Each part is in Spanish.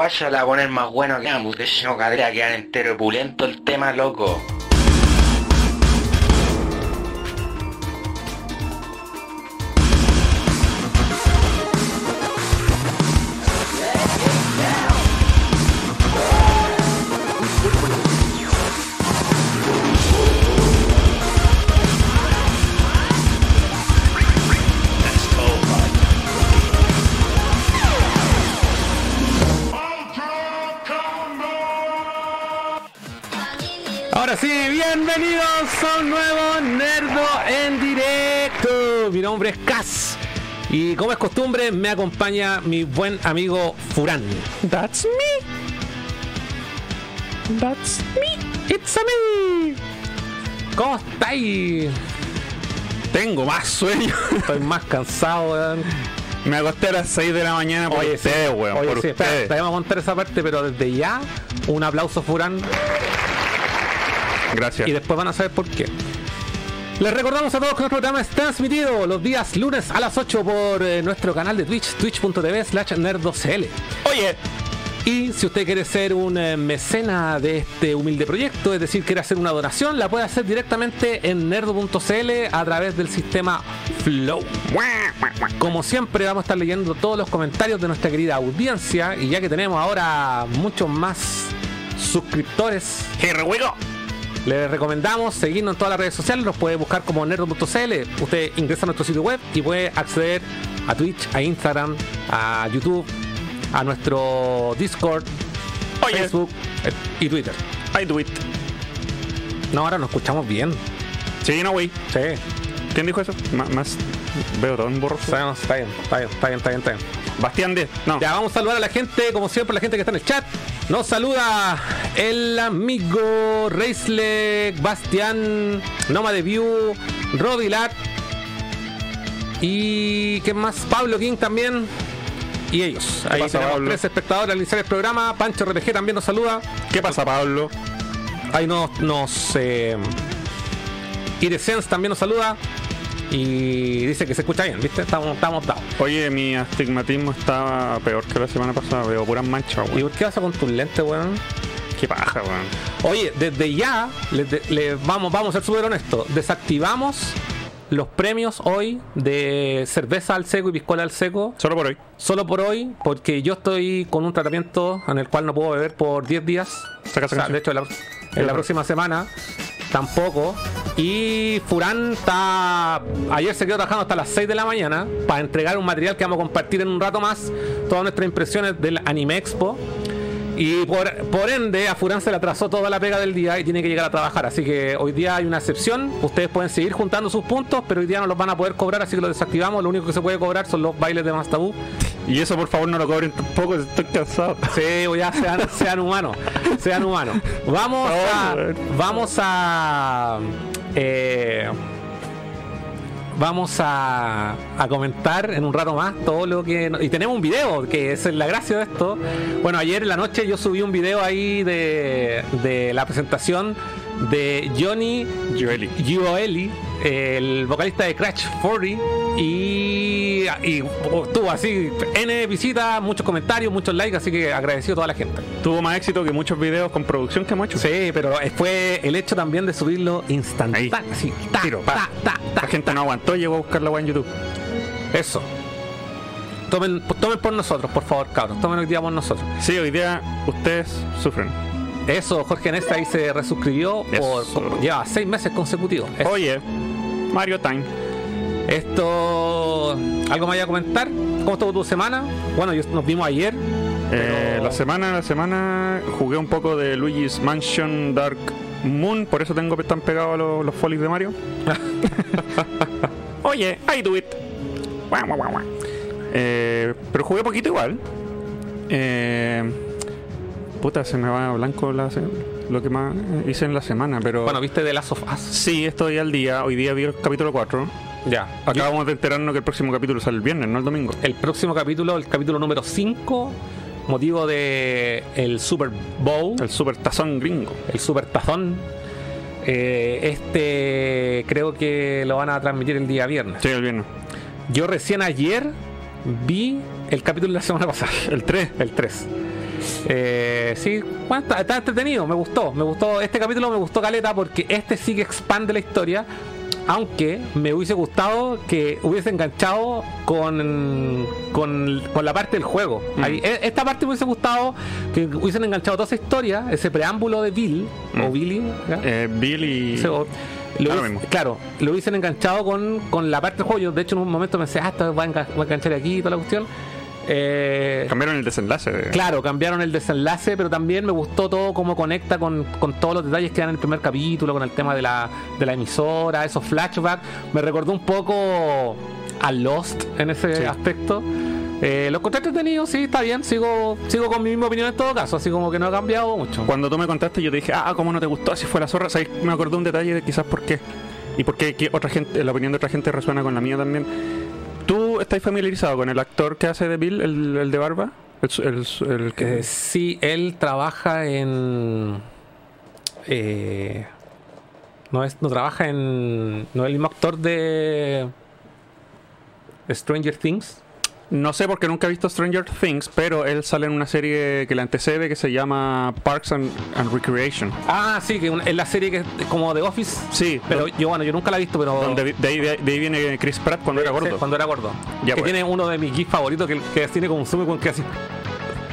guaya la va a poner más bueno que nada, no cadera quedar entero pulento el tema, loco. Nombre es Cas. Y como es costumbre, me acompaña mi buen amigo Furán. That's me. That's me. It's a me. ¿Cómo estáis? Tengo más sueño. Estoy más cansado, weón. Me acosté a las 6 de la mañana por Oye, sí, weón. oye, por sí, espera, ustedes. te vamos a contar esa parte, pero desde ya, un aplauso Furán Gracias. y después van a saber por qué. Les recordamos a todos que nuestro programa es transmitido los días lunes a las 8 por eh, nuestro canal de Twitch, twitch.tv slash nerdocl. Oye, Y si usted quiere ser un eh, mecena de este humilde proyecto, es decir, quiere hacer una donación, la puede hacer directamente en nerdo.cl a través del sistema Flow. Como siempre, vamos a estar leyendo todos los comentarios de nuestra querida audiencia y ya que tenemos ahora muchos más suscriptores here we go. Les recomendamos seguirnos en todas las redes sociales, nos puede buscar como nerd.cl. Usted ingresa a nuestro sitio web y puede acceder a Twitch, a Instagram, a YouTube, a nuestro Discord, Oye, Facebook eh, y Twitter. Do it. No, ahora nos escuchamos bien. Sí, no, güey. Sí, ¿Quién dijo eso? M- más. Veo todo en borroso. está bien, está bien, está bien, está bien, está bien. Bastián D. No. Ya vamos a saludar a la gente, como siempre, la gente que está en el chat. Nos saluda el amigo Reisle, Bastián, Noma de View, Rodilat y ¿qué más? Pablo King también. Y ellos. Ahí pasa, tenemos Pablo? tres espectadores al iniciar el programa. Pancho RPG también nos saluda. ¿Qué pasa, Pablo? Ahí nos. nos eh, Irescence también nos saluda. Y dice que se escucha bien, ¿viste? Estamos, estamos dados. Oye, mi astigmatismo estaba peor que la semana pasada. Veo puras manchas, ¿Y weón. por qué vas con tus lentes, weón? Qué paja, weón. Oye, desde ya, les de- les vamos, vamos a ser súper honestos. Desactivamos los premios hoy de cerveza al seco y piscola al seco. Solo por hoy. Solo por hoy, porque yo estoy con un tratamiento en el cual no puedo beber por 10 días. Saca, O sea, saca. de hecho, en la, en la próxima semana tampoco. Y Furán está. Ayer se quedó trabajando hasta las 6 de la mañana para entregar un material que vamos a compartir en un rato más. Todas nuestras impresiones del Anime Expo. Y por, por ende, a Furán se le atrasó toda la pega del día y tiene que llegar a trabajar. Así que hoy día hay una excepción. Ustedes pueden seguir juntando sus puntos, pero hoy día no los van a poder cobrar, así que los desactivamos. Lo único que se puede cobrar son los bailes de Mastabú. Y eso, por favor, no lo cobren tampoco. Estoy cansado. Sí, ya sean, sean humanos. Sean humanos. Vamos a. Vamos a. eh, vamos a, comentar en un rato más todo lo que. Y tenemos un video, que es la gracia de esto. Bueno, ayer en la noche yo subí un video ahí de la presentación de Johnny. Gioeli, el vocalista de Crash 40, y, y tuvo así N visitas, muchos comentarios, muchos likes, así que agradecido a toda la gente. Tuvo más éxito que muchos videos con producción que hemos hecho. Sí, pero fue el hecho también de subirlo instantáneo. Así, ta, Tiro, ta, ta. La gente no aguantó y llegó a buscar la en YouTube. Eso. Tomen, tomen por nosotros, por favor, cabros. Tomen hoy día por nosotros. Sí, hoy día ustedes sufren. Eso, Jorge Nesta ahí se resuscribió por, lleva seis meses consecutivos. Eso. Oye, Mario Time. Esto, ¿algo más a comentar? ¿Cómo estuvo tu semana? Bueno, yo- nos vimos ayer. Eh, Pero- la semana, la semana jugué un poco de Luigi's Mansion Dark Moon, por eso tengo tan pegados los, los folies de Mario. Oye, I do it. Eh, pero jugué poquito igual. Eh, puta, se me va a blanco la lo que más hice en la semana, pero... Bueno, viste de Last of Us. sí, estoy al día. Hoy día vi el capítulo 4. Ya. Acabamos de enterarnos que el próximo capítulo sale el viernes, no el domingo. El próximo capítulo, el capítulo número 5, motivo de el Super Bowl, El super tazón gringo. el Super Tazón. eh, este creo que lo van a transmitir el día viernes. Sí, el viernes. Yo recién ayer vi el capítulo de la semana pasada, El 3. el 3. Eh, sí, bueno, está, está entretenido, me gustó, me gustó. Este capítulo me gustó Caleta porque este sí que expande la historia. Aunque me hubiese gustado que hubiese enganchado con, con, con la parte del juego. Mm. Ahí- e- esta parte me hubiese gustado que hubiesen enganchado toda esa historia, ese preámbulo de Bill, o Mm. Billy, ¿ya? Eh, Bill y. Sí, o- lo lo hubiese- mismo. claro, lo hubiesen enganchado con, con la parte del juego. Yo, de hecho, en un momento pensé, ah, esto va a, enga- va a enganchar aquí y toda la cuestión. Eh, Cambiaron el desenlace. de- Claro, cambiaron el desenlace, pero también me gustó todo cómo conecta con, con todos los detalles que dan en el primer capítulo, con el tema de la, de la emisora, esos flashbacks. Me recordó un poco a Lost en ese Sí. aspecto. Eh, lo encontré entretenido, sí, está bien. Sigo, sigo con mi misma opinión en todo caso, así como que no ha cambiado mucho. Cuando tú me contaste, yo te dije, ah, ¿cómo no te gustó? Si fue la zorra. Me acordé un detalle de quizás por qué. Y por qué otra gente, la opinión de otra gente resuena con la mía también. ¿Tú estás familiarizado con el actor que hace de Bill, el, el de barba? El, el- que. Eh, sí, él trabaja en. eh, no, es, no trabaja en. No es el mismo actor de. Stranger Things. No sé porque nunca he visto Stranger Things, pero él sale en una serie que la antecede que se llama Parks and, and Recreation. Ah, sí, que es la serie que es como The Office. Sí, Pero yo, bueno, yo nunca la he visto, pero. donde, de, ahí, de ahí viene Chris Pratt cuando era Sí, gordo. cuando era gordo. Ya, que bueno. tiene uno de mis gifs favoritos que, que tiene como un zoom con que así.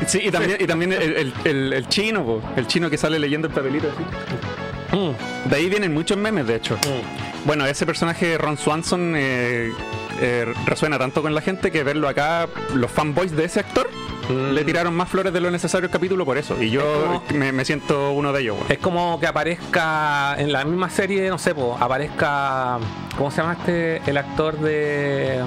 Sí, y también, y también el, el- el- el chino, po, el chino que sale leyendo el papelito así. Mm, De ahí vienen muchos memes, de hecho. mm. Bueno, ese personaje Ron Swanson eh, eh, resuena tanto con la gente que verlo acá, los fanboys de ese actor Mm. le tiraron más flores de lo necesario al capítulo por eso. Y yo como- me, me siento uno de ellos. Es como que aparezca en la misma serie, no sé, po, aparezca. ¿Cómo se llama este? El actor de.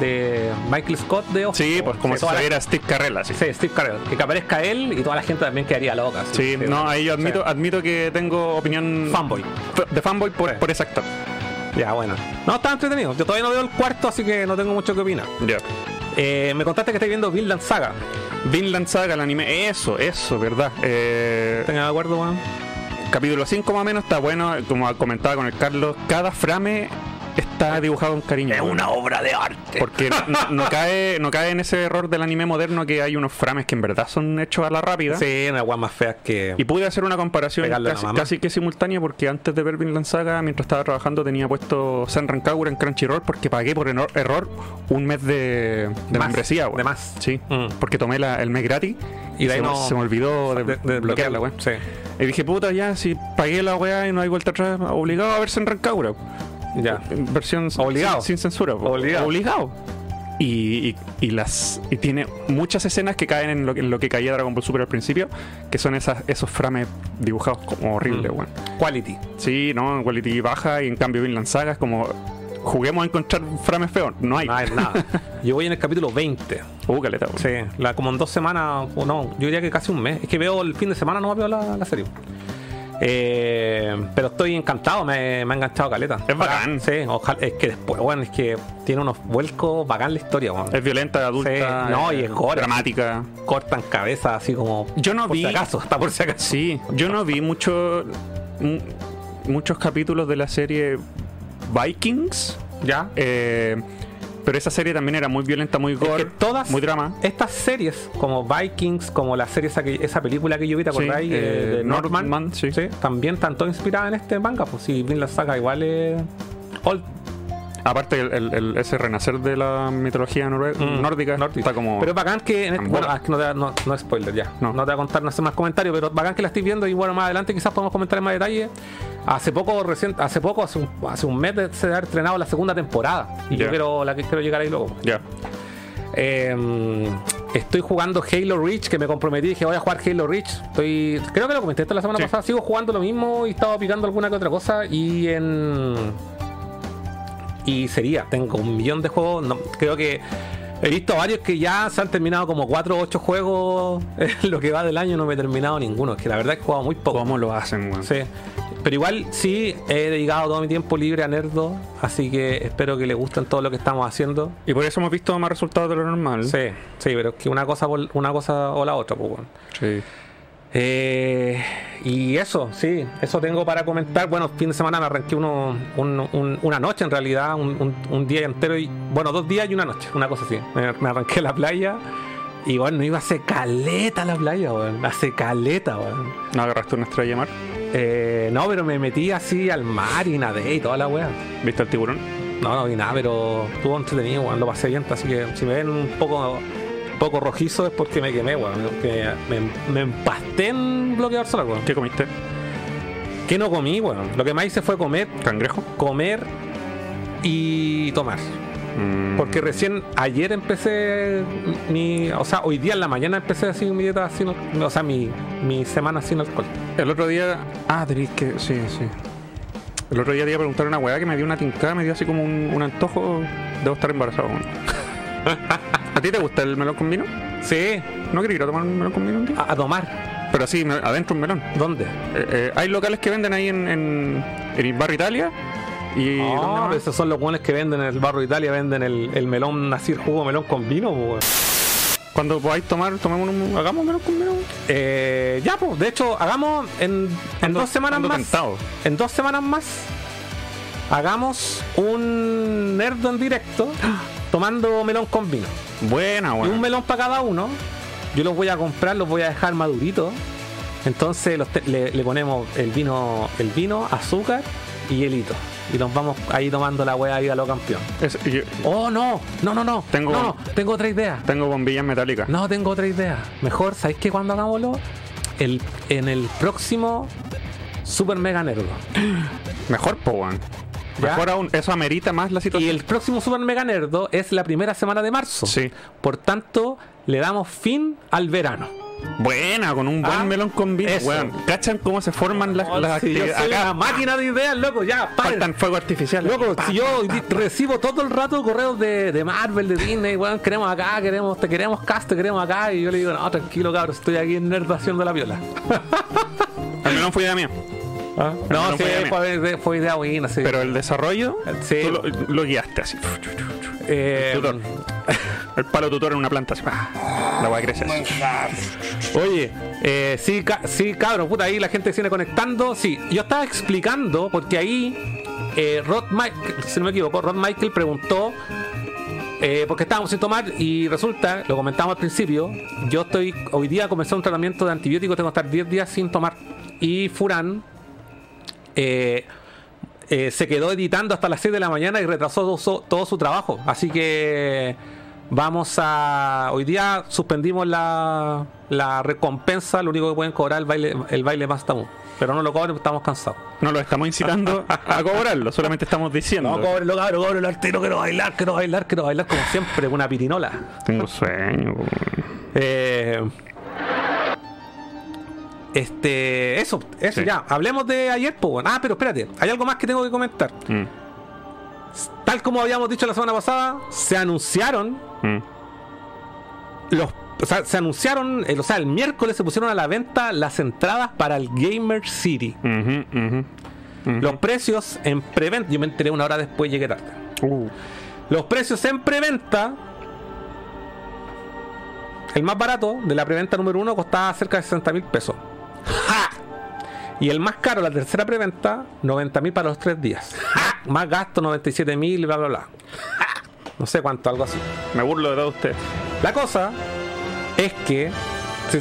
de Michael Scott de Office, Sí, pues como si toda la- saliera Steve Carrell, sí. Sí, Steve Carell. Que aparezca él y toda la gente también quedaría loca. Sí, no, ahí yo admito, Sí. admito que tengo opinión Fanboy. de fanboy por, por ese actor. Ya, bueno. No, está entretenido. Yo todavía no veo el cuarto, así que no tengo mucho que opinar. Ya. Eh, me contaste que estáis viendo Vinland Saga. Vinland Saga, el anime, eso, eso, verdad. Eh, ¿Tengan de acuerdo, weón? capítulo 5 más o menos está bueno, como comentaba con el Carlos, cada frame está dibujado con cariño. weón. obra de arte. Porque no, no cae, no cae en ese error del anime moderno que hay unos frames que en verdad son hechos a la rápida. Sí, una weá más fea que. Y pude hacer una comparación la casi, que simultánea porque antes de ver Vinland Saga, mientras estaba trabajando, tenía puesto Senran Kagura en Crunchyroll porque pagué por error un mes de, de Más, membresía. de más. Sí, Mm. porque tomé la- el mes gratis y, Y se, no- se me olvidó de, de, weón. Sí. Y dije, puta, ya, si pagué la weá y no hay vuelta atrás, obligado a ver Senran Kagura. Ya. Versión sin- Obligado. Sin, censura. po. Obligado. Obligado. Y, y- y las y tiene muchas escenas que caen en lo, que- en lo que caía Dragon Ball Super al principio, que son esas, esos frames dibujados como horribles, Mm. weón. Quality. Sí, no, quality baja y en cambio Vinland Saga es como juguemos a encontrar frames feos. No hay. No hay nada. Yo voy en el capítulo 20. Uh, caleta. Sí, la, como en dos semanas, o no, yo diría que casi un mes. Es que veo el fin de semana, no veo la, la serie. Eh, pero estoy encantado, me, me ha enganchado caleta. Es bacán. Sí, ojalá, es que después, bueno, es que tiene unos vuelcos bacán la historia, weón. Es violenta, adulta, Sí, no, y es gore. dramática. Cortan cabezas así como. Yo no por vi- si acaso, hasta por si acaso. Sí, yo no vi mucho, mu- muchos capítulos de la serie Vikings. Ya. Eh, pero esa serie también era muy violenta, muy gore, que todas- muy drama. Estas series, como Vikings, como la serie esa, que- esa película que yo vi, ¿te Sí, acordáis? eh, Eh, de Northman. Northman, sí. también están todas inspiradas en este manga. Pues sí, Vinland Saga igual es. old. Aparte, el, el- el- ese renacer de la mitología Mm, nórdica nórdica. está como. Pero bacán que. en bueno, es que no, te, no, no es spoiler ya. No. No. te voy a contar, no sé más comentarios, pero bacán que la estoy viendo y bueno, más adelante quizás podemos comentar en más detalle. Hace poco, recién, hace poco, hace un, hace un mes de se haber estrenado la segunda temporada. Y Ya. yo quiero, la que quiero llegar ahí luego. ya. Eh, estoy jugando Halo Reach, que me comprometí, dije voy a jugar Halo Reach. Estoy, creo que lo comenté esto la semana Sí. pasada. Sigo jugando lo mismo y estaba picando alguna que otra cosa. Y en. Y sería, tengo un millón de juegos. no- creo que he visto varios que ya se han terminado como 4 o 8 juegos en lo que va del año. No me he terminado ninguno. Es que la verdad es que he jugado muy poco. ¿Cómo lo hacen, weón? Sí. Pero igual sí he dedicado todo mi tiempo libre a Nerdo. Así que espero que les gusten todo lo que estamos haciendo. Y por eso hemos visto más resultados de lo normal. Sí, sí, pero es que una cosa, por- una cosa o la otra, pues bueno. Sí. Eh, y eso, sí, eso tengo para comentar. Bueno, fin de semana me arranqué uno, un- un- una noche en realidad, un, día entero y, bueno, dos días y una noche, una cosa así. Me, me arranqué a la playa Y bueno, iba a hacer caleta a la playa, weón. Hace caleta, weón. ¿No agarraste una estrella de mar? Eh, no, pero me metí así al mar y nadé y toda la weá. ¿Viste el tiburón? No, no vi nada, pero estuvo entretenido, weón. Lo pasé bien, así que si me ven un poco, poco rojizo es porque me quemé, weón. Que me, me empasté en bloqueador solar, weón. ¿Qué comiste? ¿Qué no comí, weón? Lo que más hice fue comer, ¿Cangrejo? comer y tomar. Mm, Porque recién ayer empecé mi. O sea, hoy día en la mañana empecé así mi dieta sin O sea, mi, mi semana sin alcohol. El otro día. Ah, tenéis que. Sí, sí. El otro día te iba a preguntar una weá que me dio una tincada, me dio así como un, un antojo. Debo estar embarazado. ¿A ti te gusta el melón con vino? Sí, ¿No quería ir a tomar un melón con vino un día? a, a tomar. Pero sí, me- adentro un melón. ¿Dónde? Eh, eh, hay locales que venden ahí en, en, en el barrio Italia. Y. ¿dónde Ah, pero esos son los buenos que venden en el barrio Italia, venden el, el melón así, el jugo de melón con vino, weón. Cuando podáis tomar, tomemos un, hagamos melón con vino. Eh, ya, pues, de hecho, hagamos en, en Ando- dos semanas más. tentado. En dos semanas más, hagamos un nerdo en directo tomando melón con vino. Buena, Y un melón para cada uno. Yo los voy a comprar, los voy a dejar maduritos. Entonces los le, le ponemos el vino, el vino, azúcar y hielito. Y nos vamos ahí tomando la weá ahí a lo campeón. Es- yo- Oh, no, no, no, no. Tengo- No, no, tengo otra idea. tengo bombillas metálicas. No, tengo otra idea. Mejor, ¿sabéis qué? Cuando hagámoslo, el, en el próximo Super Mega Nerdo. Mejor, po, weón. ¿Ya? Mejor aún, eso amerita más la Y situación. el próximo Super Mega Nerdo es la primera semana de marzo. Sí. Por tanto, le damos fin al verano. Buena, con un buen Ah, melón con vino. Weón, ¿cachan cómo se forman las, las Sí, yo actividades? Acá una máquina de ideas, loco, ya, paren. faltan fuego artificial. Loco, Pa, si yo pa, pa. recibo todo el rato correos de, de Marvel, de Disney, weón, queremos acá, queremos, te queremos cast, te queremos acá, y yo le digo, no, tranquilo, cabrón, estoy aquí en Nerd haciendo la viola. El melón fue idea mía. No, no sí, fue fue, fue- idea buena, sí. Pero el desarrollo, Sí. tú lo, lo guiaste así. Eh, Tutor. El palo tutor en una planta. Así. ¡ah! La weá crece así. Oye, eh, sí, ca- sí, cabrón, puta, ahí la gente se viene conectando. Sí, yo estaba explicando, porque ahí eh, Rod Michael, si no me equivoco, Rod Michael preguntó, eh, porque estábamos sin tomar, y resulta, lo comentamos al principio, yo estoy, hoy día comencé un tratamiento de antibióticos, tengo que estar 10 días sin tomar. Y Furán eh, eh, se quedó editando hasta las 6 de la mañana y retrasó todo su, todo su trabajo. Así que vamos a. Hoy día suspendimos la, la recompensa. Lo único que pueden cobrar el baile, el baile más tabú. Pero no lo cobren, porque estamos cansados. No lo estamos incitando a cobrarlo, solamente estamos diciendo. No, cóbrelo, cabrón, cóbrelo al tiro, quiero bailar, quiero bailar, quiero bailar como siempre, una pirinola. Tengo sueño. Eh, este, eso, eso Sí. ya. Hablemos de ayer, pues. Ah, pero espérate, hay algo más que tengo que comentar. Mm, Tal como habíamos dicho la semana pasada, se anunciaron mm. los. O sea, se anunciaron, el, o sea, el miércoles se pusieron a la venta las entradas para el Gamer City. Los precios en preventa, yo me enteré una hora después, llegué tarde. Uh, Los precios en preventa, el más barato de la preventa número uno costaba cerca de 60 mil pesos. ¡Ja! Y el más caro, la tercera preventa, 90 mil para los tres días. Más gasto, 97 mil, bla, bla, bla. No sé cuánto, algo así. me burlo de todos ustedes. La cosa es que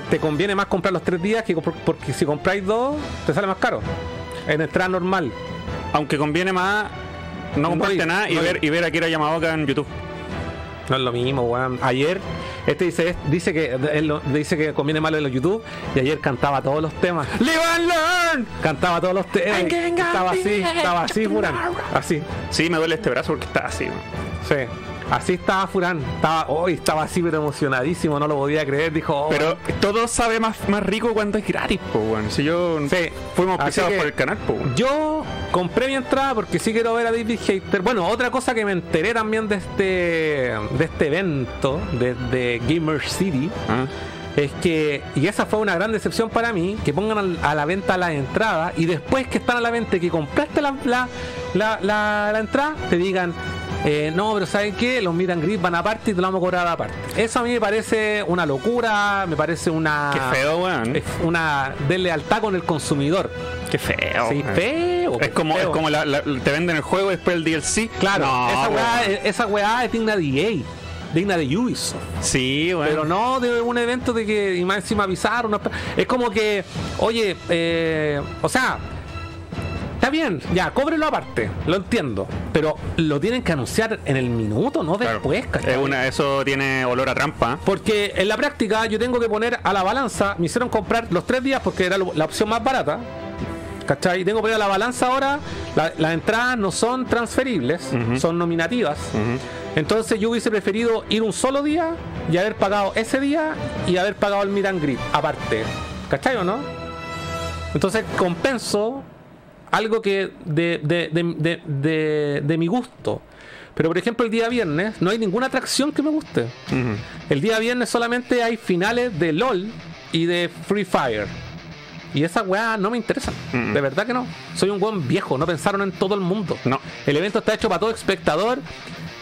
te conviene más comprar los tres días que porque si compráis dos, te sale más caro. En entrada normal. Aunque conviene más no comprarte nada y ver, y ver a Kira Yamaoka en YouTube. No es lo mismo, weón. Ayer, este dice, dice que él dice que conviene más en los YouTube y ayer cantaba todos los temas. ¡Live and learn! Cantaba todos los temas. Estaba así, estaba así, Furán. Así. Sí, me duele este brazo porque está así. Sí. Así estaba Furán. Estaba, hoy estaba así, pero emocionadísimo, no lo podía creer. Dijo, oh, Pero todo sabe más, más rico cuando es gratis, po, weón. Si yo Sí. fuimos pisados por el canal, po, weón. Yo compré mi entrada porque sí quiero ver a David Hater. Bueno, otra cosa que me enteré también de este de este evento de, de Gamer City Ah, es que, y esa fue una gran decepción para mí, que pongan a la venta las entradas y después que están a la venta y que compraste la, la, la- la entrada, te digan, eh, no, pero ¿saben qué? Los miran gris van aparte y te lo vamos a cobrar aparte. Eso a mí me parece una locura, me parece una... Qué feo, weón. una deslealtad con el consumidor. Qué feo. Sí, feo. Es como, feo. es como la- la- te venden el juego y después el DLC. Claro, No, esa, weá, esa weá es digna de EA. digna de Ubisoft. Sí, bueno. Pero no de un evento de que y más encima avisar. una- Es como que, oye, eh, o sea, está bien, ya, cóbrelo aparte, lo entiendo. Pero lo tienen que anunciar en el minuto, no Claro. después, ¿cachai? Es una, eso tiene olor a trampa. Porque en la práctica yo tengo que poner a la balanza, me hicieron comprar los tres días porque era la opción más barata. ¿Cachai? Tengo que poner a la balanza ahora, la- las entradas no son transferibles, son nominativas. Entonces yo hubiese preferido ir un solo día y haber pagado ese día y haber pagado el meet and greet aparte. ¿Cachai o no? Entonces compenso algo que de, de, de, de- mi gusto. Pero por ejemplo el día viernes no hay ninguna atracción que me guste. El día viernes solamente hay finales de LOL y de Free Fire. Y esas weas no me interesan. De verdad que no. Soy un buen viejo. No pensaron en todo el mundo. No. El evento está hecho para todo espectador.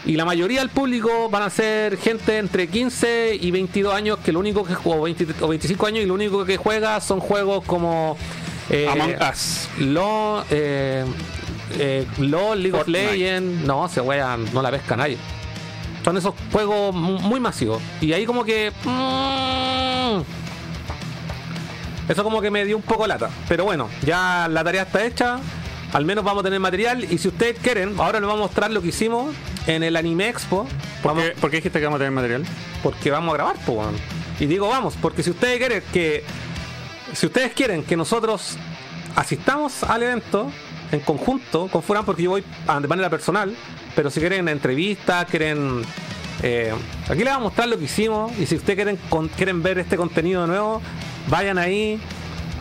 Y la mayoría del público van a ser gente entre 15 y 22 años que lo único que juega, o, 20 o 25 años y lo único que juega son juegos como eh, Among Us. LOL, eh, eh, LOL, League Fortnite. of Legends. No, se wea no la pesca nadie. Son esos juegos mu- muy masivos. Y ahí como que... mm, eso como que me dio un poco lata. Pero bueno, ya la tarea está hecha. Al menos vamos a tener material. Y si ustedes quieren, ahora les vamos a mostrar lo que hicimos en el Anime Expo. ¿Por Vamos- qué, por qué dijiste que vamos a tener material? porque vamos a grabar, pues. Y digo vamos, porque si ustedes quieren que. Si ustedes quieren que nosotros asistamos al evento en conjunto con Furán, porque yo voy de manera personal, pero si quieren entrevistas, quieren. eh, aquí les vamos a mostrar lo que hicimos. Y si ustedes quieren, quieren ver este contenido de nuevo, vayan ahí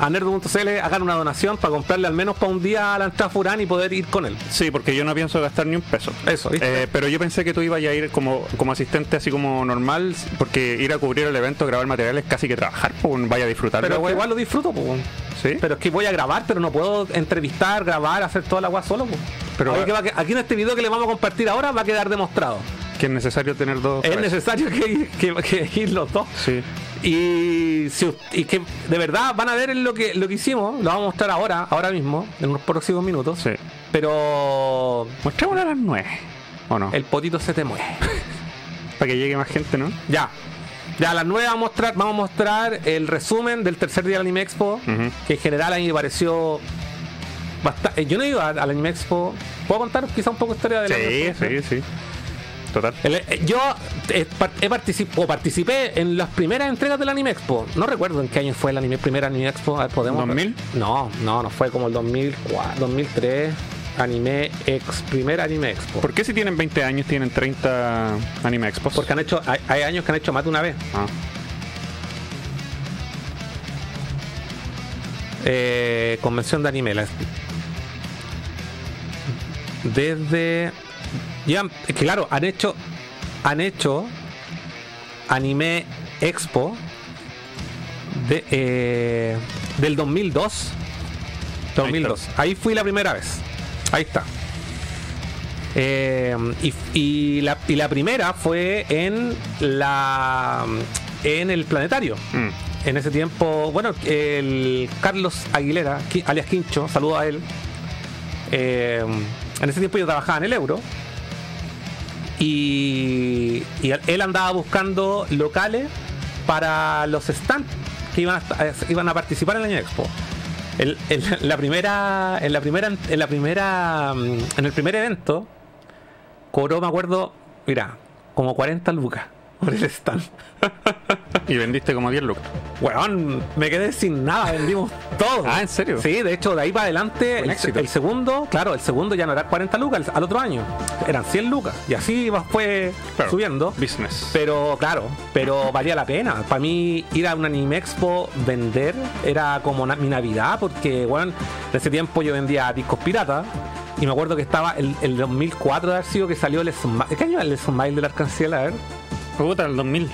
a nerd.cl, hagan una donación para comprarle al menos para un día a la entrada Furán y poder ir con él. Sí, porque yo no pienso gastar ni un peso. Eso, ¿viste? Eh, pero yo pensé que tú ibas a ir como, como asistente así como normal, porque ir a cubrir el evento, grabar material es casi que trabajar, pues vaya a disfrutar. pero igual lo disfruto, pues. ¿Sí? Pero es que voy a grabar, pero no puedo entrevistar, grabar, hacer toda la agua solo. po. Pero Ahí va- que va que- aquí en este video que le vamos a compartir ahora va a quedar demostrado. que es necesario tener dos. Es cabezas. necesario que, que- que ir los dos. Sí. Y, si, y que de verdad van a ver lo que, lo que hicimos, lo vamos a mostrar ahora, ahora mismo, en unos próximos minutos. Sí. Pero Mostrémoslo a las nueve. ¿O no? el potito se te mueve. Para que llegue más gente, ¿no? ya. Ya a las 9 vamos a mostrar, vamos a mostrar el resumen del tercer día del Anime Expo, que en general a mí me pareció bastante. Yo no iba al Anime Expo. ¿Puedo contar quizá un poco de historia del Anime Sí, Expo? sí, sí. Total. El- eh, yo eh, he particip- o participé en las primeras entregas del Anime Expo. No recuerdo en qué año fue el anime, primer Anime Expo. A ver, ¿podemos? ¿2000? No, no, no fue como el 2004, 2003. Anime Ex, primer Anime Expo. ¿Por qué si tienen 20 años tienen 30 anime expos? Porque han hecho, hay, hay años que han hecho más de una vez. Ah, Eh, convención de anime. la- Desde. Ya, es que claro, han hecho. Han hecho. Anime Expo. De, eh, del 2002. 2002. Ahí fui la primera vez. Ahí está. Eh, y, y la, y la primera fue en la en el planetario. mm. En ese tiempo, bueno, el Carlos Aguilera, alias Quincho, saludo a él. Eh, en ese tiempo yo trabajaba en el Euro. Y, él andaba buscando locales para los stands que iban a, eh, iban a participar en el Año Expo. El- la primera, en la primera, en la primera, mm, en el primer evento, cobró, me acuerdo, mira, como 40 lucas por el stand. Y vendiste como 10 lucas. Weón, me quedé sin nada, vendimos todo. Ah, ¿en serio? Sí, de hecho, de ahí para adelante, el, segundo, claro, el segundo ya no era 40 lucas, al otro año eran 100 lucas. Y así fue Claro. subiendo. Business. Pero claro, pero valía la pena. Para mí ir a un anime expo, vender, era como mi Navidad, porque bueno, en ese tiempo yo vendía discos piratas. Y me acuerdo que estaba el, el 2004 de haber sido que salió el Smile. ¿Qué año es el Smile del Arcanciel? A ver. Puta, el 2000.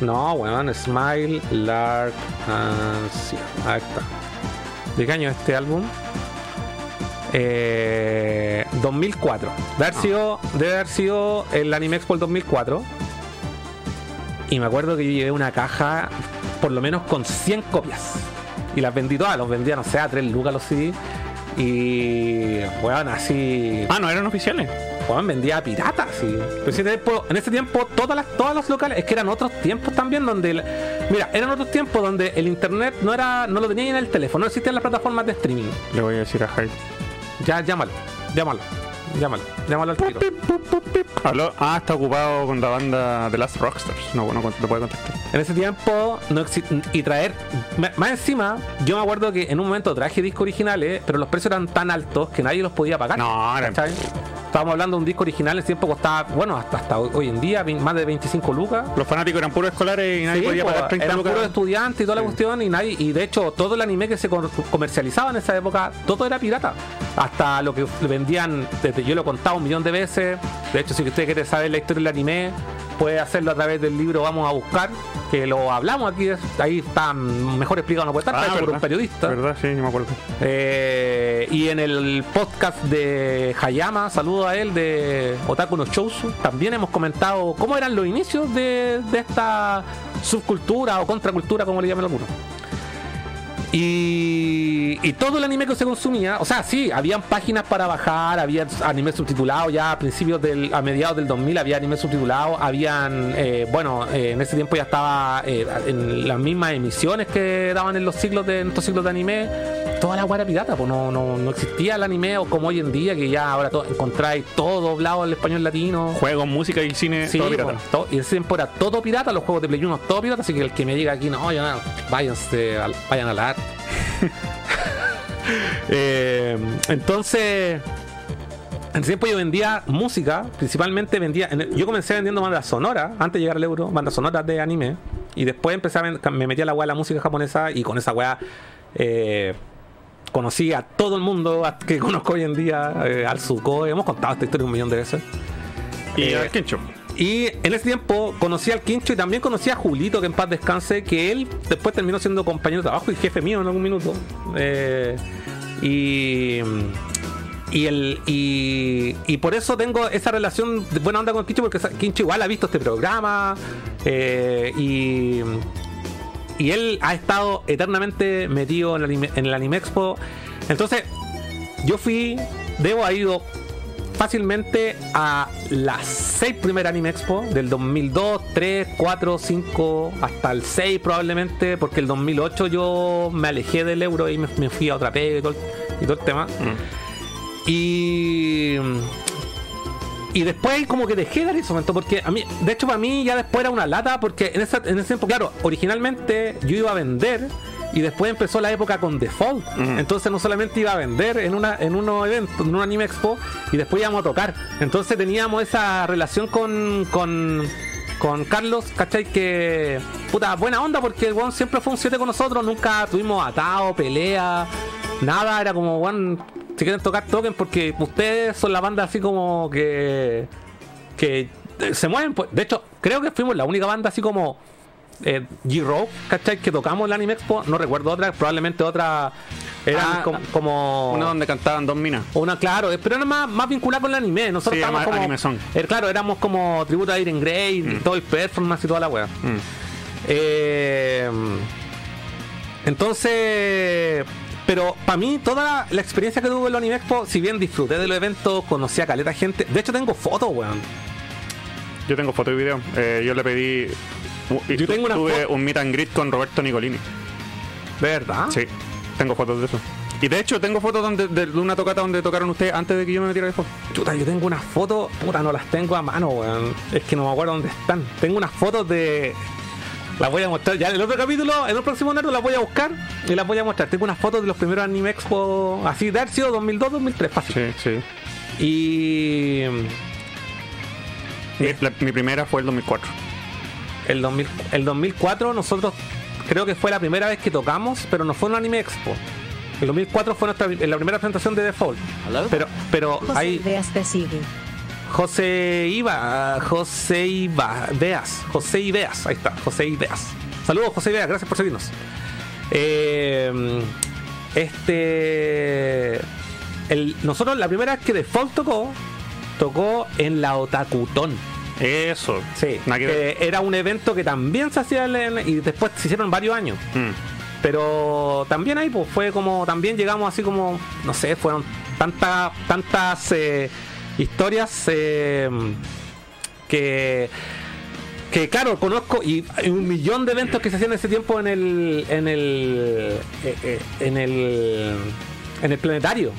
No, weón, Smile, Lark, Ansia. Ahí está. ¿De qué año es este álbum? Eh, 2004. Debe haber, sido, debe haber sido el Anime Expo el 2004. Y me acuerdo que yo llevé una caja, por lo menos con 100 copias. Y las vendí todas, los vendía, no sé, a 3 lucas los CD. Y, weón, así. Ah, no eran oficiales. Juan vendía piratas, sí. Pero ese tiempo- en ese tiempo, todas las, todos los locales, es que eran otros tiempos también donde. mira, eran otros tiempos donde el internet no era no lo tenía en el teléfono, no existían las plataformas de streaming. Le voy a decir a Hyde. Ya, llámalo, llámalo, llámalo, llámalo al tiro. Aló. Ah, está ocupado con la banda The Last Rockstars. No, no te puede contestar. En ese tiempo, no exi- y traer. Más encima, yo me acuerdo que en un momento traje discos originales, pero los precios eran tan altos que nadie los podía pagar. No, era-. Estábamos hablando de un disco original, en ese tiempo costaba, bueno, hasta, hasta hoy en día, más de 25 lucas. Los fanáticos eran puros escolares y nadie Sí, podía po, pagar 30 eran lucas. puros estudiantes y toda la cuestión y nadie y de hecho todo el anime que se co- comercializaba en esa época todo era pirata hasta lo que vendían desde yo lo he contado un millón de veces de hecho si usted quiere saber la historia del anime puede hacerlo a través del libro Vamos a buscar que lo hablamos aquí ahí está mejor explicado no puede estar Ah, por un periodista ¿Verdad? Sí, me acuerdo. Eh, y en el podcast de Hayama, saludo a él, de Otaku no Shousu, también hemos comentado cómo eran los inicios de, de esta subcultura o contracultura, como le llaman algunos. Y, todo el anime que se consumía, o sea, sí, habían páginas para bajar, había anime subtitulado ya a principios del, a mediados del 2000 había anime subtitulado, habían, eh, bueno, eh, en ese tiempo ya estaba eh, en las mismas emisiones que daban en los ciclos de en estos ciclos de anime, toda la guara pirata, pues no, no, no existía el anime o como hoy en día que ya ahora to- encontráis todo doblado al español latino. Juegos, música y cine, Sí, todo pirata. pues, todo- y ese tiempo era todo pirata, los juegos de Play 1 todo pirata, así que el que me diga aquí, no, ya, váyanse, al- vayan a la arte. Eh, entonces, en ese tiempo yo vendía música, principalmente vendía, yo comencé vendiendo bandas sonoras, antes de llegar al euro, bandas sonoras de anime, y después empecé a me metí a la weá de la música japonesa y con esa weá eh, conocí a todo el mundo que conozco hoy en día, eh, al Suko, hemos contado esta historia un millón de veces. Y Eh, al Kencho. Y en ese tiempo conocí al Quincho y también conocí a Julito, que en paz descanse, que él después terminó siendo compañero de trabajo y jefe mío en algún minuto. Eh, y. Y, el, y, y por eso tengo esa relación de buena onda con Quincho, porque Quincho igual ha visto este programa. eh, y, y él ha estado eternamente metido en el anime, en el anime Expo. Entonces, yo fui, debo haber ido fácilmente a las 6 primeras Anime Expo del 2002, 3, 4, 5, hasta el 6 probablemente, porque el 2008 yo me alejé del euro y me, me fui a otra pega y todo, y todo el tema. Y. Y después como que dejé de dar momento porque a mí, de hecho para mí ya después era una lata porque en, esa, en ese tiempo, claro, originalmente yo iba a vender y después empezó la época con Default. Entonces no solamente iba a vender en una en unos eventos, en un anime expo y después íbamos a tocar. Entonces teníamos esa relación con con con Carlos, ¿cachai? Que puta buena onda porque el weón siempre fue un 7 con nosotros, nunca tuvimos atado, pelea, nada, era como weón, si quieren tocar toquen porque ustedes son la banda así como que que eh, se mueven, pues. De hecho, creo que fuimos la única banda así como eh, G-Rock, ¿cachai? Que tocamos la Anime Expo. No recuerdo otra, probablemente otra. Eran Ah, com- como. Una donde cantaban dos minas. Una, claro, eh, pero era más, más vinculada con el anime. Nosotros Sí, estábamos como. anime song. eh, claro, éramos como tributo a Iron Grey, y todo el performance y toda la wea. Mm. Eh, entonces, pero para mí toda la, la experiencia que tuve en la Anime Expo, si bien disfruté de los eventos, conocí a caleta gente. De hecho, tengo fotos, weón. Yo tengo foto y video. Eh, yo le pedí. y Yo tengo una tuve un meet and greet con Roberto Nicolini. ¿De verdad? Sí, tengo fotos de eso. Y de hecho, tengo fotos donde, de, de una tocata donde tocaron ustedes antes de que yo me metiera de foto. Chuta, yo tengo unas fotos, puta, no las tengo a mano, weón. Es que no me acuerdo dónde están. Tengo unas fotos de. Las voy a mostrar ya en el otro capítulo, en el próximo Naruto las voy a buscar y las voy a mostrar. Tengo unas fotos de los primeros Anime Expo, así de haber sido 2002, 2003, fácil. Sí, sí. Y. Mi, la- mi primera fue el 2004. El, 2000 el 2004 nosotros creo que fue la primera vez que tocamos, pero no fue un anime expo. El 2004 fue nuestra, la primera presentación de Default. Pero, pero José sigue. José Iba, José Iba, Veas, José Ibeas, ahí está, José Ibeas. Saludos José Ibeas, gracias por seguirnos. Eh, este, el, nosotros la primera vez que Default tocó, tocó en la Otakutón. Eso. Sí, que era un evento que también se hacía en- y después se hicieron varios años. Mm. Pero también ahí pues fue como, también llegamos así como, no sé, fueron tantas, tantas, eh, historias eh, que que claro, conozco y hay un millón de eventos que se hacían en ese tiempo en el en el eh, eh, en el en el planetario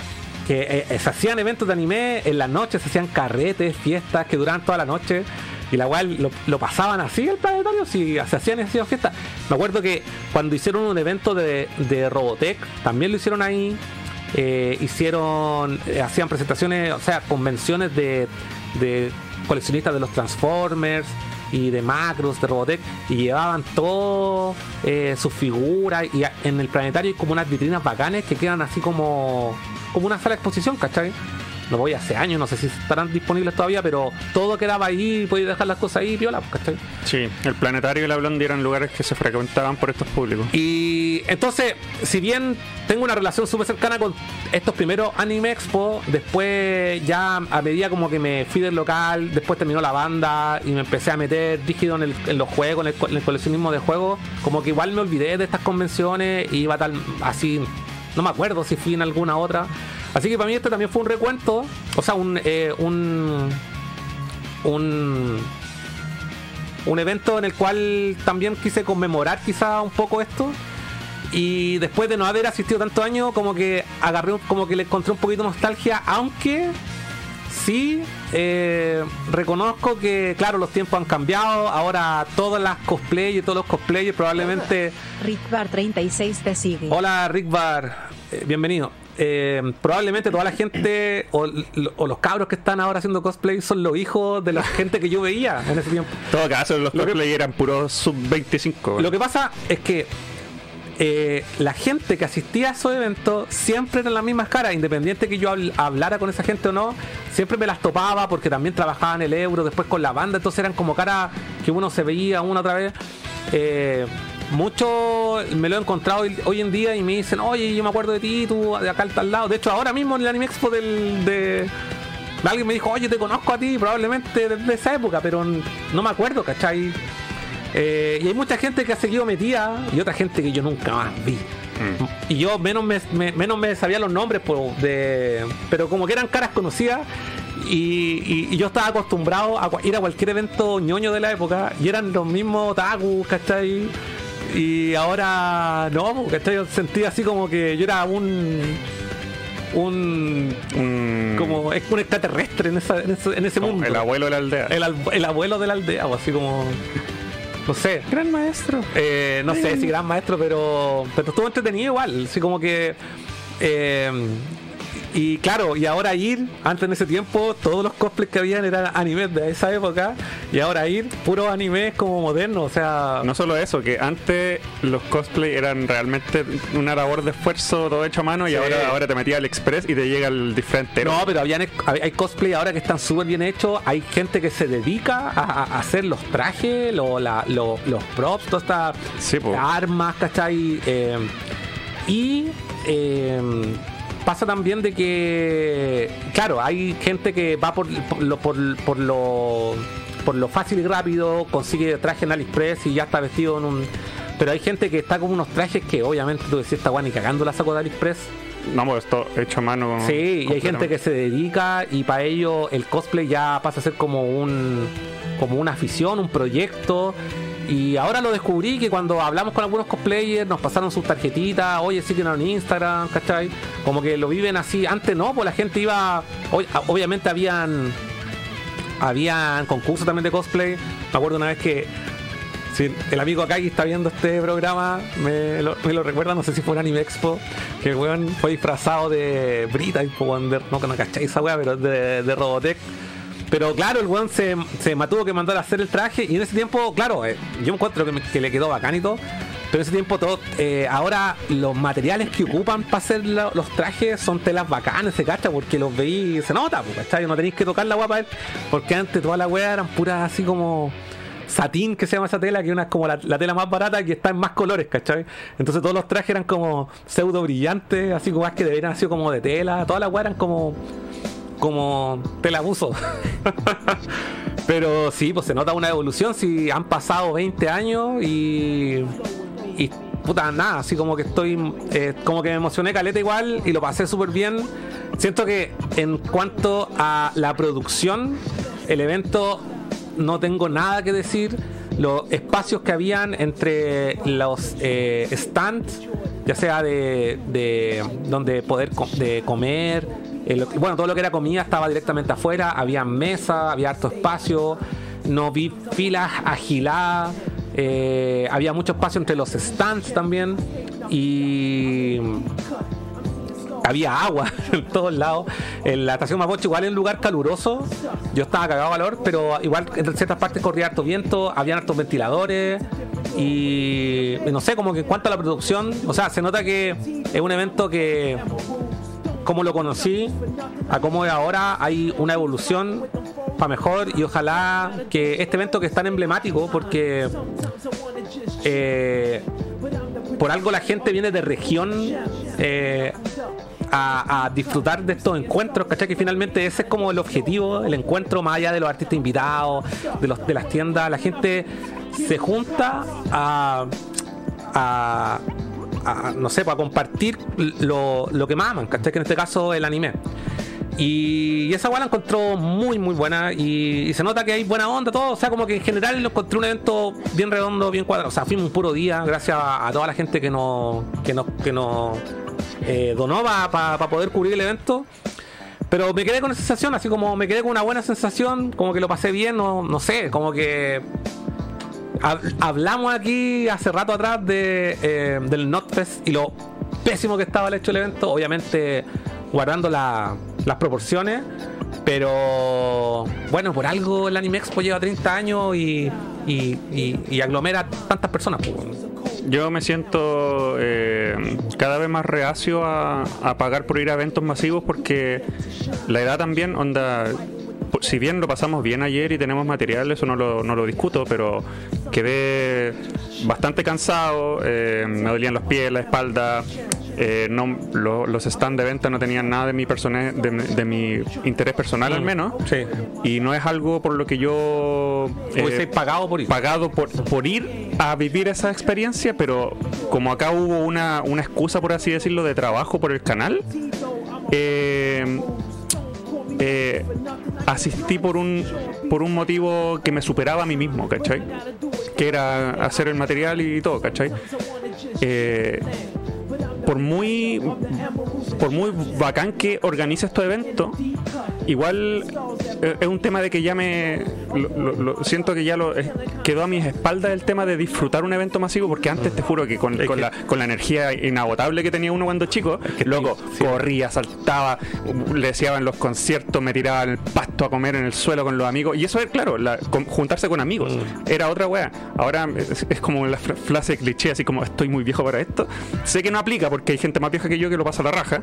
que eh, se hacían eventos de anime en las noches, se hacían carretes, fiestas que duraban toda la noche y la cual lo, lo pasaban así el planetario, si se hacían esas fiestas. Me acuerdo que cuando hicieron un evento de, de Robotech, también lo hicieron ahí. Eh, hicieron, eh, hacían presentaciones, o sea, convenciones de, de coleccionistas de los Transformers y de Macros, de Robotech, y llevaban todo eh, sus figuras. Y en el planetario hay como unas vitrinas bacanes que quedan así como, como una sala de exposición, ¿cachai? No voy hace años, no sé si estarán disponibles todavía, pero todo quedaba ahí, y podías dejar las cosas ahí, piola, ¿cachai? Sí, el planetario y la Blondie eran lugares que se frecuentaban por estos públicos. Y entonces, si bien tengo una relación súper cercana con estos primeros Anime Expo, después ya a medida como que me fui del local, después terminó la banda y me empecé a meter rígido en, el- en los juegos, en el, en el coleccionismo de juegos, como que igual me olvidé de estas convenciones y iba tal así, no me acuerdo si fui en alguna otra. Así que para mí este también fue un recuento, o sea, un... eh, un un un evento en el cual también quise conmemorar quizá un poco esto y después de no haber asistido tantos años como que agarré un- como que le encontré un poquito de nostalgia aunque sí eh, reconozco que claro los tiempos han cambiado ahora todas las cosplayers y todos los cosplayers probablemente Rickbar 36 te sigue. Hola Rick Bar, Eh, bienvenido. Eh, probablemente toda la gente o, o los cabros que están ahora haciendo cosplay son los hijos de la gente que yo veía en ese tiempo. En todo caso, los Lo que- cosplay eran puros sub-25. Lo que pasa es que eh, la gente que asistía a esos eventos siempre eran las mismas caras, independiente que yo habl- hablara con esa gente o no, siempre me las topaba porque también trabajaba en el euro, después con la banda, entonces eran como caras que uno se veía una otra vez. Eh, mucho me lo he encontrado hoy, en día y me dicen, oye, yo me acuerdo de ti, tú de acá al tal lado. De hecho, ahora mismo en el Anime Expo del, de, alguien me dijo, oye, te conozco a ti, probablemente desde esa época, pero no me acuerdo, ¿cachai? Eh, y hay mucha gente que ha seguido metida y otra gente que yo nunca más vi. Y yo menos me, me- menos me sabía los nombres, po, de, pero como que eran caras conocidas. Y, y- y yo estaba acostumbrado a ir a cualquier evento ñoño de la época y eran los mismos otakus, ¿cachai? Y ahora no, po, ¿cachai? Yo sentía así como que yo era un. un. Un- como es un extraterrestre en, esa- en ese, en ese mundo el abuelo de la aldea. el, al- el abuelo de la aldea, o así como. No sé. gran maestro. Eh, no sé si gran maestro, pero, pero estuvo entretenido igual. Así como que. eh, y claro, y ahora ir, antes en ese tiempo, todos los cosplays que habían eran animes de esa época. Y ahora ir, puros animes como modernos. O sea. No solo eso, que antes los cosplay eran realmente una labor de esfuerzo todo hecho a mano y ahora, ahora te metía al express y te llega el disfraz entero. No, pero habían, hay cosplay ahora que están súper bien hechos. Hay gente que se dedica a, hacer los trajes, lo- la- lo- los props, todas estas Sí, armas, ¿cachai? Eh, y eh, pasa también de que, claro, hay gente que va por, por lo, por, por lo por lo fácil y rápido, consigue traje en AliExpress y ya está vestido en un... Pero hay gente que está con unos trajes que obviamente tú decís, esta guay, ni cagando la saco de AliExpress. No, pues esto hecho a mano. Sí, y hay gente que se dedica y para ello el cosplay ya pasa a ser como un como una afición, un proyecto. Y ahora lo descubrí que cuando hablamos con algunos cosplayers nos pasaron sus tarjetitas, oye, síguenos en Instagram, ¿cachai? Como que lo viven así. Antes no, pues la gente iba. ob- Obviamente habían. Habían concursos también de cosplay. Me acuerdo una vez que si el amigo que está viendo este programa me lo, recuerda, no sé si fue en Anime Expo, que el weón fue disfrazado de Brita, no que no cacháis esa weá, pero de, de Robotech. Pero claro, el weón se, se tuvo que mandar a hacer el traje y en ese tiempo, claro, eh, yo encuentro que, le quedó bacán y todo. Pero en ese tiempo todo, eh, ahora los materiales que ocupan para hacer los trajes son telas bacanas, se cacha, porque los veí y se nota, ¿cachai? No tenéis que tocar la guapa porque antes toda la weá eran puras así como satín que se llama esa tela, que una es como la, la tela más barata que está en más colores, ¿cachai? Entonces todos los trajes eran como pseudo brillantes, así como más que deberían haber sido como de tela, todas las weas eran como como tela buzo. Pero sí, pues se nota una evolución, si han pasado 20 años y y puta nada, así como que estoy eh, como que me emocioné caleta igual y lo pasé súper bien Siento que en cuanto a la producción, el evento no tengo nada que decir. Los espacios que habían entre los eh, stands, ya sea de, de donde poder de comer, el- bueno, todo lo que era comida estaba directamente afuera, había mesa, había harto espacio, no vi filas agiladas, eh, había mucho espacio entre los stands también y había agua en todos lados. En la estación Mapocho, igual en un lugar caluroso, yo estaba cagado de calor, pero igual en ciertas partes corría harto viento, habían hartos ventiladores. Y no sé, como que en cuanto a la producción, o sea, se nota que es un evento que, como lo conocí, a cómo es ahora, hay una evolución para mejor y ojalá que este evento que es tan emblemático, porque eh, por algo la gente viene de región eh, a, a disfrutar de estos encuentros, ¿cachai? Que finalmente ese es como el objetivo, el encuentro más allá de los artistas invitados, de, los, de las tiendas, la gente se junta a, a, a, no sé, para compartir lo, lo que más aman, ¿cachai? Que en este caso el anime. Y esa weá la encontró muy, muy buena. Y, se nota que hay buena onda, todo. O sea, como que en general lo encontré un evento bien redondo, bien cuadrado. O sea, fuimos un puro día, gracias a, a toda la gente que nos, que nos, que nos eh, donó para poder cubrir el evento. Pero me quedé con esa sensación, así como me quedé con una buena sensación, como que lo pasé bien, no, no sé, como que. Hab- Hablamos aquí hace rato atrás de, eh, del NotFest y lo pésimo que estaba el hecho del evento, obviamente guardando la- las proporciones, pero bueno, por algo el Anime Expo lleva 30 años y, y, y- aglomera tantas personas. pues. Yo me siento eh, cada vez más reacio a, a pagar por ir a eventos masivos porque la edad también, onda, si bien lo pasamos bien ayer y tenemos material, eso no lo, no lo discuto, pero quedé bastante cansado, eh, me dolían los pies, la espalda. eh, no, lo- los stands de venta no tenían nada de mi, persona, de, de mi interés personal al menos Sí. y no es algo por lo que yo eh, Hubiese pagado por ir. pagado por, por ir a vivir esa experiencia, pero como acá hubo una, una excusa, por así decirlo, de trabajo por el canal, eh, eh, asistí por un, por un motivo que me superaba a mí mismo, ¿cachai? Que era hacer el material y todo, ¿cachai? Eh, por muy por muy bacán que organice estos eventos, igual eh, es un tema de que ya me lo- lo- lo- siento que ya lo eh, quedó a mis espaldas el tema de disfrutar un evento masivo porque antes te juro que con, con que- la, con la energía inagotable que tenía uno cuando chico, que loco, sí, corría, saltaba, le en los conciertos, me tiraba en el pasto a comer en el suelo con los amigos y eso es claro, la- con- juntarse con amigos, Mm. era otra wea. Ahora es, es como la fra- frase cliché así como estoy muy viejo para esto. Sé que no aplica porque hay gente más vieja que yo que lo pasa a la raja.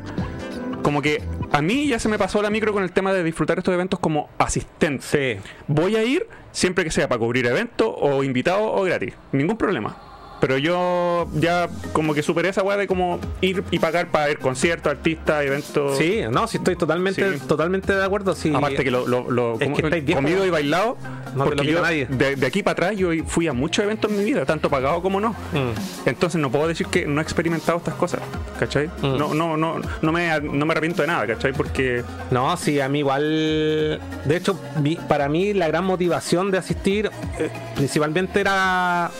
Como que a mí ya se me pasó la micro con el tema de disfrutar estos eventos como asistente. Sí. Voy a ir siempre que sea para cubrir eventos o invitado o gratis. Ningún problema. Pero yo ya como que superé esa weá de como ir y pagar para ir conciertos, artistas, eventos. Sí, no, sí estoy totalmente, Sí. totalmente de acuerdo. Sí. Aparte que lo, lo, lo Es como- que comido y bailado, No porque yo nadie. de, de aquí para atrás yo fui a muchos eventos en mi vida, tanto pagado como no. Mm. Entonces no puedo decir que no he experimentado estas cosas, ¿cachai? Mm. No, no, no, no me, no me arrepiento de nada, ¿cachai? Porque No, sí, a mí igual. De hecho, para mí la gran motivación de asistir eh, principalmente era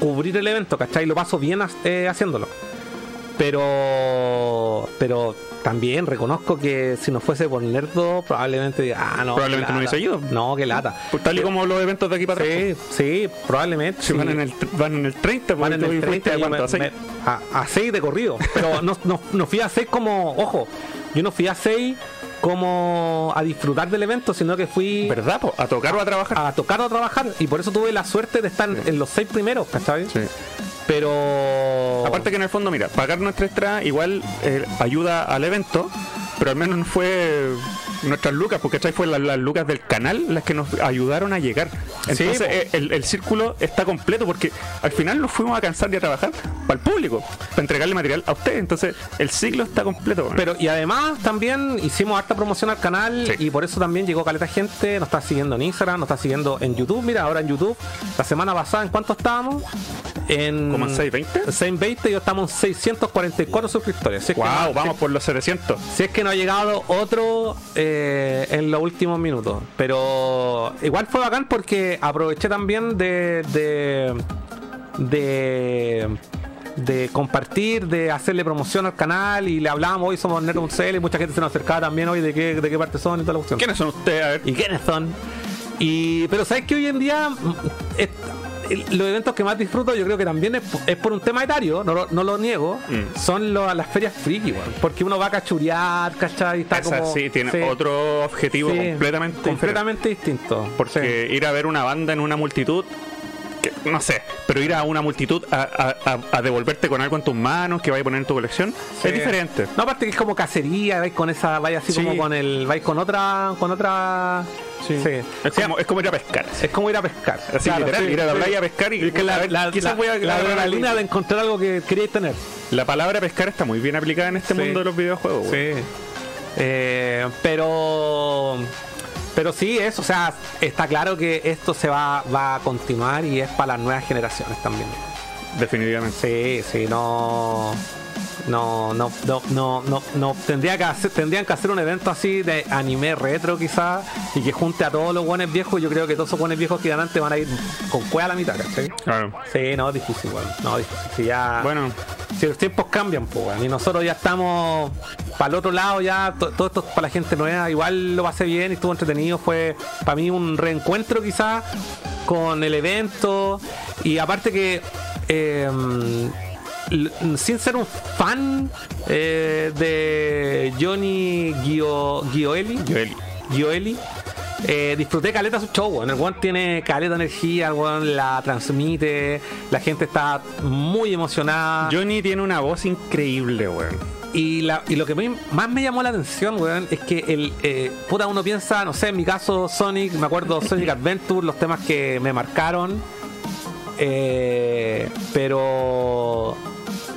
cubrir el evento, ¿cachai? Lo paso bien eh, haciéndolo. Pero. Pero también reconozco que si no fuese por Nerdo, probablemente. diga, Ah, no. Probablemente no lata". hubiese ido. No, qué lata. pues, tal y como los eventos de aquí para atrás. Sí, sí, probablemente. Si sí. van, en el, van en el 30, Van en el tú fuiste 30 a cuánto, me- a seis. me- a, a 6 de corrido. Pero no, no, no fui a 6 como, ojo, yo no fui a 6 como a disfrutar del evento, sino que fui ¿Verdad? po? A tocar o a trabajar. a tocar o a trabajar. Y por eso tuve la suerte de estar en los 6 primeros, ¿cachai? Sí. Pero... Aparte que en el fondo, mira, pagar nuestra entrada igual eh, ayuda al evento, pero al menos no fue nuestras lucas, porque ¿cachai? fue las, las lucas del canal las que nos ayudaron a llegar. Entonces eh, el, el círculo está completo porque al final nos fuimos a cansar de trabajar para el público, para entregarle material a ustedes. Entonces el ciclo está completo. Pero y además también hicimos harta promoción al canal Sí. y por eso también llegó caleta gente, nos está siguiendo en Instagram, nos está siguiendo en YouTube. Mira, ahora en YouTube, la semana pasada, ¿en cuánto estábamos? En ¿Como en 620? 620 y yo estamos en 644 suscriptores. Si es, que wow, no, vamos por los 700. si es que no ha llegado otro eh, en los últimos minutos. Pero igual fue bacán porque aproveché también de. de. de, de compartir, de hacerle promoción al canal y le hablábamos hoy somos Nerd CL y mucha gente se nos acercaba también hoy de qué, de qué parte son y toda la cuestión. ¿Quiénes son ustedes? A ver. ¿Y quiénes son? Y, pero sabes que hoy en día mm, los eventos que más disfruto yo creo que también es, po- es por un tema etario, no lo, no lo niego, Mm. son lo- las ferias friki, porque uno va a cachurear, ¿cachai? Está Esa como, sí, tiene sí, otro objetivo sí, completamente, diferente. completamente distinto. Porque ir a ver una banda en una multitud, que, no sé, pero ir a una multitud a, a- a- a devolverte con algo en tus manos que vaya a poner en tu colección, Sí. es diferente. No, aparte que es como cacería, vais con esa, vais así Sí. como con el, vais con otra, con otra, sí. Es, como, es como ir a pescar. Es como ir a pescar. Así literal, sí, ir a la playa a pescar y Es que la, la, adrenalina de encontrar algo que queríais tener. La palabra pescar está muy bien aplicada en este mundo de los videojuegos. Sí. Eh, pero. Pero sí, es, o sea, está claro que esto se va, va a continuar y es para las nuevas generaciones también. Definitivamente. Sí, sí, no. No, no, no, no, no, no. Tendría que hacer, tendrían que hacer un evento así de anime retro quizás y que junte a todos los guanes viejos. Yo creo que todos esos guanes viejos que antes van a ir con cueva a la mitad, ¿cachai? Claro. Sí, no, difícil, weón. No, difícil. Si ya, Bueno, si los tiempos cambian, pues, weón, y nosotros ya estamos para el otro lado, ya to- todo esto es para la gente nueva. Igual lo pasé bien y estuvo entretenido. Fue para mí un reencuentro, quizás, con el evento. Y aparte que, eh, l- sin ser un fan eh, de Johnny Gio, Gioeli, Joel, Gioeli. Eh, disfruté caleta su show, weón. el weón tiene caleta energía, el la transmite, la gente está muy emocionada. Johnny tiene una voz increíble, weón. Y, la- y lo que me- más me llamó la atención, weón, es que el eh, puta uno piensa, no sé, en mi caso Sonic, me acuerdo Sonic Adventure, los temas que me marcaron. eh, pero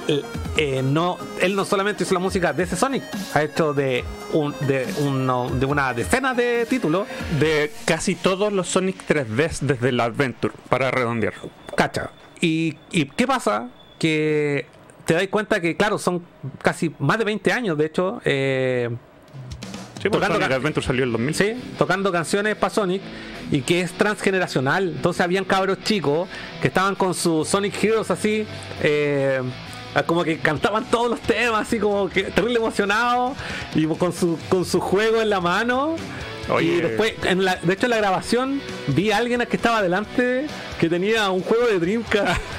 eh, eh, no, él no solamente hizo la música de ese Sonic, ha hecho de un, de, uno- de una decena de títulos. De casi todos los Sonic 3D desde la Adventure, para redondear. Cacha. ¿Y, y qué pasa? Que te das cuenta que, claro, son casi más de 20 años, de hecho. eh, Sí, porque Tocando Sonic Adventure salió en el 2000. Sí, tocando canciones para Sonic y que es transgeneracional. Entonces habían cabros chicos que estaban con sus Sonic Heroes así, eh, como que cantaban todos los temas, así como que terrible emocionados y con su, con su juego en la mano. Oye. Y después, en la, de hecho en la grabación, vi a alguien que estaba delante que tenía un juego de Dreamcast.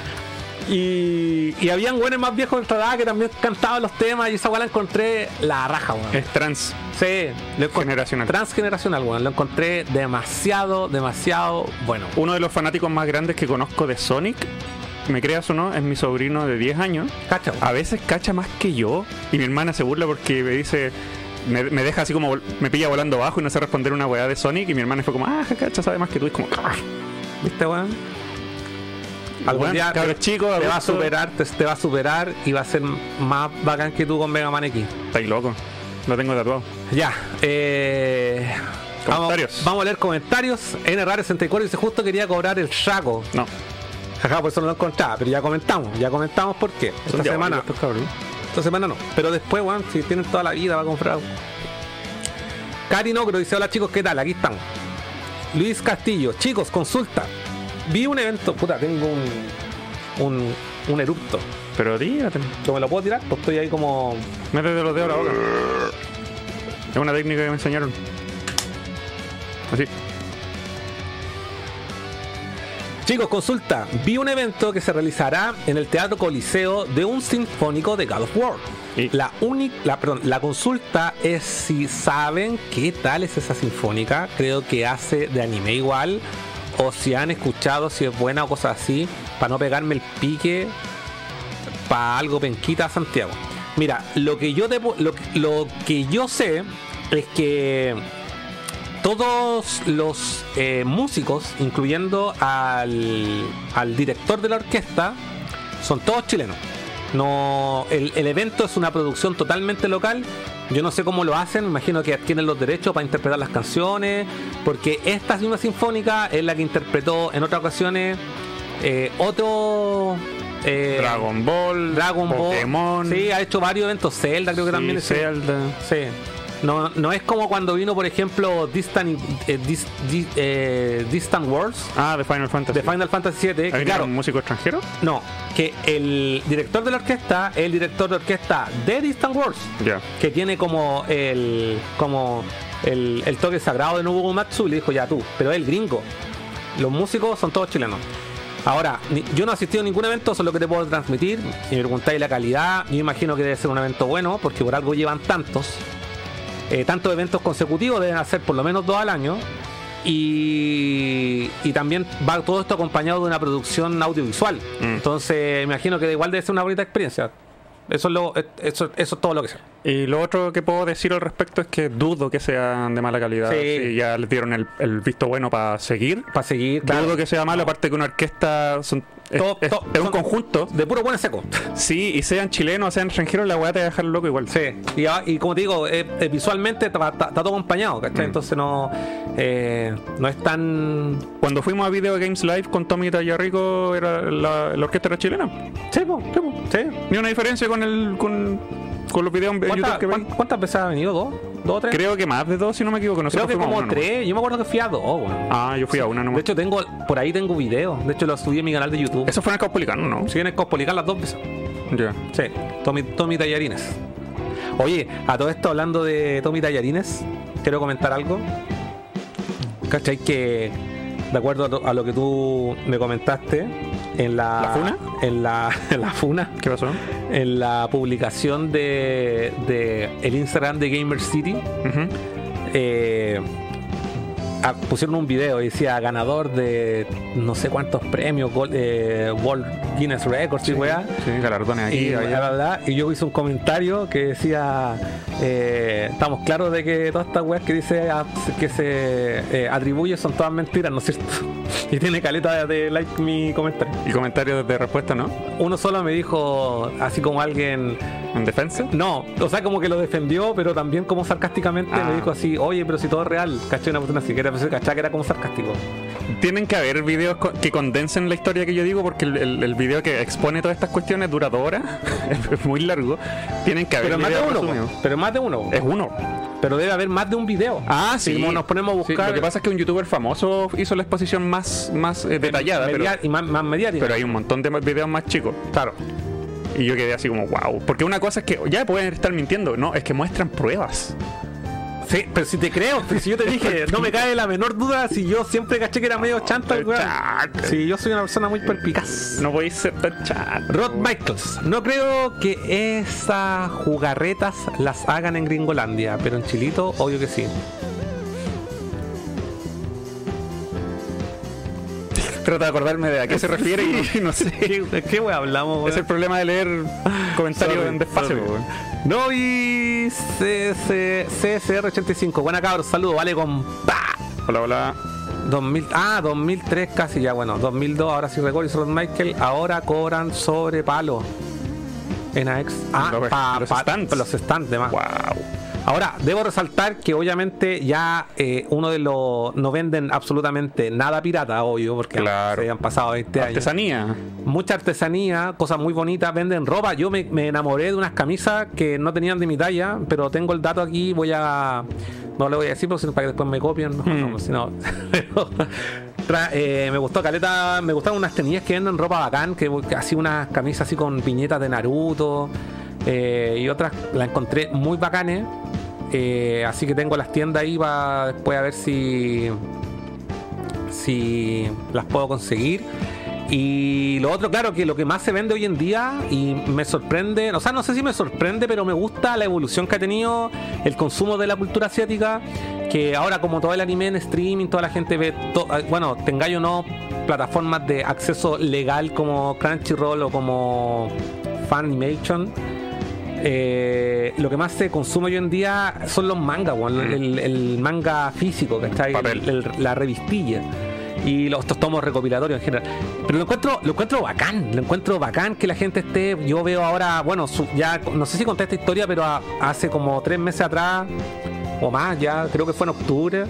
Y, y habían buenos más viejos de nuestra edad que también cantaban los temas y esa weá la encontré la raja, weón. Es trans. Sí, lo Generacional. Transgeneracional, weón. Lo encontré demasiado, demasiado bueno. Uno de los fanáticos más grandes que conozco de Sonic, me creas o no, es mi sobrino de 10 años. Cacha. A veces cacha más que yo. Y mi hermana se burla porque me dice. Me, me deja así como. Me pilla volando abajo y no sé responder una weá de Sonic. Y mi hermana fue como, ah, cacha, sabe más que tú. Y es como, ah, ¿Viste, weón? Algún Bueno, día te, chicos, te va a superar, te, te va a superar y va a ser más bacán que tú con Mega Man X. estáis loco. Lo tengo tatuado. Ya, eh. Comentarios. Vamos, vamos a leer comentarios. NRAR64 dice: Justo quería cobrar el Shaco. No. Jaja, por eso no lo encontraba, pero ya comentamos, ya comentamos por qué. Esta Son semana, diabólicos esta semana no. Pero después, weón, si tienen toda la vida, va a comprar. Cari Nogro dice: Hola chicos, ¿qué tal? Aquí estamos. Luis Castillo, chicos, consulta. Vi un evento, puta, tengo un. un, un erupto. Pero dígate. ¿Yo me lo puedo tirar? Pues estoy ahí como. Métete los dedos a la boca. Es una técnica que me enseñaron. Así. Chicos, consulta. Vi un evento que se realizará en el Teatro Coliseo de un sinfónico de God of War. Y- La única, la, perdón, la consulta es si saben qué tal es esa sinfónica. Creo que hace de anime igual. O si han escuchado si es buena o cosas así. Para no pegarme el pique para algo penquita a Santiago. Mira, lo que yo pu- lo, lo que yo sé es que todos los eh, músicos, incluyendo al, al director de la orquesta, son todos chilenos. No, el, el evento es una producción totalmente local. Yo no sé cómo lo hacen, me imagino que adquieren los derechos para interpretar las canciones, porque esta una sinfónica es la que interpretó en otras ocasiones eh, otro eh, Dragon Ball, Dragon Pokémon, Ball. Sí, ha hecho varios eventos. Zelda creo que sí, también. sí. Zelda. Sí. No, no es como cuando vino, por ejemplo, Distant, eh, Dis- Di- eh, Distant Worlds Ah, de Final Fantasy. de Final Fantasy VII. ¿Hay Que, claro, un músico extranjero? no, que el director de la orquesta es el director de orquesta de Distant Worlds, que tiene como el como el, el toque sagrado de Nobuo Matsu y le dijo ya tú, pero es el gringo. Los músicos son todos chilenos. Ahora, yo no he asistido a ningún evento, solo que te puedo transmitir. Si me preguntáis la calidad, yo imagino que debe ser un evento bueno, porque por algo llevan tantos. Eh, tantos eventos consecutivos deben hacer por lo menos dos al año. Y, y también va todo esto acompañado de una producción audiovisual. Mm. Entonces, me imagino que igual debe ser una bonita experiencia. Eso es, lo, eso, eso es todo lo que sé. Y lo otro que puedo decir al respecto es que dudo que sean de mala calidad. Sí. Si ya les dieron el, el visto bueno para seguir. Para seguir, claro. Dudo que sea malo, aparte que una orquesta son- es, Todo- es- todo- es un conjunto. De puro buen seco. Sí, y sean chilenos sean extranjeros, la weá te va a dejar loco igual. Sí, y, ah, y como te digo, eh, eh, visualmente está, todo acompañado, ¿cachai? Mm. Entonces no, eh, no es tan. Cuando fuimos a Video Games Live con Tommy Tallarrico, era la, la orquesta era chilena. Sí, po, sí, po, sí. Ni una diferencia con el con, con los videos en ¿Cuántas, YouTube que veces ha venido? ¿Dos? ¿Dos o tres? Creo que más de dos, si no me equivoco. Creo Nosotros que fuimos a como nomás. tres. Yo me acuerdo que fui a dos, weón. Ah, yo fui a una nomás. De hecho, tengo, por ahí tengo videos. De hecho, lo subí en mi canal de YouTube. Eso fue en el Caupolicano, ¿no? Si vienes Cospolicar las dos veces. Ya. Sí, Tommy, Tommy Tallarines. Oye, a todo esto hablando de Tommy Tallarines, quiero comentar algo. ¿Cachai? Que de acuerdo a lo que tú me comentaste en la, ¿La funa? En la, en la funa, ¿Qué pasó? en la publicación de, de el Instagram de Gamer City, eh, pusieron un video y decía ganador de no sé cuántos premios, Gol- eh, World Guinness Records y weá. Sí, galardones aquí, Y, allá. bla, y yo hice un comentario que decía eh, estamos claros de que todas estas weas que dice ah, que se eh, atribuye son todas mentiras, ¿no es cierto? Y tiene caleta de like mi comentario. Y comentarios de respuesta, ¿no? Uno solo me dijo, así como alguien, ¿En defensa? no, o sea, como que lo defendió, pero también como sarcásticamente Ah. me dijo así, oye, pero si todo es real, caché una persona así, que era, que era como sarcástico. Tienen que haber videos co- que condensen la historia que yo digo, porque el, el- el video que expone todas estas cuestiones dura dos horas, es muy largo. Tienen que haber Pero más de uno, pero más de uno. Es uno. Pero debe haber más de un video. Ah, Si sí. nos ponemos a Sí, buscar. lo que pasa es que un youtuber famoso hizo la exposición más, más eh, detallada, pero, y más, más mediática. pero hay un montón de videos más chicos. Claro. Y yo quedé así como, wow. Porque una cosa es que ya pueden estar mintiendo, no, es que muestran pruebas. Sí, pero si te creo, si yo te dije, no me cae la menor duda si yo siempre caché que era medio chanta, el weón. Chanta. Sí, yo soy una persona muy perpicaz. No podéis ser tan chat. Rod Michaels, no creo que esas jugarretas las hagan en Gringolandia, pero en Chilito, obvio que sí. Trato de acordarme de a qué se refiere y no sé. ¿Qué, de qué hablamos, Es el problema de leer comentarios Sorry, en weón. No, y CS CSR85. Buena cabros, saludos, vale con pa. Hola, hola. 2000, ah, 2003 casi ya, bueno, 2002, ahora sí recuerdo, y Rod Michael, ahora cobran sobre palo. En AX. Ah, Los- pa- los pa- stands. los stands de más. Wow. Ahora, debo resaltar que obviamente ya eh, uno de los. No venden absolutamente nada pirata, obvio, porque Claro. se han pasado 20 años. Artesanía. Mucha artesanía, cosas muy bonitas, venden ropa. Yo me, me enamoré de unas camisas que no tenían de mi talla, pero tengo el dato aquí, voy a. No le voy a decir porque si no, para que después me copien. No, Mm. no, si no. Pero, tra- eh, me gustó Caleta, me gustaron unas tenillas que venden ropa bacán, que, que así unas camisas así con piñetas de Naruto eh, y otras las encontré muy bacanes. Eh, así que tengo las tiendas ahí para después a ver si si las puedo conseguir. Y lo otro, claro, que lo que más se vende hoy en día y me sorprende, o sea, no sé si me sorprende, pero me gusta la evolución que ha tenido el consumo de la cultura asiática, que ahora como todo el anime en streaming, toda la gente ve, eh, bueno, tengáis o no plataformas de acceso legal como Crunchyroll o como Funimation, eh, lo que más se consume hoy en día son los mangas, weón, el, el manga físico, ¿cachai? Papel. El- el- la revistilla. Y los estos tomos recopilatorios en general. Pero lo encuentro, lo encuentro bacán, lo encuentro bacán que la gente esté. Yo veo ahora, bueno, su- ya no sé si conté esta historia, pero a- hace como tres meses atrás, o más, ya creo que fue en octubre.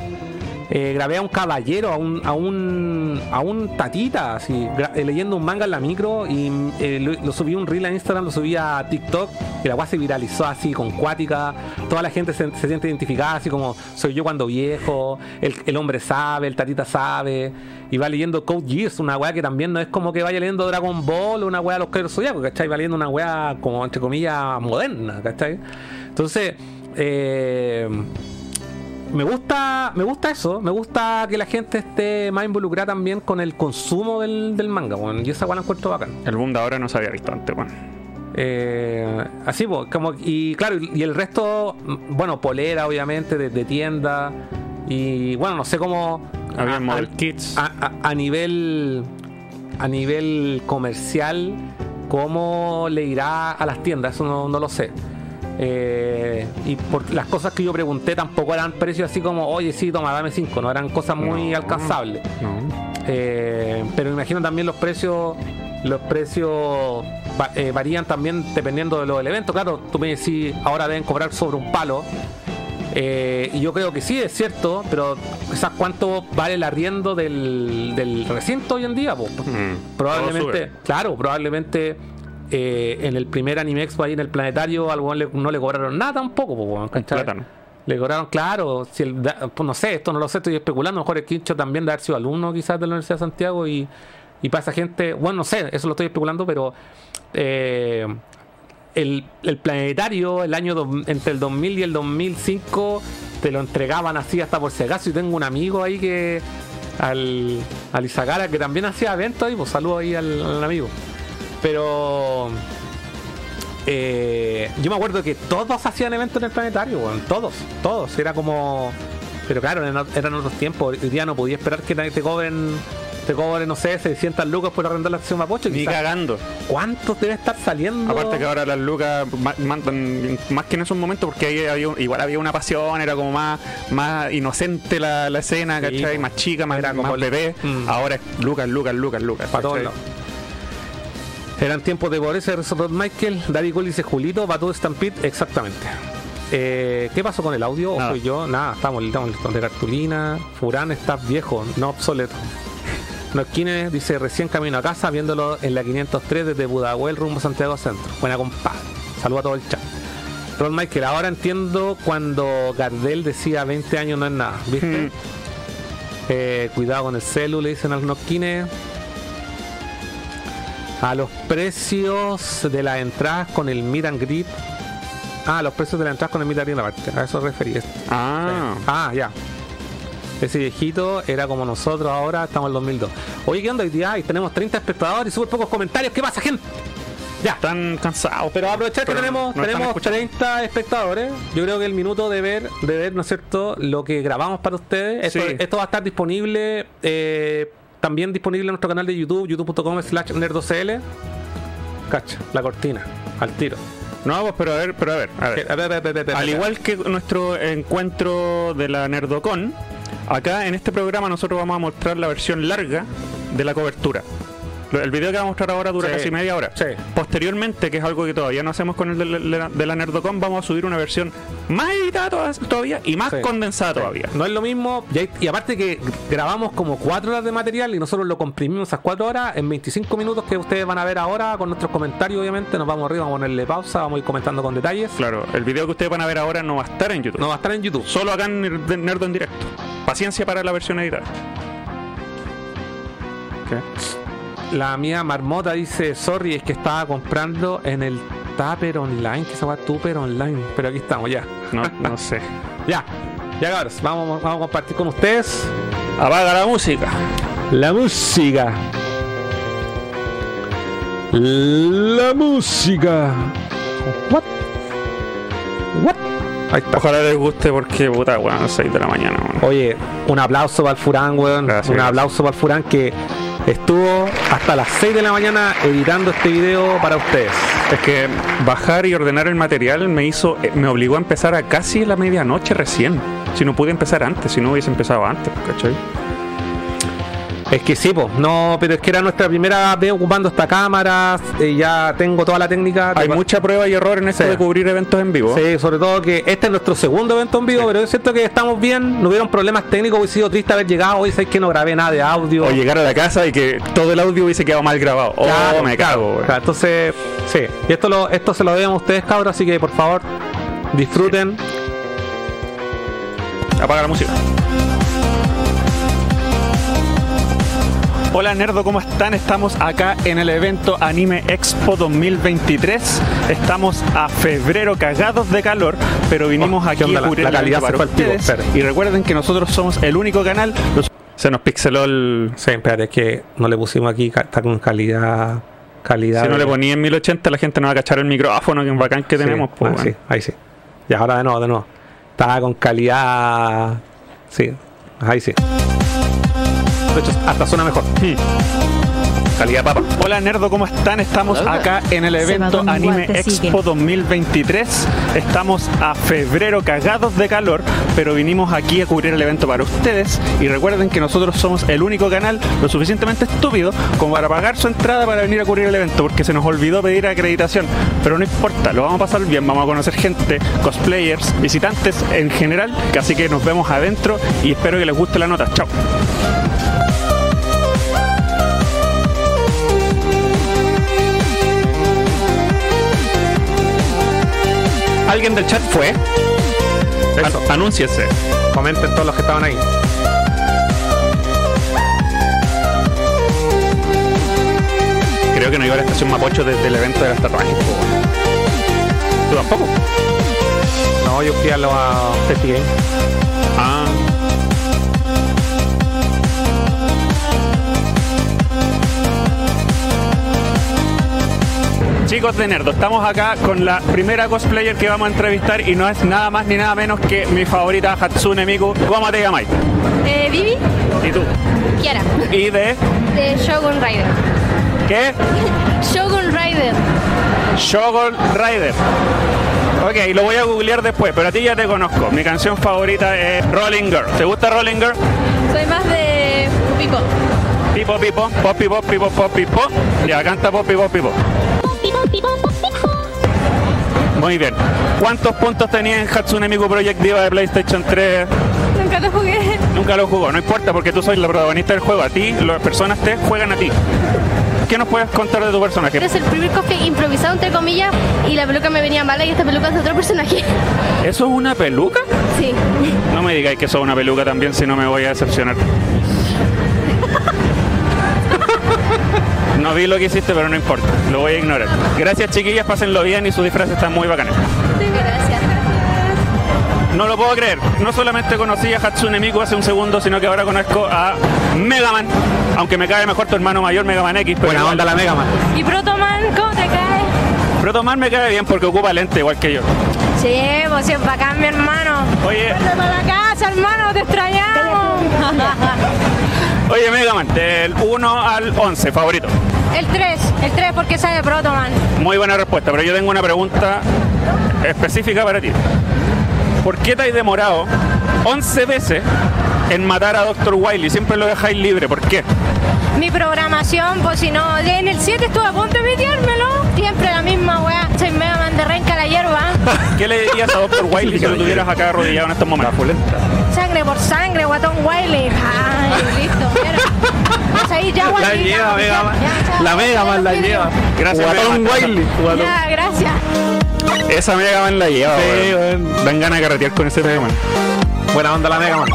Eh, grabé a un caballero, a un, a un, a un tatita, así, eh, leyendo un manga en la micro y eh, lo, lo subí un reel a Instagram, lo subí a TikTok y la weá se viralizó así con cuática. Toda la gente se, siente identificada, así como soy yo cuando viejo, el, el hombre sabe, el tatita sabe. Y va leyendo Code Geass, una weá que también no es como que vaya leyendo Dragon Ball o una weá de los Caballeros Zodiacos, ¿cachai? Va leyendo una weá como entre comillas moderna, ¿cachai? Entonces, eh, me gusta, me gusta eso, me gusta que la gente esté más involucrada también con el consumo del, del manga, weón. Y esa weá la encuentro bacán. El boom de ahora no se había visto antes, bueno. Eh, así, pues, como, y claro, y el resto, mm, bueno, polera, obviamente, de, de tienda. Y bueno, no sé cómo. Había a- model a- kits. A, a- a nivel. A nivel comercial, cómo le irá a las tiendas, eso no, no lo sé. Eh, y por las cosas que yo pregunté tampoco eran precios así como, oye, sí, toma, dame 5, no eran cosas muy No. alcanzables. No. Eh, pero me imagino también los precios los precios eh, varían también dependiendo de lo del evento claro tú me decís ahora deben cobrar sobre un palo y yo creo que sí es cierto pero quizás cuánto vale el arriendo del, del recinto hoy en día? Mm. Probablemente claro probablemente eh, en el primer Anime Expo ahí en el planetario al le- no le cobraron nada tampoco po. Plátano. Le cobraron, claro, si el, pues no sé, esto no lo sé, estoy especulando, a lo mejor el Quincho también de haber sido alumno quizás de la Universidad de Santiago y, y para esa gente, bueno, no sé, eso lo estoy especulando, pero eh, el, el planetario, el año dos- entre el 2000 y el 2005, te lo entregaban así hasta por si acaso y tengo un amigo ahí que, al, al Izagara, que también hacía eventos ahí, pues saludo ahí al, al amigo. Pero... Eh, yo me acuerdo que todos hacían eventos en el planetario, todos, todos. Era como. Pero claro, eran, otros tiempos. Hoy día no podía esperar que te cobren, te cobren, no sé, 600 lucas por arrendar la acción Mapocho. Ni Quizás, cagando. ¿Cuántos debe estar saliendo? Aparte que ahora las lucas ma- mandan más que en esos momentos porque ahí había, un- igual había una pasión, era como más, más inocente la, la escena, Sí. Más chica, más, Era como más el- bebé. Mm. Ahora es lucas, lucas, lucas, lucas. Para todos. Eran tiempos de pobreza, Rod Michael. David Cole dice Julito, va todo Stampede. Exactamente. Eh, ¿Qué pasó con el audio? ¿O Nada. fui yo? Nada, estamos, estamos listos. De cartulina. Furán está viejo, no obsoleto. No Esquines dice recién camino a casa viéndolo en la 503 desde Budahuel rumbo a Santiago Centro. Buena compadre. Saludo a todo el chat. Rod Michael, ahora entiendo cuando Gardel decía 20 años no es nada. ¿Viste? Mm. Eh, cuidado con el celu, le dicen a los Noquines. A los precios de las entradas con el Meet and Greet. Ah, los precios de las entradas con el Meet and Greet aparte. A eso referí. Ah, Ah, ya. Ese viejito era como nosotros ahora, estamos en el 2002. Oye, ¿qué onda hoy día? Y tenemos 30 espectadores y súper pocos comentarios. ¿Qué pasa, gente? Ya. están cansados. Pero aprovechar que tenemos, no tenemos escuchando. 30 espectadores. Yo creo que el minuto de ver, de ver, ¿no es cierto?, lo que grabamos para ustedes. Esto, Sí. esto va a estar disponible, eh, también disponible en nuestro canal de YouTube, youtube.com slash nerdocl. Cacha, la cortina, al tiro. No, pues, pero a ver, pero a ver, a ver. A ver, a ver, Al igual que nuestro encuentro de la Nerdocon, acá en este programa nosotros vamos a mostrar la versión larga de la cobertura. El video que vamos a mostrar ahora dura Sí. casi media hora. Sí. Posteriormente, que es algo que todavía no hacemos con el de la, de la Nerdocon, vamos a subir una versión más editada todavía y más Sí. condensada todavía. No es lo mismo, y, hay- y aparte que grabamos como 4 horas de material y nosotros lo comprimimos esas 4 horas en 25 minutos que ustedes van a ver ahora con nuestros comentarios, obviamente. Nos vamos arriba, vamos a ponerle pausa, vamos a ir comentando con detalles. Claro, el video que ustedes van a ver ahora no va a estar en YouTube. No va a estar en YouTube. Solo acá en Nerd- Nerdo en directo. Paciencia para la versión editada. La mía marmota dice, sorry, es que estaba comprando en el Tupper Online, que se llama Tupper Online. Pero aquí estamos, ya. No, no sé. Ya, ya cabros, vamos, vamos a compartir con ustedes Apaga la música. la música. La música. What? What? Ahí está. Ojalá les guste porque puta, weón, 6 de la mañana, weón. Oye, un aplauso para el Furán, weón. Gracias, un gracias. aplauso para el Furán que estuvo hasta las 6 de la mañana editando este video para ustedes. Es que bajar y ordenar el material me hizo, eh, me obligó a empezar a casi la medianoche recién. Si no pude empezar antes, si no hubiese empezado antes, ¿cachai? Es que sí, pues, no, pero es que era nuestra primera vez ocupando esta cámara, eh, ya tengo toda la técnica. Hay mucha prueba y error en esto Sí. de cubrir eventos en vivo. Sí, sobre todo que este es nuestro segundo evento en vivo, pero es cierto que estamos bien, no hubieron problemas técnicos, hubiese sido triste haber llegado, hoy sabéis que no grabé nada de audio. O llegar a la casa y que todo el audio hubiese quedado mal grabado. Oh, Claro, me cago. Claro, entonces, sí, y esto, lo, esto se lo debemos a ustedes, cabros, así que por favor, disfruten. Apaga la música. Hola Nerdo, ¿cómo están? Estamos acá en el evento Anime Expo 2023. Estamos a febrero cagados de calor, pero vinimos Oh, ¿qué aquí onda? a cubrir la calidad para pico, ustedes. Y recuerden que nosotros somos el único canal. los- Se nos pixeló el... Sí, espérate, es que no le pusimos aquí, está con calidad. calidad Si no le ponía en 1080, la gente no va a cachar el micrófono, que es bacán que Sí, tenemos. ah, pues, sí, bueno. ahí sí. Y ahora de nuevo, de nuevo. Está con calidad. Sí, ahí sí. De hecho, hasta suena mejor. Hmm. Calidad papa. Hola Nerdo, ¿cómo están? Estamos acá en el evento Anime. Expo 2023. Estamos a febrero cagados de calor, pero vinimos aquí a cubrir el evento para ustedes. Y recuerden que nosotros somos el único canal lo suficientemente estúpido como para pagar su entrada para venir a cubrir el evento, porque se nos olvidó pedir acreditación. Pero no importa, lo vamos a pasar bien, vamos a conocer gente, cosplayers, visitantes en general. Así que nos vemos adentro y espero que les guste la nota. Chao. ¿Alguien del chat fue? Eso. An- anúnciese. Comenten todos los que estaban ahí. Creo que no iba a la estación Mapocho desde el evento de las tatuajes. ¿Tú tampoco? No, yo fui a los Festi Game. Ah. Chicos de Nerdo, estamos acá con la primera cosplayer que vamos a entrevistar y no es nada más ni nada menos que mi favorita Hatsune Miku. ¿Cómo te llamáis? Eh, Vivi, ¿Y tú? Kiara, ¿Y de de Shogun Rider. qué? Shogun Rider. Shogun Rider. Ok, lo voy a googlear después, pero a ti ya te conozco. Mi canción favorita es Rolling Girl. ¿Te gusta Rolling Girl? Soy más de Pico. Pipo, pipo, pop, pipo, pipo, pop, pipo. Ya, canta pop, pipo, pipo. Muy bien. ¿Cuántos puntos tenía en Hatsune Miku Project Diva de PlayStation 3? Nunca lo jugué. Nunca lo jugó, no importa porque tú soy la protagonista del juego. A ti, las personas te juegan a ti. ¿Qué nos puedes contar de tu personaje? Eres el primer cosplay improvisado, entre comillas, y la peluca me venía mala y esta peluca es de otro personaje. ¿Eso es una peluca? Sí. No me digáis que eso es una peluca también, si no me voy a decepcionar. No vi lo que hiciste, pero no importa. Lo voy a ignorar. Gracias, chiquillas. Pásenlo bien y su disfraz está muy bacana. Gracias. No lo puedo creer. No solamente conocí a Hatsune Miku hace un segundo, sino que ahora conozco a Mega Man. Aunque me cae mejor tu hermano mayor, Mega Man X. Pero Buena igual. onda la Mega Man. ¿Y Protoman, cómo te cae? Protoman me cae bien porque ocupa lente igual que yo. Sí, pues sí, es bacán, mi hermano. Oye, Vuelve para la casa, hermano, te extrañamos. oye Mega Man, del 1 al 11, favorito. El 3, el 3 porque sabe Protoman. Muy buena respuesta, pero yo tengo una pregunta específica para ti. ¿Por qué te has demorado 11 veces en matar a Dr. Wily? Siempre lo dejáis libre, ¿por qué? Mi programación, pues si no, en el 7 estuve a punto de piteármelo. Siempre la misma weá. Soy Mega Man de renca la hierba. ¿Qué le dirías a Dr. Wily si lo tuvieras acá arrodillado en estos momentos? Sangre por sangre, guatón Wiley. Ay, listo, ahí ya, La lleva, ya, La Mega Man la lleva. Gracias, Guatón. Wiley. Ya, gracias. Esa Mega Man la lleva, Sí, weón. weón. Dan ganas de carretear con ese Mega Man. Buena onda la Mega Man.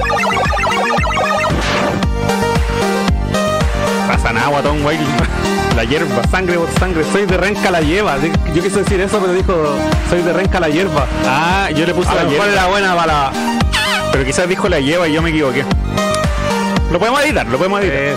Pasa nada, guatón Wily. La hierba. Sangre por sangre, soy de Renca la lleva. Yo quise decir eso, pero dijo, soy de Renca la hierba. Ah, yo le puse A la hierba. era buena para la... Pero quizás dijo la lleva y yo me equivoqué. Lo podemos editar, lo podemos editar. Eh,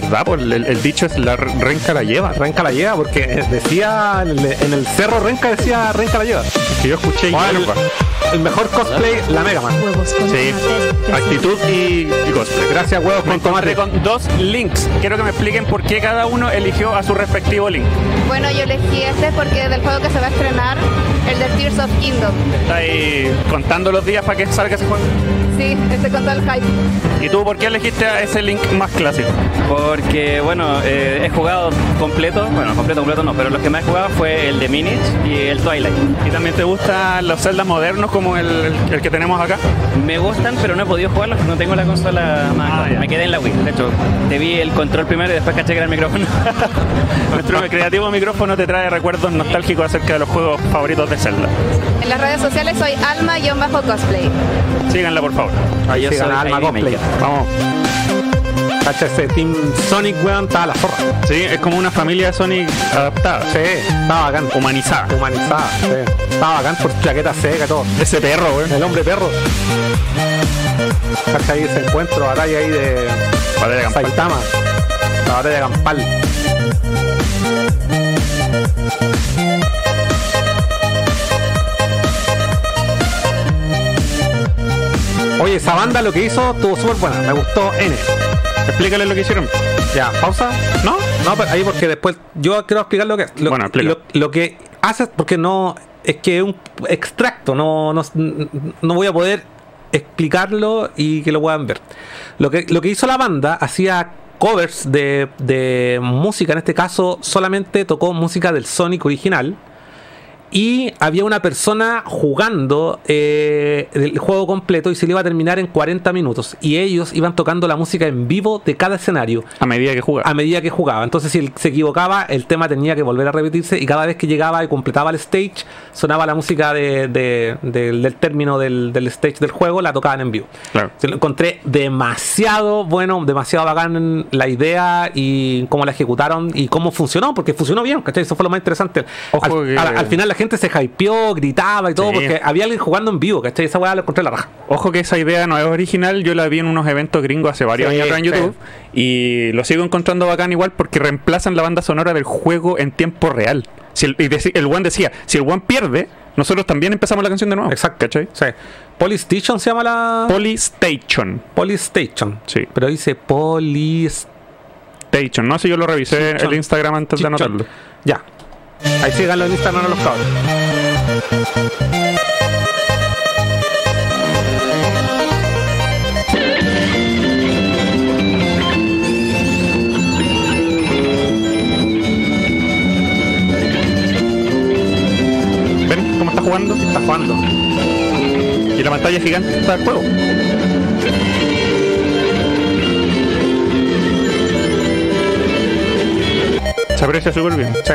¿Verdad? Pues el, el dicho es la renca la lleva. Renca la lleva, porque decía, en el, en el cerro Renca decía Renca la lleva. Que yo escuché O el- hierba. El mejor cosplay, la Mega Man. Huevos con Sí, tomate actitud y, y cosplay. Gracias, huevos Me con tomate. con dos links. Quiero que me expliquen por qué cada uno eligió a su respectivo link. Bueno, yo elegí este porque es del juego que se va a estrenar, el de Tears of Kingdom. Está ahí contando los días para que salga ese juego. Sí, este con todo el hype. ¿Y tú por qué elegiste a ese link más clásico? Porque, bueno, eh, he jugado completo, bueno, completo, completo no, pero los que más he jugado fue el de Minich y el Twilight. ¿Y también te gustan los Zelda modernos como el, el- el que tenemos acá? Me gustan, pero no he podido jugarlos, no tengo la consola más. Ah, me quedé en la Wii, de hecho, te vi el control primero y después caché que era el micrófono. Nuestro creativo micrófono te trae recuerdos nostálgicos acerca de los juegos favoritos de Zelda. En las redes sociales soy alma-cosplay. Síganla, por favor. Ah, yo Sí, soy gana Alma Ivy Cosplay. Maker. Vamos. Cacha ese Team Sonic, weón, estaba la zorra. Sí, es como una familia Sonic adaptada, Sí, estaba bacán. humanizada. Humanizada, sí. Estaba bacán por su chaqueta seca y todo. Ese perro, güey. El hombre perro. Cacha ahí ese encuentro, batalla ahí de Batalla campal. Saitama. La batalla campal. Oye, esa banda lo que hizo estuvo súper buena, me gustó N. Explícale lo que hicieron. Ya, pausa. ¿No? No, pero ahí porque después yo quiero explicar lo que. Lo, Bueno, lo, lo que hace, porque no. Es que es un extracto, no, no, no voy a poder explicarlo y que lo puedan ver. Lo que, lo que hizo la banda hacía covers de, de música, en este caso solamente tocó música del Sonic original. Y había una persona jugando eh, el juego completo y se le iba a terminar en 40 minutos. Y ellos iban tocando la música en vivo de cada escenario A medida que juega. a medida que jugaba. Entonces, si él se equivocaba, el tema tenía que volver a repetirse y cada vez que llegaba y completaba el stage, sonaba la música de- de- del- del término del, del stage del juego, la tocaban en vivo. Claro. Se lo encontré demasiado bueno, demasiado bacán la idea y cómo la ejecutaron y cómo funcionó, porque funcionó bien, ¿cachai? Eso fue lo más interesante. Ojo Al, que- al- al final la gente se hypeó, gritaba y todo, Sí. porque había alguien jugando en vivo, ¿cachai? Esa weá la encontré en la raja. Ojo que esa idea no es original, yo la vi en unos eventos gringos hace varios Sí, años atrás en sí. YouTube y lo sigo encontrando bacán igual porque reemplazan la banda sonora del juego en tiempo real. Si el, y el one decía, si el one pierde, nosotros también empezamos la canción de nuevo. Exacto. ¿Cachai? Sí. Polystation se llama la. Polystation. Polystation. Sí. Pero dice Polystation. Station, no sé, yo lo revisé en el Instagram antes de anotarlo. Ya. Ahí síganlo en Instagram a los cabros. ¿Ven cómo está jugando? Está jugando. Y la pantalla gigante está el juego. Se aprecia súper bien. Sí.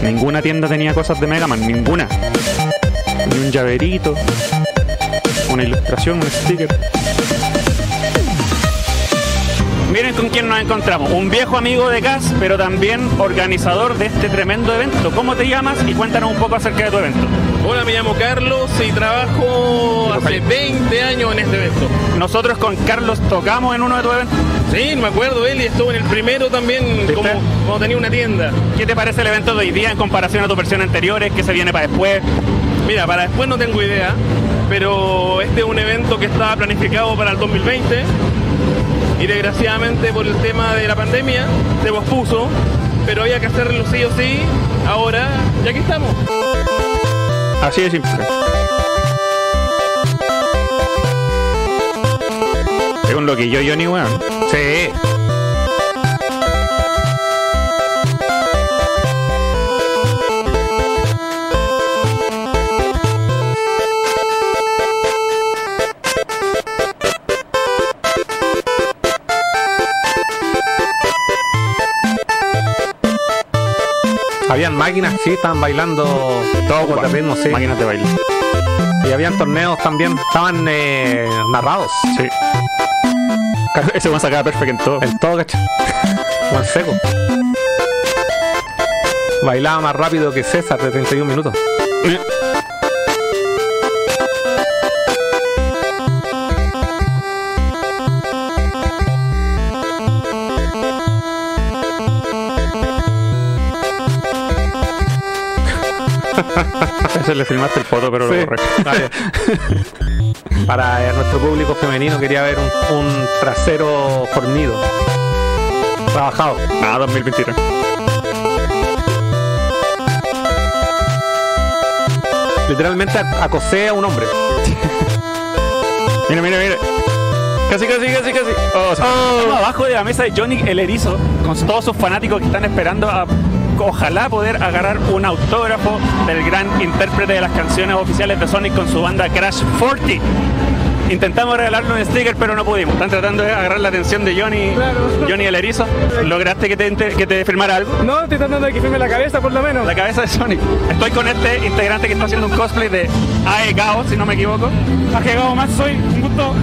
Ninguna tienda tenía cosas de Mega Man, ninguna. Ni un llaverito, una ilustración, un sticker. Miren con quién nos encontramos. Un viejo amigo de Gas, pero también organizador de este tremendo evento. ¿Cómo te llamas? Y cuéntanos un poco acerca de tu evento. Hola, me llamo Carlos y trabajo hace 20 años en este evento. Nosotros con Carlos tocamos en uno de tus eventos. Sí, me acuerdo, él y estuvo en el primero también, como, como tenía una tienda. ¿Qué te parece el evento de hoy día en comparación a tu versión anteriores? ¿Qué se viene para después? Mira, para después no tengo idea, pero este es un evento que estaba planificado para el 2020 y desgraciadamente por el tema de la pandemia se pospuso, pero había que hacerlo sí o sí ahora, ya que estamos. Así de simple. Es un loquillo Johnny, weón. Sí. Habían máquinas, sí, estaban bailando todo el ritmo, sí. Máquinas de baile. Y habían torneos también, estaban eh, narrados. Sí. Ese weón sacaba perfecto en todo. En todo, ¿cachai? En seco. Bailaba más rápido que César de 31 minutos. Ese le filmaste el foto, pero Sí, lo borré. Para nuestro público femenino quería ver un, un trasero fornido. Trabajado. Ah, 2023. Literalmente ac- acosé a un hombre. Mira, mira, mira. Casi, casi, casi, casi. Oh, Estamos abajo de la mesa de Johnny el Erizo, con todos sus fanáticos que están esperando a ojalá poder agarrar un autógrafo del gran intérprete de las canciones oficiales de Sonic con su banda Crash 40. Intentamos regalarle un sticker, pero no pudimos. Están tratando de agarrar la atención de Johnny, Johnny el Erizo. ¿Lograste que te, que te firmara algo? No, estoy tratando de que firme la cabeza por lo menos. La cabeza de Sonic. Estoy con este integrante que está haciendo un cosplay de Aegao, si no me equivoco. Ha llegado más soy, un gusto.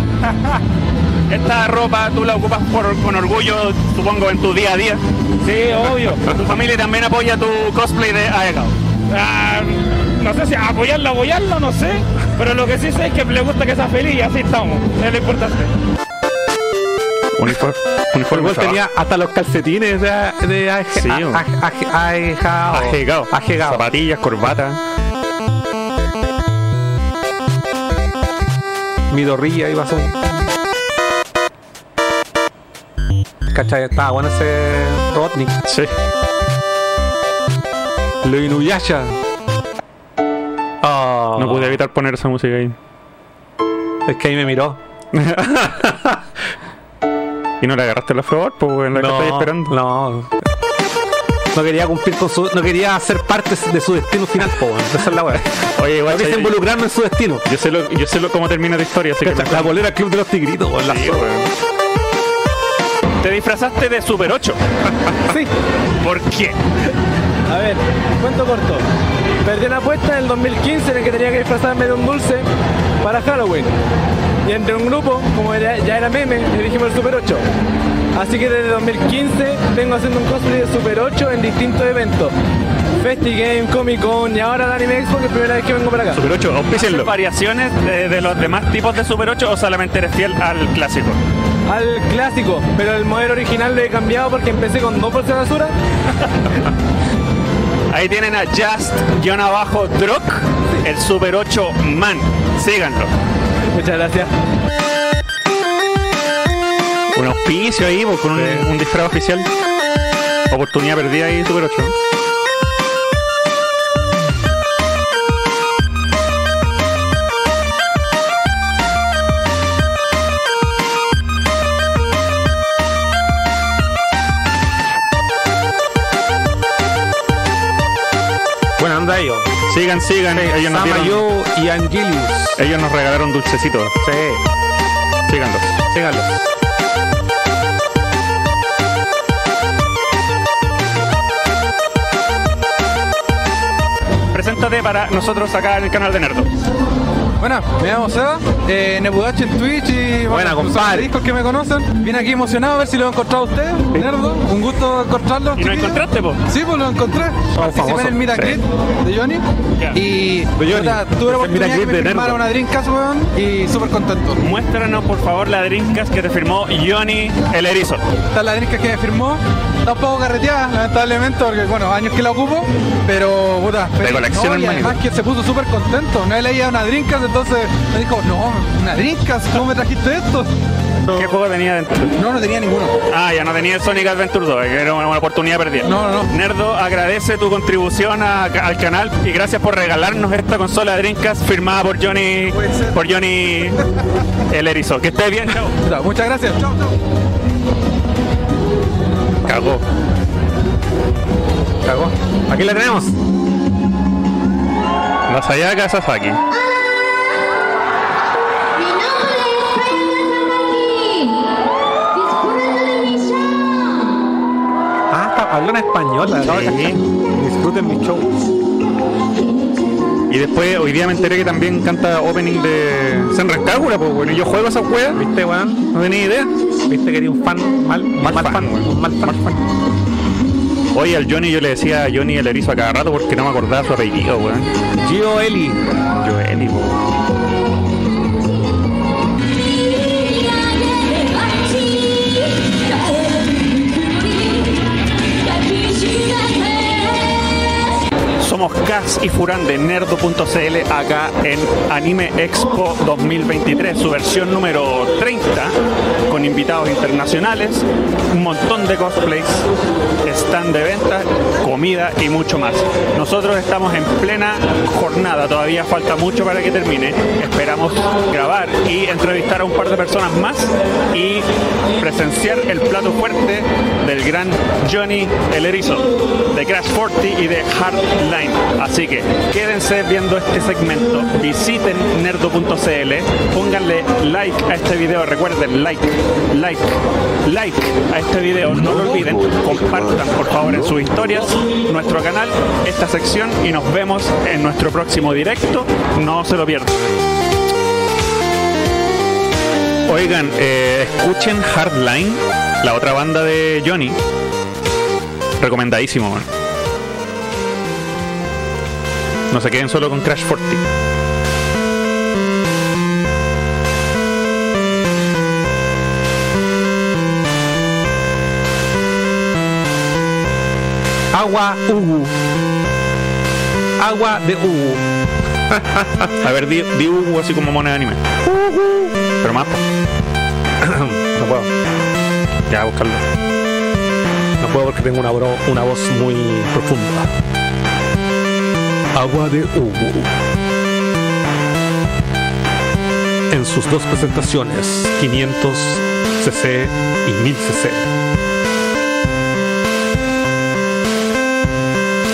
Esta ropa tú la ocupas por- con orgullo, supongo, en tu día a día. Sí, obvio. Tu familia también apoya tu cosplay de Aegao. Ah, no sé si apoyarlo, apoyarlo, no sé. Pero lo que sí sé es que le gusta que sea feliz y así estamos. Es lo importante. Uniforme, uniforme tenía hasta los calcetines de, de. Ajegao. Zapatillas, corbata. Mi dorrilla iba a ser. ¿Cachai? Estaba bueno ese Robotnik. Sí. Lo Inuyasha. Oh, No pude evitar poner esa música ahí. Es que ahí me miró. Y no le agarraste la flor, pues en la que no, estáis esperando. No. No quería cumplir con su. No quería ser parte de su destino final, weón. Esa es la weá. Oye, igual No quise ¿sabes? involucrarme en su destino. yo sé, lo, yo sé lo, cómo termina tu historia, así que... Cacha, La bolera Club de los Tigritos, weón. La Sí, zorra. Te disfrazaste de Super 8. Sí. ¿Por qué? A ver, cuento corto. Perdí una apuesta en el 2015 en el que tenía que disfrazarme de un dulce para Halloween. Y entre un grupo, como ya era meme, elegimos el Super 8. Así que desde 2015 vengo haciendo un cosplay de Super 8 en distintos eventos. FestiGame, Comic Con y ahora el Anime Expo, que es la primera vez que vengo para acá. Super 8, auspícienlo. ¿Haces variaciones de, de los demás tipos de Super 8 o solamente eres fiel al clásico? Al clásico, pero el modelo original lo he cambiado porque empecé con dos bolsas de basura. Ahí tienen a Just-Drock, el Super 8 Man. Síganlo. Muchas gracias. Un auspicio ahí, pues, con un, un disfraz oficial. Oportunidad perdida ahí, Super 8. Ellos. Sigan, sigan. ellos, nos dieron- Samayo y Angelius. ellos nos regalaron dulcecitos. Sí. Síganlos. Síganlos. Preséntate para nosotros acá en el canal de Nerdo. Buena, me llamo Seba, eh, Nebudachi en Twitch y Buena, compadre. discos que me conocen. Vine aquí emocionado a ver si lo he encontrado a usted, Nerdo. Un gusto encontrarlo. ¿Y lo encontraste, po? Sí, pues lo encontré. Participé famosos. en el. Greet de Johnny. Y Johnny. puta, tuve la oportunidad me de firmara Nerdo. una Dreamcast, weón, y súper contento. Muéstranos, por favor, la Dreamcast que te firmó Johnny el Erizo. Esta es la Dreamcast que me firmó. Está un poco carreteada, lamentablemente, porque bueno, años que la ocupo, pero puta, feliz. colección, No, y además que se puso súper contento. No leía una Dreamcast, entonces me dijo, no, una Dreamcast, ¿cómo me trajiste esto? ¿Qué juego tenía dentro? No, no tenía ninguno. Ah, ya no tenía el Sonic Adventure 2, que era una, una oportunidad perdida. No, no, no. Nerdo agradece tu contribución a- al canal y gracias por regalarnos esta consola Dreamcast firmada por Johnny por Johnny el Erizo. Que esté bien, chao. Muchas gracias. Chao, chao. Cagó. Cagó. Aquí la tenemos. La Sayaka Sasaki. Ah, habló en español. Sí. Disfruten mi show. Y después, hoy día me enteré que también canta opening de Senran Kagura, pues bueno, yo juego esa weas, ¿Viste, weón? no tenía idea. ¿Viste que eres un fan mal, Mal fan, weón. Un mal fan. Oye, al Johnny yo le decía a Johnny el erizo a cada rato porque no me acordaba su apellido, weón. Gio Eli. Max y Furán de Nerdo.cl acá en Anime Expo 2023, su versión número 30, con invitados internacionales, un montón de cosplays, stand de venta, comida y mucho más. Nosotros estamos en plena jornada, todavía falta mucho para que termine. Esperamos grabar y entrevistar a un par de personas más y presenciar el plato fuerte del gran Johnny El Erizo de Crash 40 y de Hardline. Así que quédense viendo este segmento, visiten nerdo.cl, pónganle like a este video, recuerden like, like, like a este video, no lo olviden, compartan por favor en sus historias nuestro canal, esta sección y nos vemos en nuestro próximo directo, no se lo pierdan. Oigan, eh, escuchen Hardline, la otra banda de Johnny. Recomendadísimo. No se queden solo con Crash 40. Agua Ugu. Agua de Ugu. A ver, di, di Ugu así como moneda de anime. Pero más. no puedo. Ya, buscarlo. No puedo porque tengo una, bro- una voz muy profunda. Agua de Ugu. En sus dos presentaciones, 500 cc y 1000 cc.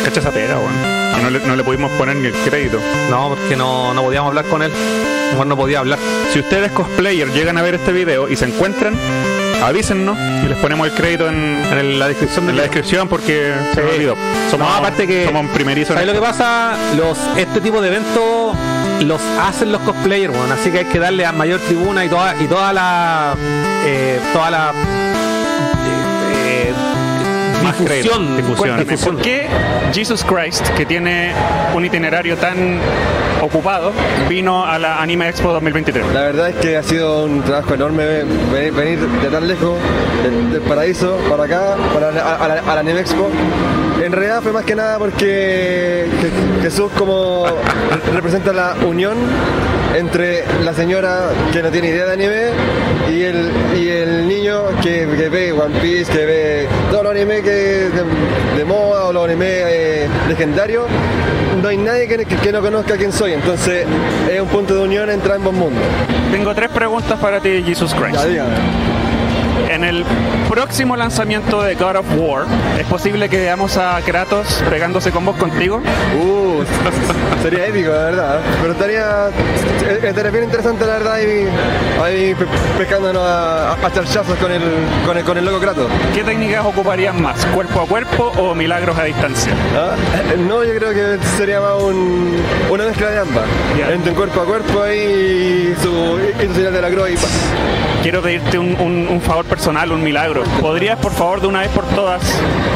Cacha esa pega, weón. No le, no le pudimos poner ni el crédito. No, porque no, no podíamos hablar con él. Mejor no podía hablar. Si ustedes cosplayer llegan a ver este video y se encuentran, avísennos y les ponemos el crédito en, En la descripción en del la descripción porque se me olvidó. Somos, No, aparte que- somos primerizos. ¿Sabes lo que pasa? Los, este tipo de eventos los hacen los cosplayers, weón. Así que hay que darle a mayor tribuna y toda, y toda la. eh, toda la. Más difusión. difusión. ¿Por qué Jesus Christ, que tiene un itinerario tan ocupado, vino a la Anime Expo 2023? La verdad es que ha sido un trabajo enorme venir, venir de tan lejos, del, del paraíso, para acá, para la- a, la, a la Anime Expo. En realidad fue más que nada porque Je- Jesús como re- representa la unión entre la señora que no tiene idea de anime y el, y el niño que, que ve One Piece, que ve todo los anime que de, de moda o los anime eh, legendarios. No hay nadie que, que- que no conozca quién soy, entonces es un punto de unión entre ambos mundos. Tengo tres preguntas para ti, Jesus Christ. Ya. En el próximo lanzamiento de God of War, ¿es posible que veamos a Kratos pegándose con vos contigo? Uh, sería épico, la verdad. Pero estaría, estaría bien interesante, la verdad, ahí, ahí pe- pescándonos a, a charchazos con el, con el, con el loco Kratos. ¿Qué técnicas ocuparían más, cuerpo a cuerpo o milagros a distancia? ¿Ah? No, yo creo que sería más un, una mezcla de ambas. Ya. Entre un cuerpo a cuerpo y su, y su señal de la y pa. Quiero pedirte un, un- un favor personal, un milagro. ¿Podrías, por favor, de una vez por todas,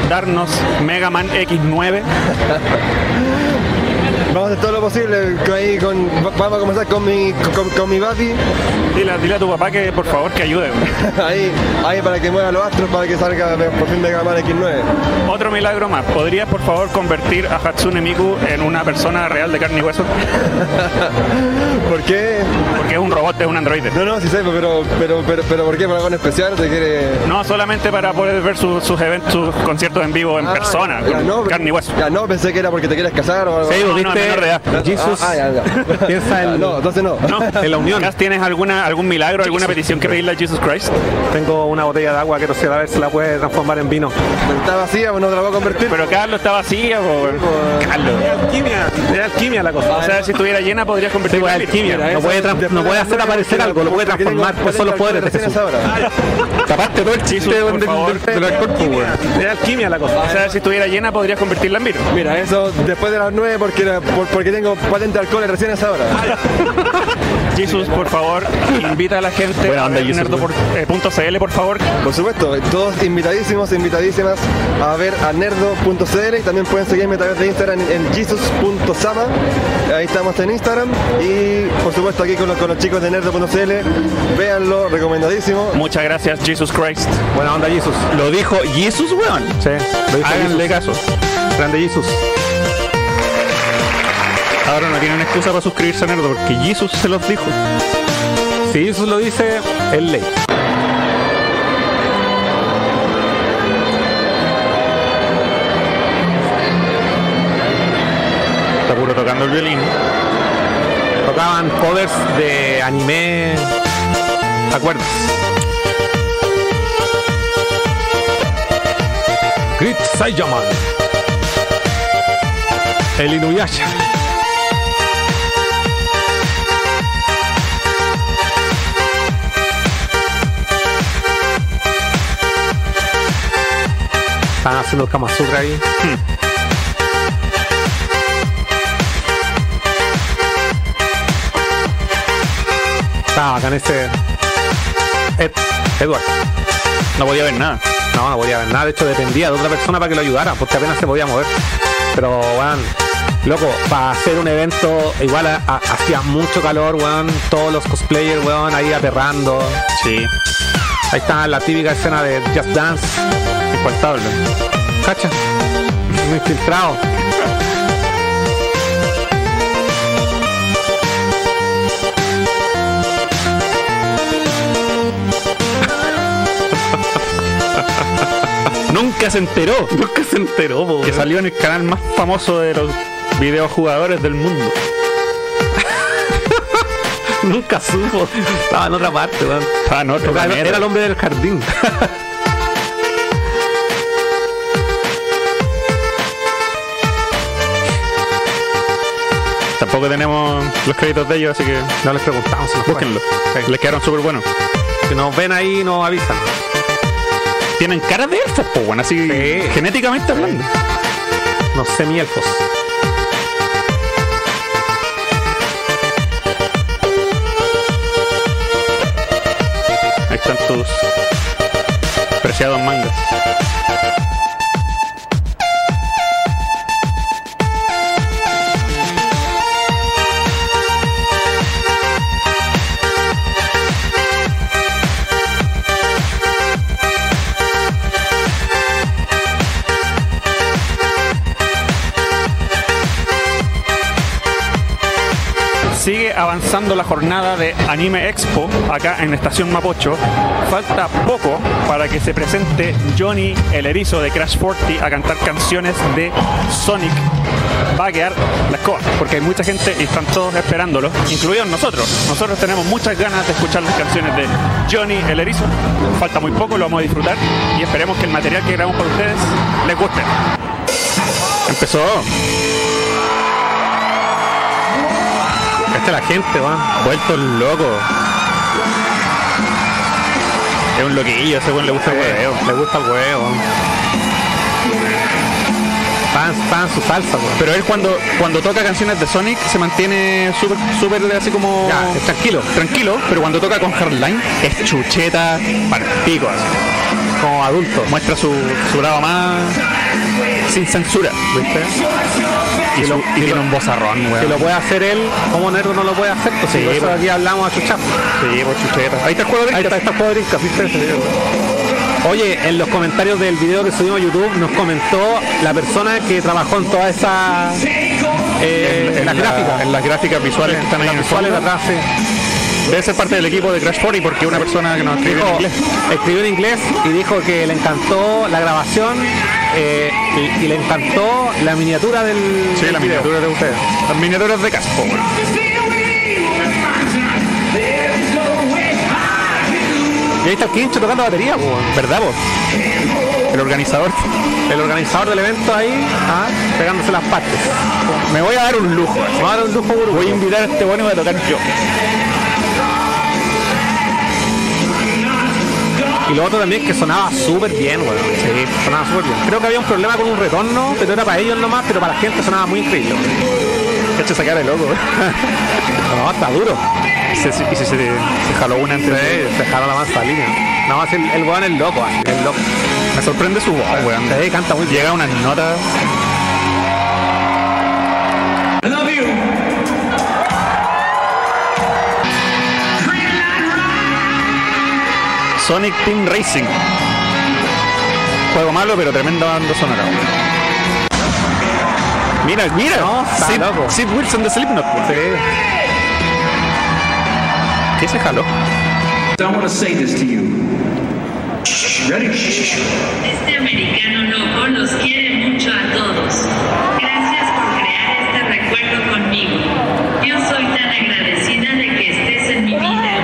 darnos Mega Man X9? Vamos a hacer todo lo posible ahí con, vamos a comenzar con mi, con, con mi Buffy, Dile, dile a tu papá que, por favor, que ayude. ahí, ahí para que mueva los astros para que salga por fin Mega Man X9. Otro milagro más. ¿Podrías, por favor, convertir a Hatsune Miku en una persona real de carne y hueso? ¿Por qué? Porque es un robot, es un androide. No, no, sí sé, pero, pero, pero, pero ¿por qué? ¿Por algo en especial? ¿Te quiere...? No, solamente para poder ver su- sus eventos, sus conciertos en vivo en Ah, persona, ya, con no, carne y hueso. Ya no, pensé que era porque te quieres casar o algo. Sí, No, ¿viste? no, menor de edad. Jesus Ah, ya, ya. piensa en- No, entonces no. ¿No? En la unión. ¿Tienes alguna, algún milagro, alguna petición que pedirle a Jesus Christ? Tengo una botella de agua que no sé a ver si la puede transformar en vino. Está vacía, pues no te la voy a convertir. Pero Carlos está vacía, po. Carlos. alquimia, es alquimia la cosa. O sea, si estuviera llena podrías Sí, convertirla pues, en alquimia. Mira, No puede, no de puede hacer aparecer algo, lo puede transformar. Pues son los poderes de Jesús. Tapaste todo el chiste por del, alcohol, pues. Es alquimia la cosa. O sea, si estuviera llena podrías convertirla en vino. Mira, eso después de las 9 porque, era- por- porque tengo patente de alcohol recién a esa hora. Jesus, por favor, invita a la gente Buena a ver Jesus, nerdo por, eh, punto CL, por favor. Por supuesto, todos invitadísimos, invitadísimas a ver a nerdo.cl y también pueden seguirme a través de Instagram en jesus.sama. Ahí estamos en Instagram y por supuesto aquí con los, con los chicos de nerdo.cl. Véanlo, recomendadísimo. Muchas gracias, Jesus Christ. Buena onda, Jesus. Lo dijo Jesus, weón. Sí, lo dijo Háganle Jesus. caso. Grande Jesus. Ahora no tienen excusa para suscribirse a Nerdo porque Jesus se los dijo. Si eso lo dice, es ley. Está puro tocando el violín. Tocaban covers de anime. ¿Te acuerdas? Grit Saiyaman. El Inuyasha. Están haciendo el Kama Sutra ahí. Estaba bacán ese. Ed, Edward. No podía ver nada. No, no podía ver nada. De hecho, dependía de otra persona para que lo ayudara, porque apenas se podía mover. Pero, weón, loco, para hacer un evento, igual a- a- hacía mucho calor, weón. Todos los cosplayers, weón, ahí aterrando. Sí. Ahí está la típica escena de Just Dance. Infaltable. Cacha. Muy infiltrado. Nunca se enteró. Nunca se enteró, po, Que salió en el canal más famoso de los videojugadores del mundo. Nunca supo. Estaba en otra parte, weón. Ah, no, otro Era, era el hombre del jardín. Tampoco tenemos los créditos de ellos, así que No les preguntamos. búsquenlo. Sí. Les quedaron súper buenos. Si nos ven ahí, nos avisan. Tienen cara de elfos, pues bueno, así Sí. genéticamente hablando. No semielfos. Ahí están tus preciados mangas. Avanzando la jornada de Anime Expo acá en Estación Mapocho. Falta poco para que se presente Johnny el erizo de Crash 40 a cantar canciones de Sonic. Va a quedar la escoba, porque hay mucha gente y están todos esperándolo, incluidos nosotros. Nosotros tenemos muchas ganas de escuchar las canciones de Johnny el erizo. Falta muy poco, lo vamos a disfrutar y esperemos que el material que grabamos para ustedes les guste. Empezó. Es la gente, weón. Vuelto loco. Es un loquillo, ese weón le gusta el hueveo. Le gusta el huevo. Pan, pan su salsa, weón. Pero él cuando, cuando toca canciones de Sonic se mantiene súper súper así como Ya, es tranquilo. tranquilo, pero cuando toca con Hardline es chucheta pico así. Como adulto. Muestra su, su lado más sin censura, ¿viste? Y, su- y tiene un bozarrón, Si weón. lo puede hacer él, como Nerdo no lo puede hacer, pues Sí, si por pues. aquí hablamos a chuchar. Sí, por chucheta. Ahí está el juego de Ahí está, está el juego. Oye, en los comentarios del video que subimos a YouTube nos comentó la persona que trabajó en todas esas eh, en, las la- gráficas. en las gráficas visuales que están ahí las en el visuales de atrás, sí. Debe ser parte del equipo de Crash 40 porque una persona que nos escribe en inglés. escribió en inglés y dijo que le encantó la grabación eh, y, y le encantó la miniatura del, Sí, video. miniaturas de ustedes. Las miniaturas de Caspo. Y ahí está el Quincho tocando batería. ¿Verdad, vos? El organizador. el organizador del evento ahí, ah, pegándose las partes. Me voy a dar un lujo. Vamos a dar un lujo. Voy a invitar a este bueno y voy a tocar yo. Y lo otro también que sonaba súper bien, weón. Sí, sonaba súper bien. Creo que había un problema con un retorno, pero era para ellos nomás, pero para la gente sonaba muy increíble. Cacha esa cara de loco. No, está duro. Y se, se, se, se jaló una entre Sí, se dejaron la mansa línea. No, más el, el weón es loco, así, es loco. Me sorprende su voz, weón. Sí, canta muy bien. Llega a unas notas. Sonic Team Racing. Juego malo, pero tremenda banda sonora. Mira, mira. No, Sid, loco. Sid Wilson de Slipknot. Sí. ¿Qué se jaló? I want to say this to you. Ready? Este americano loco los quiere mucho a todos. Gracias por crear este recuerdo conmigo. Yo soy tan agradecida de que estés en mi vida.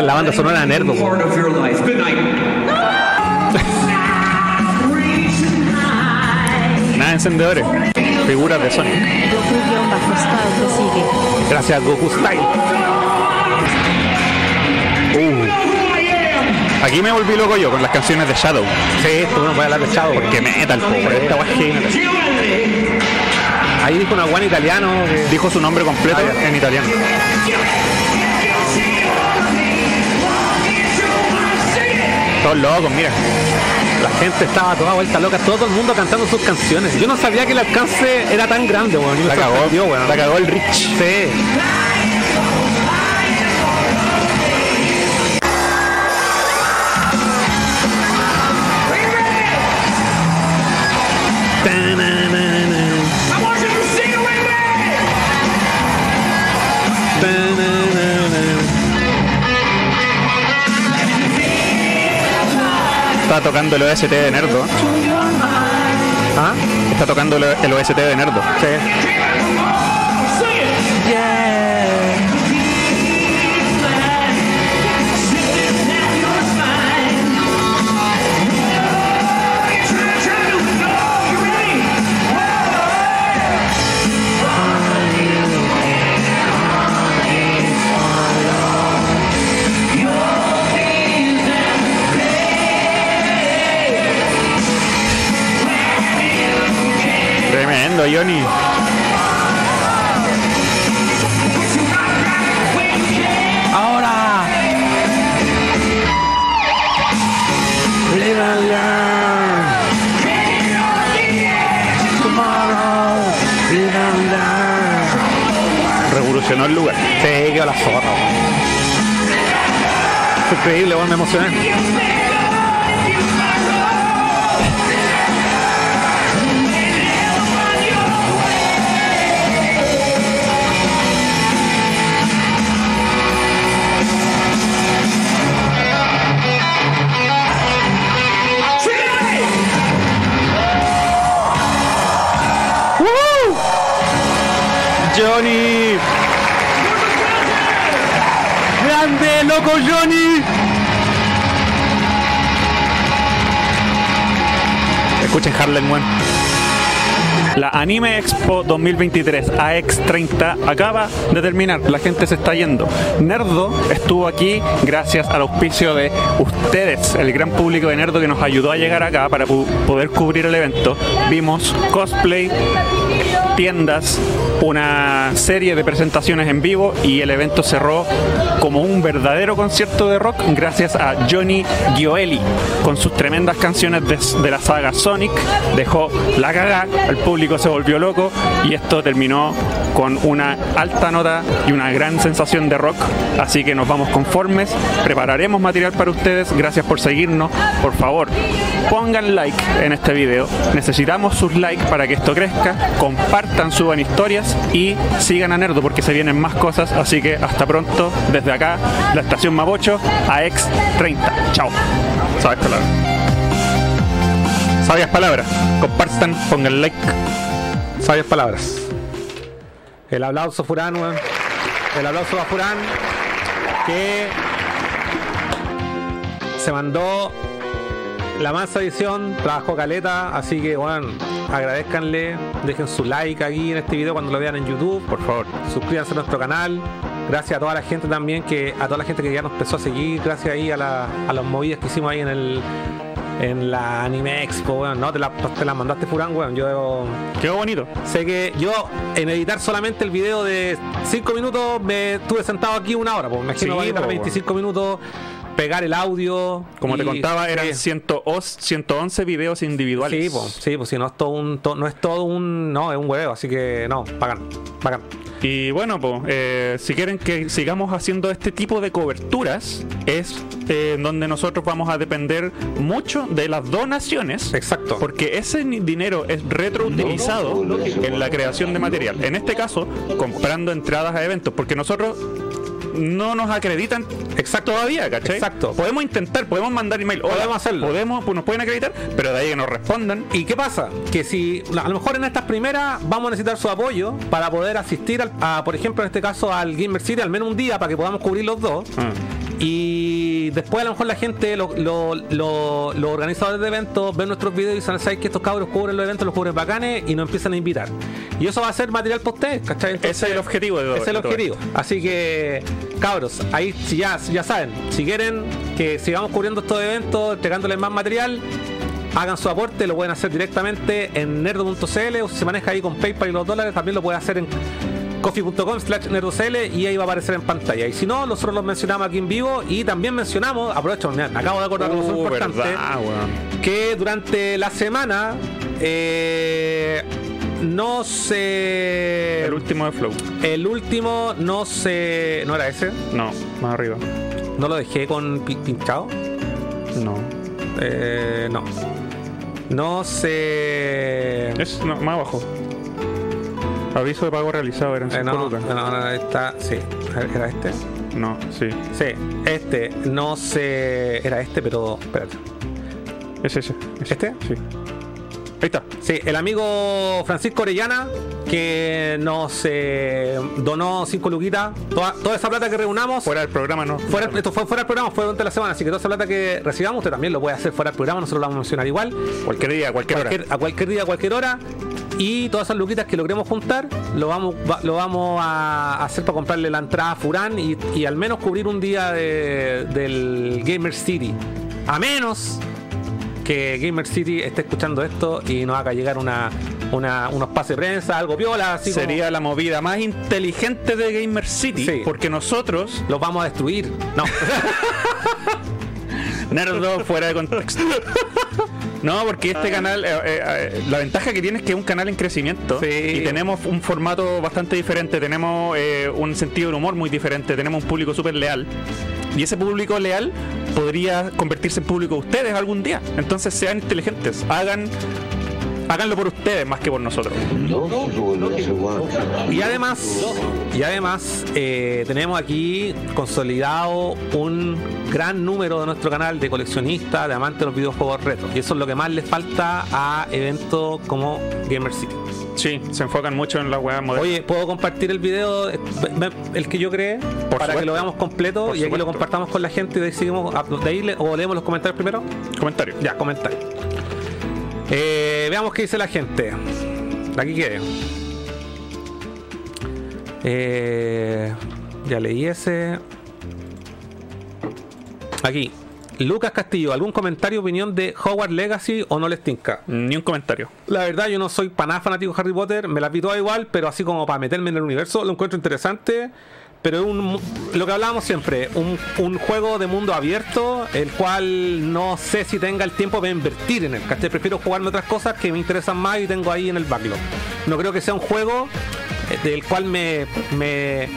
Es la banda sonora night. Nada de encendedores. Figuras de Sonic. Gracias, Goku Style. Aquí me volví loco yo con las canciones de Shadow. Sí, tú no puedes hablar de Chavo. Porque metal, po, weón. Esta. Ahí dijo una guana italiano. Dijo su nombre completo en italiano. Todos locos, mira. La gente estaba toda vuelta loca, todo el mundo cantando sus canciones. Yo no sabía que el alcance era tan grande, weón. me La cagó, weón. la cagó el Rich. Sí. Está tocando el OST de Nerdo. ¿Ah? Está tocando el OST de Nerdo. Johnny. Ahora. Live and learn. Tomorrow. Live and learn. Revolucionó el lugar. Sí, quedó la zorra, increíble, weón, me emocioné. Johnny. Escuchen Harlem One. La Anime Expo 2023 AX30 acaba de terminar, la gente se está yendo. Nerdo estuvo aquí gracias al auspicio de ustedes, el gran público de Nerdo que nos ayudó a llegar acá para poder cubrir el evento. Vimos cosplay, tiendas, una serie de presentaciones en vivo y el evento cerró como un verdadero concierto de rock gracias a Johnny Gioeli con sus tremendas canciones de, la saga Sonic. Dejó la caga, el público se volvió loco y esto terminó con una alta nota y una gran sensación de rock. Así que nos vamos conformes, prepararemos material para ustedes. Gracias por seguirnos. Por favor, pongan like en este video. Necesitamos sus likes para que esto crezca. Compartan, suban historias y sigan a Nerdo porque se vienen más cosas. Así que hasta pronto desde acá, la estación Mapocho a X30. Chao. Sabes palabras. Sabias palabras. Compartan, pongan like. Sabias palabras. El aplauso Furán, weón. El aplauso a Furán. Que se mandó la mansa edición, trabajó caleta, así que bueno, agradezcanle, dejen su like aquí en este video cuando lo vean en YouTube, por favor, suscríbanse a nuestro canal. Gracias a toda la gente también que, a toda la gente que ya nos empezó a seguir, gracias ahí a, la, a las movidas que hicimos ahí en el en la Anime Expo, weón. No, te la, te la mandaste Furán, weón. Yo Quedó bonito. sé que yo en editar solamente el video de 5 minutos me estuve sentado aquí una hora, pues me imagino Sí, va a editar po, 25 minutos pegar el audio. Como te contaba, eran sí. 111 111 videos individuales. Sí, pues, sí, pues si no es todo un, to- no es todo un, no, es un huevo, así que no, bacán, bacán. Y bueno, pues, eh, si quieren que sigamos haciendo este tipo de coberturas, es eh, donde nosotros vamos a depender mucho de las donaciones. Exacto. Porque ese dinero es retroutilizado en la creación de material. En este caso, comprando entradas a eventos, porque nosotros no nos acreditan Exacto. todavía, ¿cachai? Exacto. Podemos intentar, podemos mandar email. Hola, Podemos hacerlo. Podemos, pues nos pueden acreditar, pero de ahí que nos respondan. ¿Y qué pasa? Que si a lo mejor en estas primeras vamos a necesitar su apoyo para poder asistir, al- a, por ejemplo, en este caso al Gamer City, al menos un día para que podamos cubrir los dos. Ah. Y después a lo mejor la gente, lo- lo- lo- los organizadores de eventos, ven nuestros videos y dicen, ¿sabes que estos cabros cubren los eventos, los cubren bacanes? Y nos empiezan a invitar. Y eso va a ser material para ustedes, ¿cachai? Entonces, Ese es el objetivo Ese es el objetivo. Así que, cabros, ahí si ya, ya saben, si quieren que sigamos cubriendo estos eventos, entregándoles más material, hagan su aporte, lo pueden hacer directamente en nerdo.cl o si se maneja ahí con PayPal y los dólares, también lo puede hacer en coffee.com slash nerdocl y ahí va a aparecer en pantalla. Y si no, nosotros los mencionamos aquí en vivo y también mencionamos, aprovecho, me, acabo de acordar Uh, importante, verdad, que durante la semana eh, no se... El último de Flow. El último no se... ¿No era ese? No, más arriba. ¿No lo dejé con pi- pinchado? No. Eh, no. No se... Es no, más abajo. Aviso de pago realizado eran Eh, 5 no, lucas. no, no, está... Sí. ¿Era este? No, sí. Sí, este. No se... Era este, pero... Espérate. Es ese. ese. ¿Este? Sí. Está. Sí, el amigo Francisco Orellana que nos eh, donó 5 luquitas. Toda, toda esa plata que reunamos. Fuera del programa no. Fuera, esto fue fuera del programa, fue durante la semana, así que toda esa plata que recibamos, usted también lo puede hacer fuera del programa, nosotros lo vamos a mencionar igual. Cualquier día, cualquier, hora. a cualquier día, a cualquier hora. Y todas esas luquitas que logremos juntar, lo vamos, va- lo vamos a hacer para comprarle la entrada a Furán y, y al menos cubrir un día de- del Gamer City. A menos que Gamer City esté escuchando esto y nos haga llegar una, una- unos pases de prensa, algo piola, así como- Sería la movida más inteligente de Gamer City. Sí. Porque nosotros, los vamos a destruir. No. Nerdo, fuera de contexto. No, porque este canal, eh, eh, eh, la ventaja que tiene es que es un canal en crecimiento Sí. y tenemos un formato bastante diferente, tenemos eh, un sentido del humor muy diferente, tenemos un público súper leal y ese público leal podría convertirse en público de ustedes algún día. Entonces sean inteligentes, hagan, háganlo por ustedes más que por nosotros. Y además, y además eh, tenemos aquí consolidado un gran número de nuestro canal de coleccionistas, de amantes de los videojuegos retro. Y eso es lo que más les falta a eventos como Gamer City. Sí, se enfocan mucho en las weas modernas. Oye, ¿puedo compartir el video, el que yo creé, para que lo veamos completo Por y aquí lo compartamos con la gente y de ahí seguimos, a- de ahí le- o leemos los comentarios primero? Comentario. Ya, comentario. Eh, veamos qué dice la gente. Aquí quede. Eh, ya leí ese. Aquí. Lucas Castillo, ¿algún comentario, opinión de Howard Legacy o no les tinca? Ni un comentario. La verdad, yo no soy para nada fanático de Harry Potter, me las vi todas igual, pero así como para meterme en el universo, lo encuentro interesante. Pero un, lo que hablábamos siempre, un, un juego de mundo abierto, el cual no sé si tenga el tiempo para invertir en él. ¿cachai? Prefiero jugarme otras cosas que me interesan más y tengo ahí en el backlog. No creo que sea un juego eh, del cual me, me,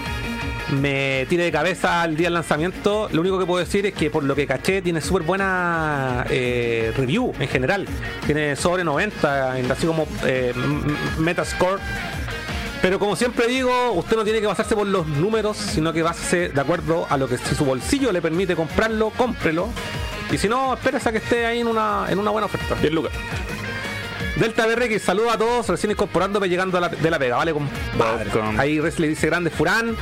me tire de cabeza al día del lanzamiento. Lo único que puedo decir es que por lo que caché tiene súper buena eh, review en general. Tiene sobre 90, en así como eh, Metascore. Pero como siempre digo, usted no tiene que basarse por los números, sino que básese de acuerdo a lo que si su bolsillo le permite comprarlo, cómprelo. Y si no, espérese a que esté ahí en una, en una buena oferta. 10 lucas. Delta BR, saluda a todos, recién incorporándome llegando a la- de la pega, ¿vale? compadre? Ahí Res le dice grande Furán.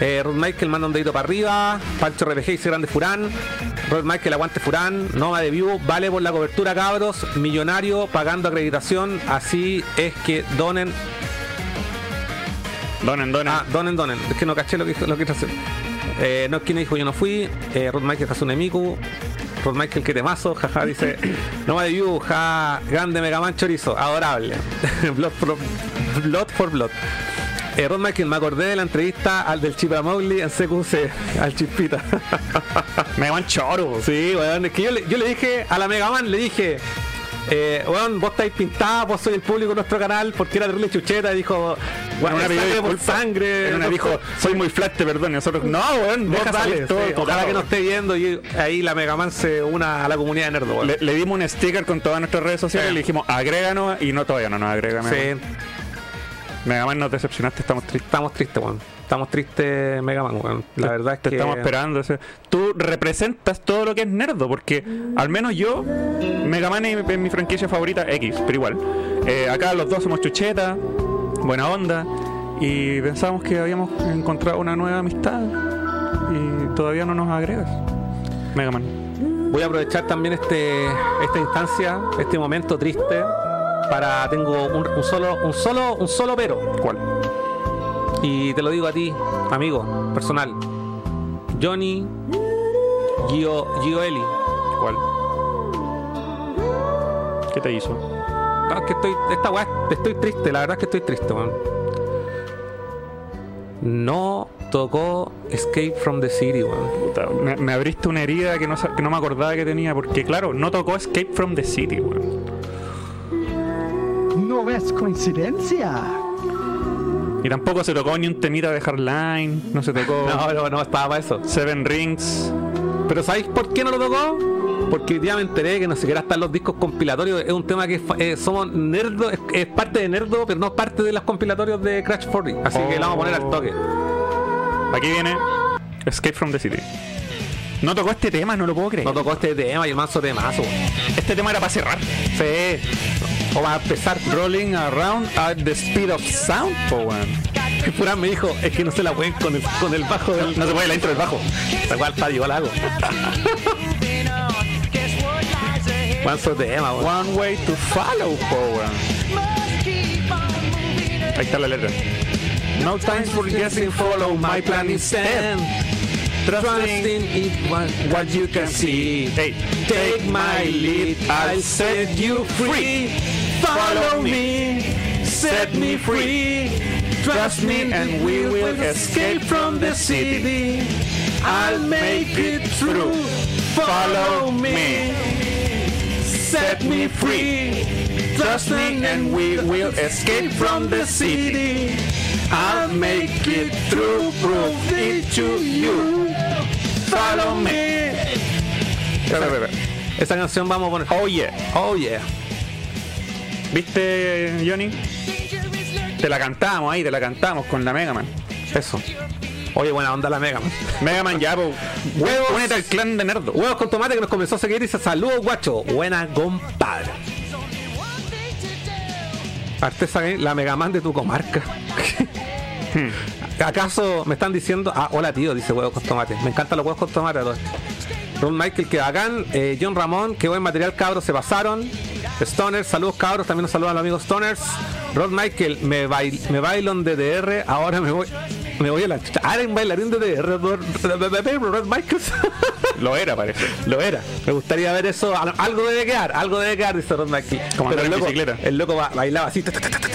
Eh, Rod Michael manda un dedito para arriba. Pancho RPG dice grande Furán. Rod Michael aguante Furán. Nova de View, vale por la cobertura, cabros. Millonario pagando acreditación. Así es que donen. Donen, donen. Ah, donen, donen. Es que no caché lo que, lo que quiero hacer. Eh, no es quien dijo yo no fui. Eh, Rod Michael Hasune Miku. Rod Michael que temazo, jaja, dice. No de view, ja, grande Megaman Chorizo, adorable. blood, for, blood for Blood. Eh, Rod Michael, me acordé de la entrevista al del Chipa Mowgli en CQC, al Chispita. Megaman choro. Sí, weón, es que yo le, yo le dije a la Megaman, le dije, eh, weón, vos estáis pintada, vos soy el público de nuestro canal, porque era terrible chucheta, y dijo, bueno, una sangre por disculpas. sangre. Una dijo, soy muy flat, te perdono. Y nosotros, no, weón, Vos deja dale, todo. sí, todo, ojalá que nos esté viendo y ahí la Megaman se una a la comunidad de Nerdo, weón. Le, le dimos un sticker con todas nuestras redes sociales Sí. y le dijimos, agréganos y no todavía no nos agrega. Megaman. Sí, Megaman nos decepcionaste, estamos tristes. estamos tristes, weón. Estamos tristes, Megaman, weón. La Te- verdad es te que. estamos esperando. o sea, tú representas todo lo que es nerdo, porque al menos yo, Megaman es, es mi franquicia favorita, X, pero igual. Eh, acá los dos somos chuchetas, buena onda, y pensamos que habíamos encontrado una nueva amistad y todavía no nos agregas. Megaman. Voy a aprovechar también este esta instancia, este momento triste, para tengo un, un solo, un solo, un solo pero. ¿Cuál? Y te lo digo a ti, amigo, personal. Johnny Gio, Gioeli. ¿Cuál? ¿Qué te hizo? Es que estoy, esta weá, estoy triste, la verdad es que estoy triste, weón. No tocó Escape from the City, weón. Me, me abriste una herida que no, que no me acordaba que tenía, porque claro, no tocó Escape from the City, weón. No es coincidencia. Y tampoco se tocó ni un temita de Hardline, no se tocó No, no, no estaba para eso. Seven Rings. Pero ¿sabéis por qué no lo tocó? Porque hoy día me enteré que no siquiera están los discos compilatorios. Es un tema que eh, somos nerdo, es, es parte de nerdo, pero no es parte de los compilatorios de Crash 40. Así que la vamos a poner al toque. Aquí viene Escape from the City. No tocó este tema, no lo puedo creer. No tocó este tema y el manso temazo. Este tema era para cerrar. Sí. O va a empezar. Rolling around at the speed of sound, po, weón. Y Furán me dijo, es que no se la pueden con el, con el bajo del. No se puede la intro del bajo. La cual para yo la hago. Manso tema, weón. One way to follow, po, weón. Ahí está la letra. No time for guessing, follow my plan instead. Trusting in what, what you can see. Hey, Take my lead, I'll set you free. Follow me, set me free. Trust me, and we will escape from the city. I'll make it through. Follow me, set me free. Trust me, and we will escape from the city. I'll make it through. Prove it to you. Follow me. Espera. Canción vamos a poner. Oh yeah. Oh yeah. ¿Viste, Johnny? Te la cantamos ahí, te la cantamos con la Mega Man. Eso. Oye, buena onda la Mega Man. Mega Man ya, po. Huevos. Únete al clan de Nerdo. Huevos con tomate que nos comenzó a seguir y dice saludos guacho. Buena compadre. Artesa la Megaman de tu comarca. ¿Acaso me están diciendo? Ah, hola tío, dice huevos con tomate. Me encantan los huevos con tomate. a todos. Ron Michael, que bacán. Eh, John Ramón, que buen material, cabros, se pasaron. Stoners, saludos cabros, también nos saludan los amigos Stoners. Rod Michael, me, bail, me bailo en DDR, ahora me voy. Me voy a la chucha. Ah, era un bailarín de DDR, Rod, Michael. Lo era, parece. Lo era. Me gustaría ver eso. Al- Algo debe quedar, algo debe quedar, dice Rod Michael. Como Pero el en loco, bicicleta. el loco ba- bailaba así,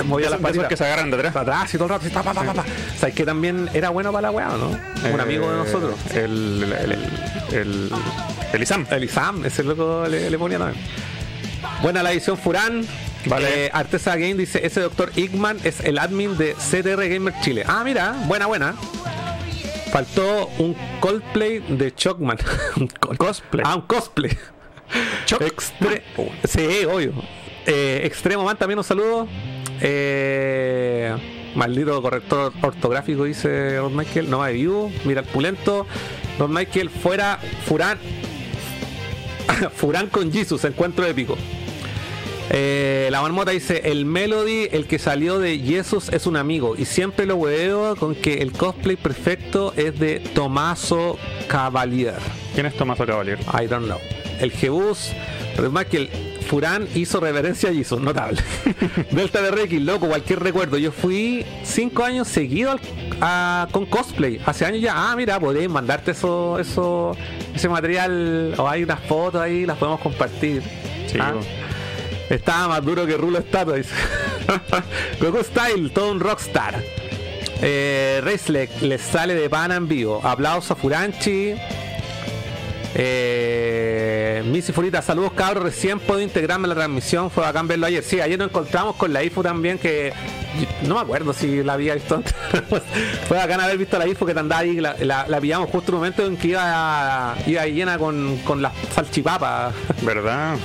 movía las patitas. que se agarran de atrás. Atrás y todo el rato, pa, pa, pa. ¿Sabes que también era bueno para la weá, no? Un amigo de Eh, nosotros. El. El. El. El, el Isam. El Isam, ese loco le, le ponía también. Buena la edición Furán. Vale. Eh, Artesa Game dice, ese doctor Igman es el admin de CTR Gamer Chile. Ah, mira, buena, buena. Faltó un cosplay de Chocman. un Cosplay. Ah, un cosplay. Extre- sí, obvio. Eh, Extremo Man también un saludo. Eh, maldito corrector ortográfico, dice Ron Michael. No hay view. Mira el pulento. Ron Michael fuera Furán. Furán con Jesus, encuentro épico. Eh, la marmota dice, el Melody, el que salió de Jesus es un amigo. Y siempre lo veo con que el cosplay perfecto es de Tomaso Cavalier. ¿Quién es Tomaso Cavalier? I don't know. El Jebus, además que el Furán hizo reverencia a Jesus, notable. Delta de Reiki, loco, cualquier recuerdo. Yo fui cinco años seguido al- a- con cosplay. Hace años ya, ah, mira, podéis mandarte eso, eso, ese material, o hay unas fotos ahí, las podemos compartir. Sí, Ah. Estaba más duro que Rulo Estatua, dice. Goku Style, todo un rockstar. Eh, Reisleck le sale de pana en vivo. Aplauso a Furanchi. Eh, Missy Furita, saludos cabros, recién puedo integrarme a la transmisión, fue bacán verlo ayer. Sí, ayer nos encontramos con la IFU también, que no me acuerdo si la había visto antes. fue bacán haber visto a la IFU que te andaba ahí, la, la- la pillamos justo en un momento en que iba, iba llena con, con las salchipapas. ¿Verdad?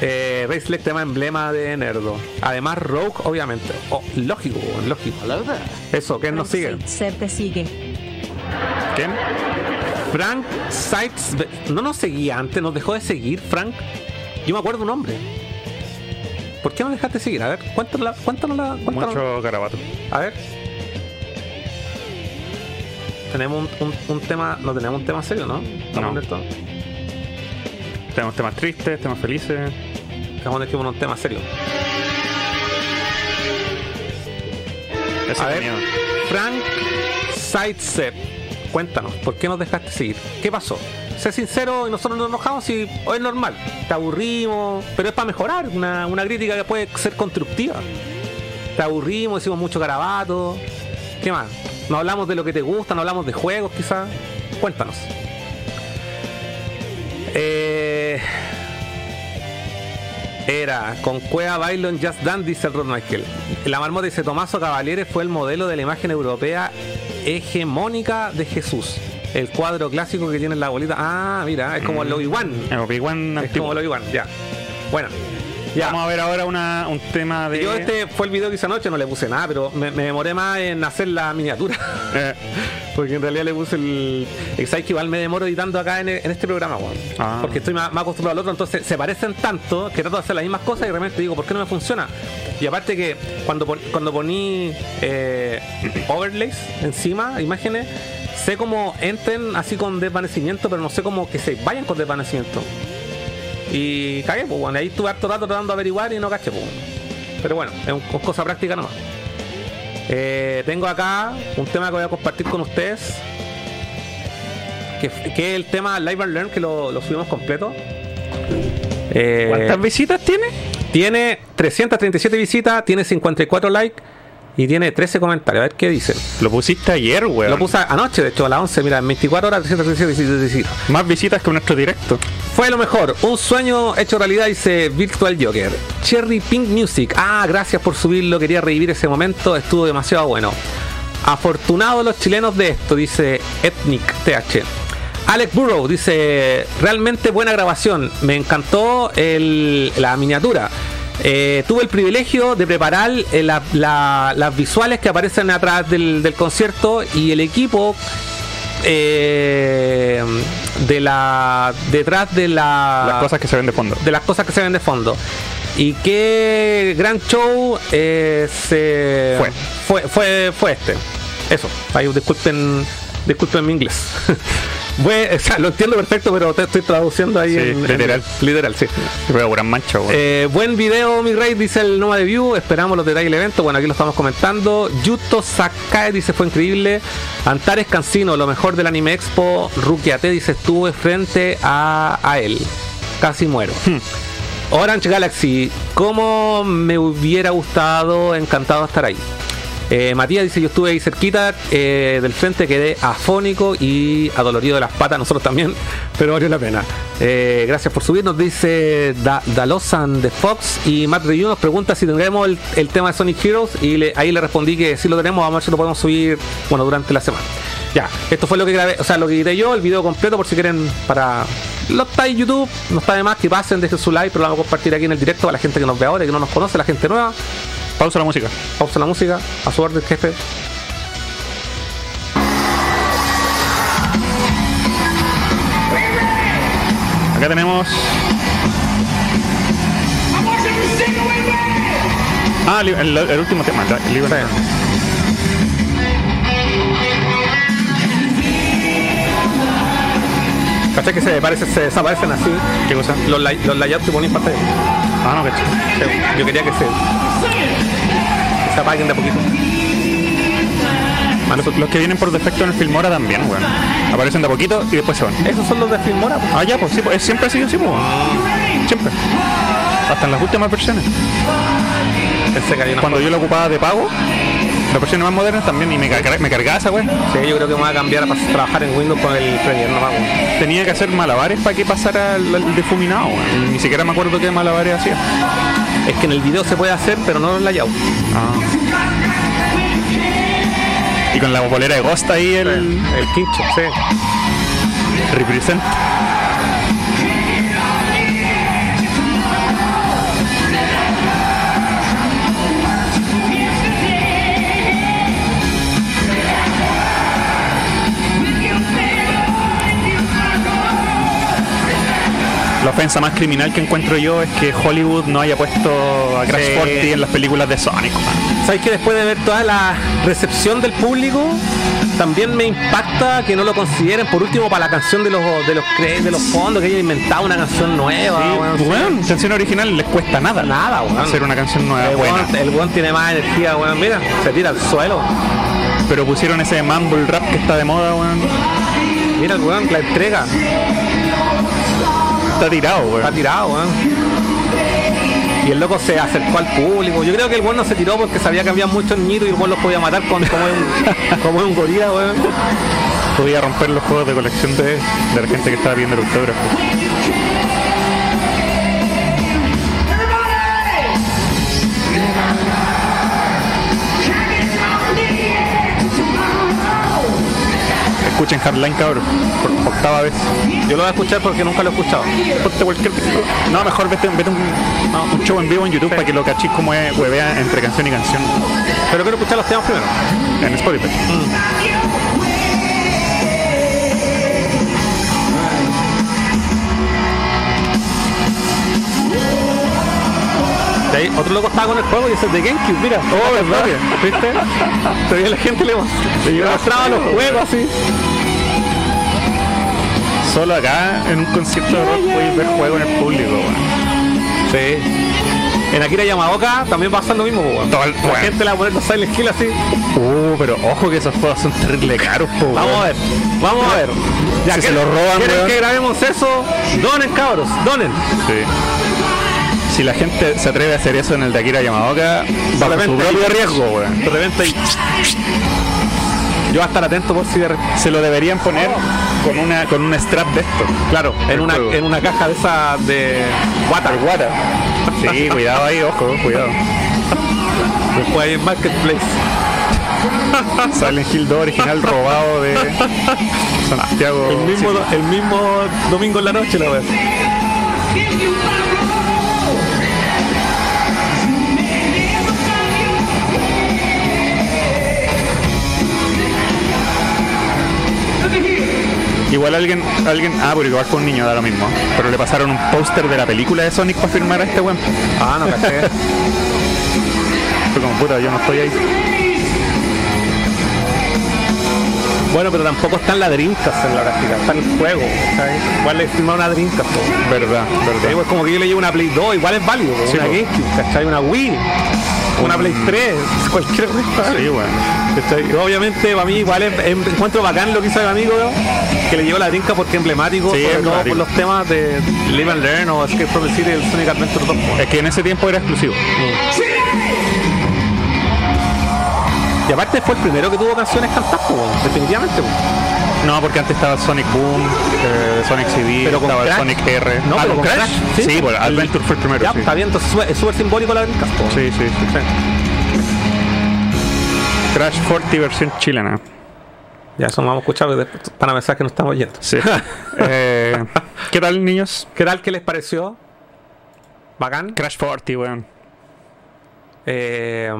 Eh, Race tema emblema de Nerdo. Además, Rogue, obviamente. Oh, lógico, lógico. Eso, ¿quién nos sigue? Te sigue. ¿Quién? Frank Sites. ¿No nos seguía antes? ¿Nos dejó de seguir, Frank? Yo me acuerdo un nombre. ¿Por qué no dejaste de seguir? A ver, cuéntanos la. Cuéntanos la cuéntanos- Mucho garabato. A ver. Tenemos un, un- un tema. No tenemos un tema serio, ¿no? Estamos No. Tenemos temas tristes, temas felices. Estamos en un tema serio. Ese A ver, miedo. Frank Sidestep, cuéntanos, ¿por qué nos dejaste seguir? ¿Qué pasó? Sé sincero y nosotros nos enojamos y es normal, te aburrimos, pero es para mejorar, una, una crítica que puede ser constructiva. Te aburrimos, hicimos mucho garabato. ¿Qué más? No hablamos de lo que te gusta, no hablamos de juegos quizás. Cuéntanos. Eh, era con Cueva Bailo en Just Dance, dice el Rod Michael. La marmota dice: Tomaso Cavaliere fue el modelo de la imagen europea hegemónica de Jesús. El cuadro clásico que tiene en la bolita. Ah, mira, es como el Obi-Wan. El Obi-Wan Es antiguo. como el Obi-Wan, ya. Bueno, ya. Vamos a ver ahora una, un tema de. Yo este fue el video que hice anoche, no le puse nada, pero me, me demoré más en hacer la miniatura. Eh, Porque en realidad le puse el. ¿Sabes que igual me demoro editando acá en, en este programa, weón? Ah. Porque estoy más, más acostumbrado al otro, entonces se parecen tanto que trato de hacer las mismas cosas y realmente digo, ¿por qué no me funciona? Y aparte que cuando, pon- cuando poní eh, overlays encima, imágenes, sé cómo entren así con desvanecimiento, pero no sé cómo que se vayan con desvanecimiento. Y cagué, pues bueno, ahí estuve harto rato tratando de averiguar y no caché, pues. Pero bueno, es un- cosa práctica nomás. Eh, tengo acá un tema que voy a compartir con ustedes. Que, que es el tema Live and Learn, que lo, lo subimos completo. Eh, ¿Cuántas visitas tiene? Tiene 337 visitas, tiene 54 likes y tiene 13 comentarios. A ver qué dicen. Lo pusiste ayer, weón. Lo puse anoche, de hecho, a las 11. Mira, en 24 horas, 337 visitas. Más visitas que nuestro directo. Fue lo mejor. Un sueño hecho realidad, dice Virtual Joker. Cherry Pink Music. Ah, gracias por subirlo. Quería revivir ese momento. Estuvo demasiado bueno. Afortunados los chilenos de esto, dice Ethnic TH. Alex Burrow dice, realmente buena grabación. Me encantó el- la miniatura. Eh, tuve el privilegio de preparar eh, la- la- las visuales que aparecen atrás del, del concierto y el equipo eh, de la detrás de la Las cosas que se ven de fondo. de las cosas que se ven de fondo y qué gran show eh, se Fue. fue fue fue este eso ahí disculpen disculpen mi inglés Bue- o sea, lo entiendo perfecto pero te estoy traduciendo ahí Sí, en, en- literal. literal sí Pero gran mancha, weón. eh, buen video, mi rey, dice el Nova de View. Esperamos los detalles del evento. Bueno, aquí lo estamos comentando. Yuto Sakae dice fue increíble. Antares Cancino, lo mejor del Anime Expo. Rukiate dice estuve frente a, a él. Casi muero. Orange Galaxy, como me hubiera gustado, encantado estar ahí. Eh, Matías dice, yo estuve ahí cerquita eh, del frente, quedé afónico y adolorido de las patas, nosotros también, pero valió la pena. Eh, gracias por subirnos, dice da Dalosan de Fox y Matt Review nos pregunta si tendremos el, tema de Sonic Heroes y ahí le respondí que sí lo tenemos, vamos a ver si lo podemos subir, bueno, durante la semana. Ya, esto fue lo que grabé, o sea, lo que grabé yo, el video completo por si quieren para... Lo está en YouTube, no está de más que pasen, dejen su like, pero lo vamos a compartir aquí en el directo a la gente que nos ve ahora que no nos conoce, la gente nueva. Pausa la música. Pausa la música, a su orden, jefe. Acá tenemos. Ah, li- el, el último tema, el libro. ¿Cachai que se, parece, se desaparecen así? ¿Qué cosa? Los, los layouts que ponen en pantalla. Ah, no, cacho. Sí, Yo quería que se, se apaguen de a poquito. Los, los que vienen por defecto en el Filmora también, weón. Aparecen de a poquito y después se van. Esos son los de Filmora. pues. Ah, ya, pues sí, pues, siempre ha sido así, pues. Siempre. Hasta en las últimas versiones. Cuando yo lo ocupaba de pago, Las versiones más modernas también, y me, carga- me cargaba esa weón. Sí, yo creo que me voy a cambiar a pas- trabajar en Windows con el Premiere, no weón. Tenía que hacer malabares para que pasara el, el difuminado, weón. Ni siquiera me acuerdo qué malabares hacía. Es que en el video se puede hacer, pero no en el layout. Y con la bolera de Ghost ahí el, el quincho, sí. Represent. La ofensa más criminal que encuentro yo es que Hollywood no haya puesto a Crash Sí. 40 en las películas de Sonic. man. ¿Sabes que después de ver toda la recepción del público, también me impacta que no lo consideren por último para la canción de los de los de los fondos que hayan inventado una canción nueva? sí. Weón, canción original les cuesta nada. Nada, weón. Hacer una canción nueva El buena. weón, el weón tiene más energía, weón. Mira, se tira al suelo. Pero pusieron ese mumble rap que está de moda, weón. Mira el weón, la entrega. Está tirado, weón. Está tirado, weón. Y el loco se acercó al público. Yo creo que el weón no se tiró porque sabía que había muchos niños y el weón los podía matar con, como, es un, como un gorila, weón. Podía romper los juegos de colección de, de la gente que estaba viendo el autógrafo. Escuchen Hardline, cabrón, por octava vez. Yo lo voy a escuchar porque nunca lo he escuchado. Ponte cualquier- No, mejor vete, vete un, un show en vivo en YouTube para que lo cachis como es huevea entre canción y canción. Pero quiero escuchar los temas primero. En Spotify. Y otro loco estaba con el juego y ese es de GameCube, mira. Oh, ¿verdad? ¿Viste? Todavía la gente le, le mostraba los juegos así. Solo acá en un concierto de rock puedes ver juegos en el público, weón. Sí. En Akira Yamaoka también pasa lo mismo, weón. La weón. gente le va a poner los Silent Hill así. Uh, pero ojo que esos juegos son terrible caros, po, Vamos a ver, vamos a ver. Si se ¿quieren- lo roban, ¿Quieren weón? que grabemos eso? Donen, cabros, donen. Sí. Si la gente se atreve a hacer eso en el de Akira Yamaoka, bajo su repente- propio riesgo, weón. De repente Yo voy a estar atento por si. Se lo deberían poner con una con un strap de esto. Claro, en El una, juego. en una caja de esa de. El guata. Sí, cuidado ahí, ojo, cuidado. Después hay en Marketplace. Silent Hill 2 original robado de Santiago. El mismo, el mismo domingo en la noche la vez. Igual alguien, alguien, ah, pero igual fue un niño, da lo mismo. Pero le pasaron un póster de la película de Sonic para firmar a este weón. Ah, no caché. Fue como puta, yo no estoy ahí. Bueno, pero tampoco están las Dreamcast en la práctica, está en el juego. ¿sabes? Igual le firmaron una po. Verdad, verdad. Sí, pues como que yo le llevo una Play 2, igual es válido. po. Sí, una po. GameCube, ¿cachai? Una Wii, una Play 3, cualquier cosa. Obviamente, para mí, igual es, es- encuentro bacán lo que hizo el amigo, ¿no? que le llevó la Dreamcast porque es emblemático, Sí, sobre todo por los temas de Live and Learn o Escape from the City del Sonic Adventure 2. po. Es que en ese tiempo era exclusivo. Y aparte fue el primero que tuvo canciones cantadas, definitivamente. No, porque antes estaba Sonic Boom, eh, Sonic CD, Pero con estaba Crash. Sonic R. No, Ah, pero ¿con con Crash? Crash, Sí, sí. bueno, Adventure fue el primero. Ya, sí. está bien, entonces es súper simbólico la Dreamcast. po. Sí, sí, sí. Crash 40 versión chilena. Ya, eso vamos a escuchar porque después van a pensar que no estamos yendo. Sí. Eh, ¿Qué tal, niños? ¿Qué tal? ¿Qué les pareció? ¿Bacán? Crash 40, weón. Eh,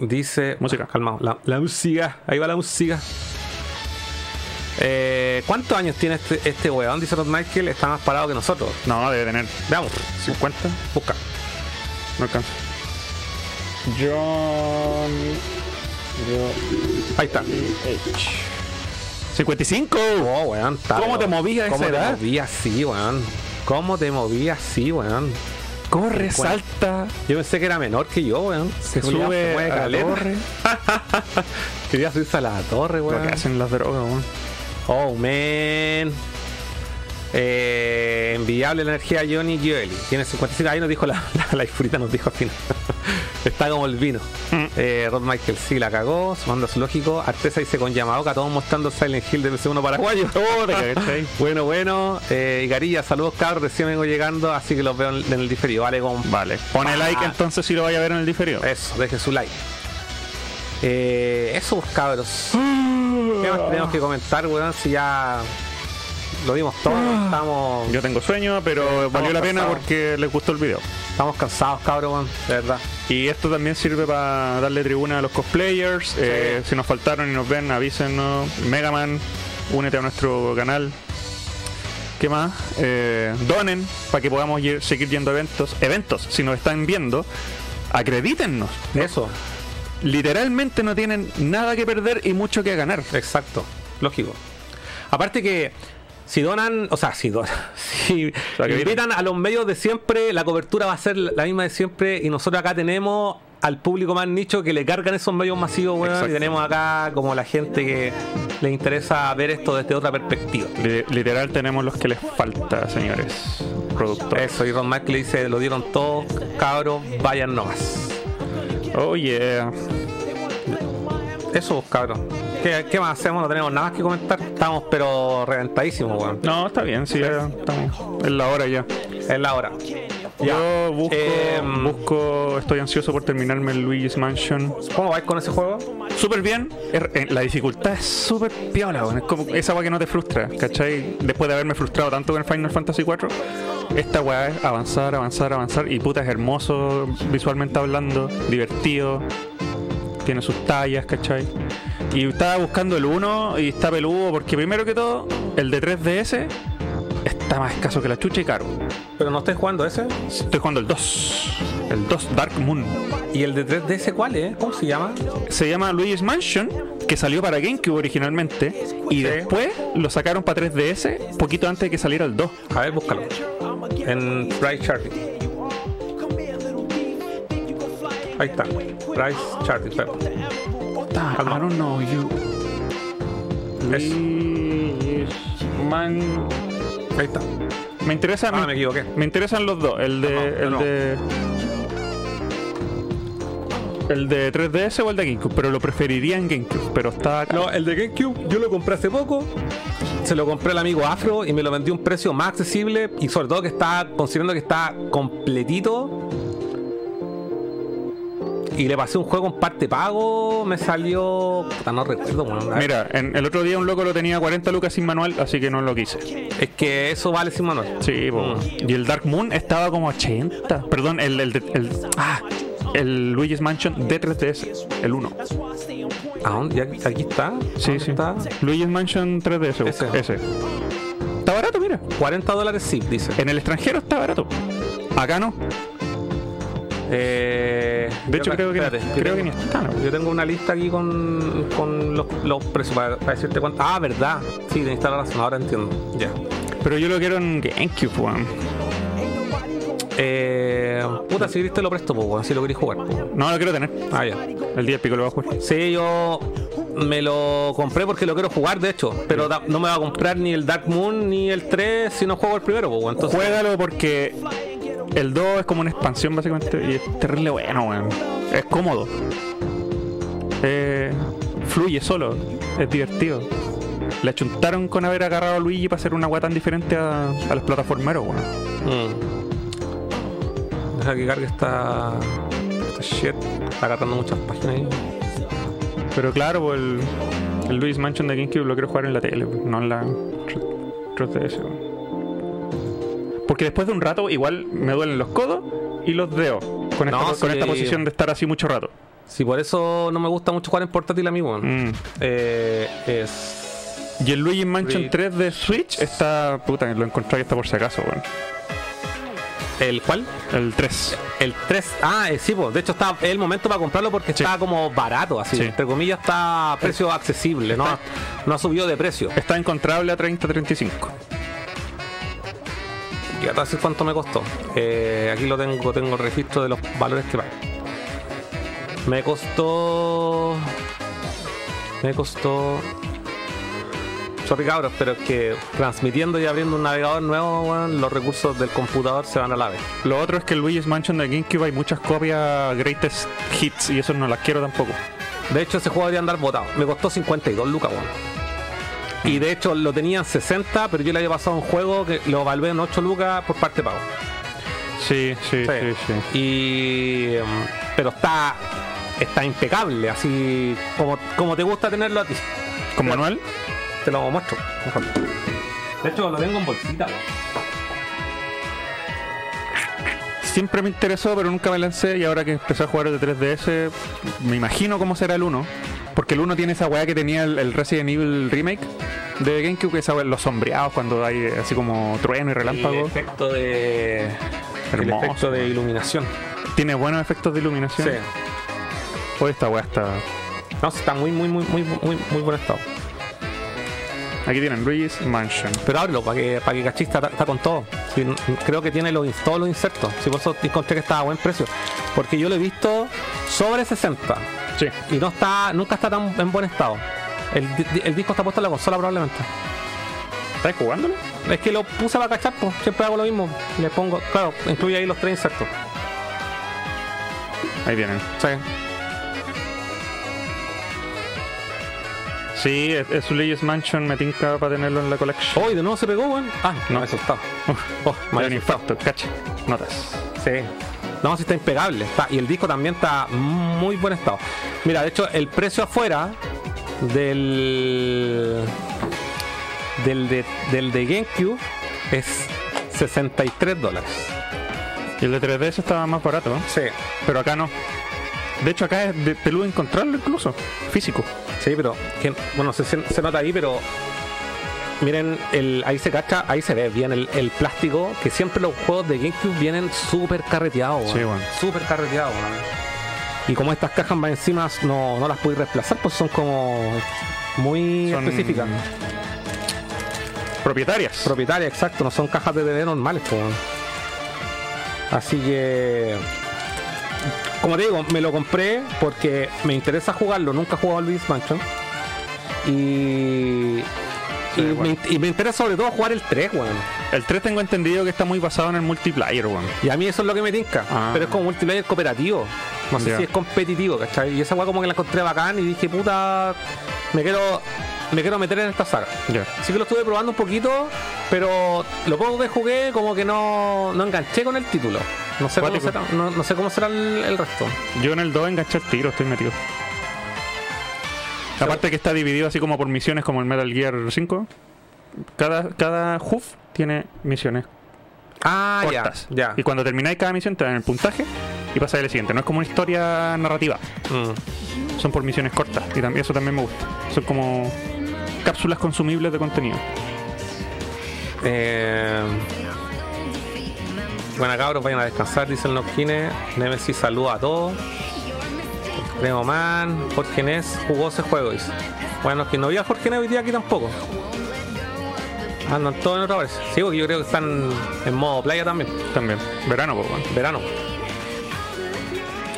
dice. Música. Calmado. La, la música. Ahí va la música. Eh, ¿Cuántos años tiene este, este weón? Dice Rod Michael. Está más parado que nosotros. No, debe tener Veamos. 50. Busca. No alcanza. John. Ahí está. 55. Oh, weón. ¿Cómo te movías a ¿Cómo esa te edad? movías así, weón? ¿Cómo te movías así, weón? Corre, salta. Yo pensé que era menor que yo, weón. Se Culiao, sube mueve a la torre. Quería subirse a la torre, Lo weón. que hacen las drogas, weón. Oh, man. Eh, envidiable la energía Johnny Gioeli. Tiene 55 ahí nos dijo la, la, nos dijo al final. Está como el vino. Eh, Rod Michael sí la cagó, sumando su lógico. Artesa dice con Yamaoka, todos mostrando Silent Hill de PC1 paraguayo. Oh, bueno, bueno. Eh, y Garilla, saludos cabros, recién vengo llegando, así que los veo en, en el diferido. Vale, con Vale. Pone like entonces si lo vaya a ver en el diferido. Eso, deje su like. Eh, eso, cabros. ¿Qué más tenemos que comentar, weón? Si ya lo dimos todo, estamos, Yo tengo sueño, pero valió la pena porque les gustó el video. estamos cansados, cabros, weón, de verdad. Y esto también sirve para darle tribuna a los cosplayers. Eh, si nos faltaron y nos ven, avísenos. Megaman, únete a nuestro canal. ¿Qué más? Eh, donen para que podamos ir- seguir yendo a eventos. Eventos, si nos están viendo, acredítennos. Eso, Literalmente no tienen nada que perder y mucho que ganar. exacto, lógico. Aparte que si donan, o sea, si donan, si sea, invitan a los medios de siempre, la cobertura va a ser la misma de siempre y nosotros acá tenemos al público más nicho que le cargan esos medios masivos, weón, y tenemos acá como la gente que le interesa ver esto desde otra perspectiva. Li- Literal tenemos los que les falta, señores productores. Eso, y Ron Michael le dice, lo dieron todos, cabros, vayan nomás. Oh yeah. Eso, cabros. ¿Qué, qué más hacemos? No tenemos nada más que comentar. Estamos pero reventadísimos, weón. No, está bien, sí, ya estamos en la hora ya. Es la hora. Yo busco, Em, busco, estoy ansioso por terminarme el Luigi's Mansion. ¿Cómo vais con ese juego? Súper bien, Er- eh, la dificultad es súper piola, weón. es como esa weá que no te frustra, ¿cachai? Después de haberme frustrado tanto con el Final Fantasy IV, esta weá es avanzar, avanzar, avanzar, y puta es hermoso visualmente hablando, divertido, tiene sus tallas, ¿cachai? Y estaba buscando el 1 y está peludo porque primero que todo, el de 3DS está más escaso que la chucha y caro. ¿Pero no estés jugando ese? Estoy jugando el 2, el 2 Dark Moon. ¿Y el de 3DS cuál es? ¿Cómo se llama? se llama Luigi's Mansion, que salió para GameCube originalmente, y después lo sacaron para 3DS poquito antes de que saliera el 2. A ver, búscalo. En Price Charting. Ahí está. Price Charting. espera. I don't know you. Man. Ahí está. Me interesa, Ah, me equivoqué. me interesan los dos, el de, no, el no. de, el de 3DS o el de GameCube, pero lo preferiría en GameCube, pero está acá. No, el de GameCube yo lo compré hace poco. Se lo compré al amigo Afro y me lo vendió a un precio más accesible y sobre todo que está, considerando que está completito. Y le pasé un juego en parte pago, me salió... Puta, no recuerdo, bueno. Mira, en, el otro día un loco lo tenía a 40 lucas sin manual, así que no lo quise. Es que eso vale sin manual. Sí. Mm. y el Dark Moon estaba como 80. Perdón, el, el, el- ah, el Luigi's Mansion de 3DS, el 1. ¿A dónde? ¿Ya- ¿Aquí está? Sí, ¿Dónde sí. está? Luigi's Mansion 3DS, busca, Ese. ese. Está barato, mira. 40 dólares sí, dice. En el extranjero está barato. Acá no. Eh, De hecho, creo que, espérate, creo que tengo- ni. Yo tengo una lista aquí con, con los, los precios para, para decirte cuánto. Ah, verdad. Sí, tenéis toda la razón. Ahora entiendo. Ya. Pero yo lo quiero en GameCube, weón. Eh, puta, si querés te lo presto, pues, weón, si lo queréis jugar. po. No lo quiero tener. Ah, ya. El día pico lo voy a jugar. Sí, yo me lo compré porque lo quiero jugar, de hecho. Pero no me va a comprar ni el Dark Moon ni el 3 si no juego el primero, pues, weón. Entonces, Juégalo porque el 2 es como una expansión básicamente y es terrible bueno, weón. Es cómodo. Eh, fluye solo, es divertido. Le achuntaron con haber agarrado a Luigi para hacer una weá tan diferente a, a los plataformeros, weón. Mm. Deja que cargue esta. Esta shit. Está agarrando muchas páginas ahí. Pero claro, pues, el, el Luigi's Mansion de GameCube lo quiero jugar en la tele, weón, no en la 3DS. Porque después de un rato igual me duelen los codos y los dedos con esta, No, con sí. esta posición de estar así mucho rato. Sí, por eso no me gusta mucho jugar en portátil a mí, weón. Mm. Eh, es. Y el Luigi's Mansion Sí. 3 de Switch está. Puta, lo encontré y está por si acaso, weón. ¿El cuál? El 3. El 3. Ah, eh, sí, pues. De hecho, está es el momento para comprarlo porque está como barato, así. Sí. Entre comillas, está a precio accesible, ¿no? No ha subido de precio. Está encontrable a 30-35. Ya te decir cuánto me costó. Eh, aquí lo tengo, tengo el registro de los valores que pagué. Me costó. Me costó. Sorry cabros, pero es que transmitiendo y abriendo un navegador nuevo, los recursos del computador se van a la vez. Lo otro es que el Luigi's Mansion de GameCube hay muchas copias Greatest Hits y eso no las quiero tampoco. De hecho, ese juego debería andar botado. Me costó 52 lucas, weón. Y de hecho lo tenía en 60, pero yo le había pasado un juego que lo valvé en 8 lucas por parte pago. Sí, sí, sí, sí. Y. em, Pero está. Está impecable, así como, como te gusta tenerlo a ti. ¿Con manual? Te lo muestro. mejor. De hecho, lo tengo en bolsita. Siempre me interesó, pero nunca me lancé y ahora que empecé a jugar el de 3DS, me imagino cómo será el 1. Porque el 1 tiene esa weá que tenía el, el Resident Evil Remake de GameCube, que es los sombreados cuando hay así como trueno y El relámpago. efecto de. El efecto de iluminación. Tiene buenos efectos de iluminación. Sí. Pues esta weá está. No, está muy, muy, muy, muy, muy, muy buen estado. Aquí tienen Luigi's Mansion. Pero ábrelo para que, para que cachis está, está con todo. Sí, creo que tiene los, todos los insertos. Si por eso encontré que estaba a buen precio. Porque yo lo he visto sobre 60. Sí. Y no está, nunca está tan en buen estado. El, di- el disco está puesto en la consola probablemente. ¿Estás jugándolo? Es que lo puse para cachar, pues. Siempre hago lo mismo. Le pongo, claro, incluye ahí los tres insertos. Ahí tienen. Sí. Sí, es, un Luigi's Mansion, me tinca para tenerlo en la collection. Hoy de nuevo se pegó, weón. Ah, no he asustado. Oh, me un infarto, cacha. Notas. Sí. No, sí está impecable. Está, y el disco también está muy buen estado. Mira, de hecho, el precio afuera del. del de, del de GameCube es 63 dólares. Y el de 3DS estaba más barato, ¿no? Sí. Pero acá no. De hecho, acá es de peludo encontrarlo incluso. Físico. Sí, pero. que- bueno, se, se nota ahí, pero. Miren, el, ahí se cacha, ahí se ve bien el, el plástico, que siempre los juegos de GameCube vienen súper carreteados. Sí, bueno. Súper carreteados. Y como estas cajas más encima no, no las puedes reemplazar, pues son como muy Son- específicas. Propietarias. Propietarias, exacto, no son cajas de DVD normales, pues. Así que. Como te digo, me lo compré porque me interesa jugarlo. Nunca he jugado al Luigi's Mansion. Y. Sí, y, bueno. me, y me interesa sobre todo jugar el 3, weón. El 3 tengo entendido que está muy basado en el multiplayer, weón. Y a mí eso es lo que me tinca. Ah. Pero es como multiplayer cooperativo. No sé si es competitivo, ¿cachai? Y esa weá como que la encontré bacán y dije, puta, me quiero. Me quiero meter en esta saga. Ya. Así que lo estuve probando un poquito, pero lo poco que jugué como que no, no enganché con el título. No sé, cómo será, no, no sé cómo será el, el resto. Yo en el 2 enganché el tiro, estoy metido. Aparte que está dividido así como por misiones como el Metal Gear 5. Cada, cada HUF tiene misiones Ah, cortas. ya, ya. Y cuando termináis cada misión te dan el puntaje y pasáis al siguiente. No es como una historia narrativa. Mm. Son por misiones cortas. Y también eso también me gusta. Son como cápsulas consumibles de contenido. Eh, bueno, cabros, vayan a descansar, dicen los kines. Nemesis saluda a todos. Creo Man, Jorge jugó ese juego, dice. Bueno, que no vi a Jorge Nes hoy día aquí tampoco. Andan todos en otra vez. Sí, porque yo creo que están en modo playa también. También. Verano, pues. Verano.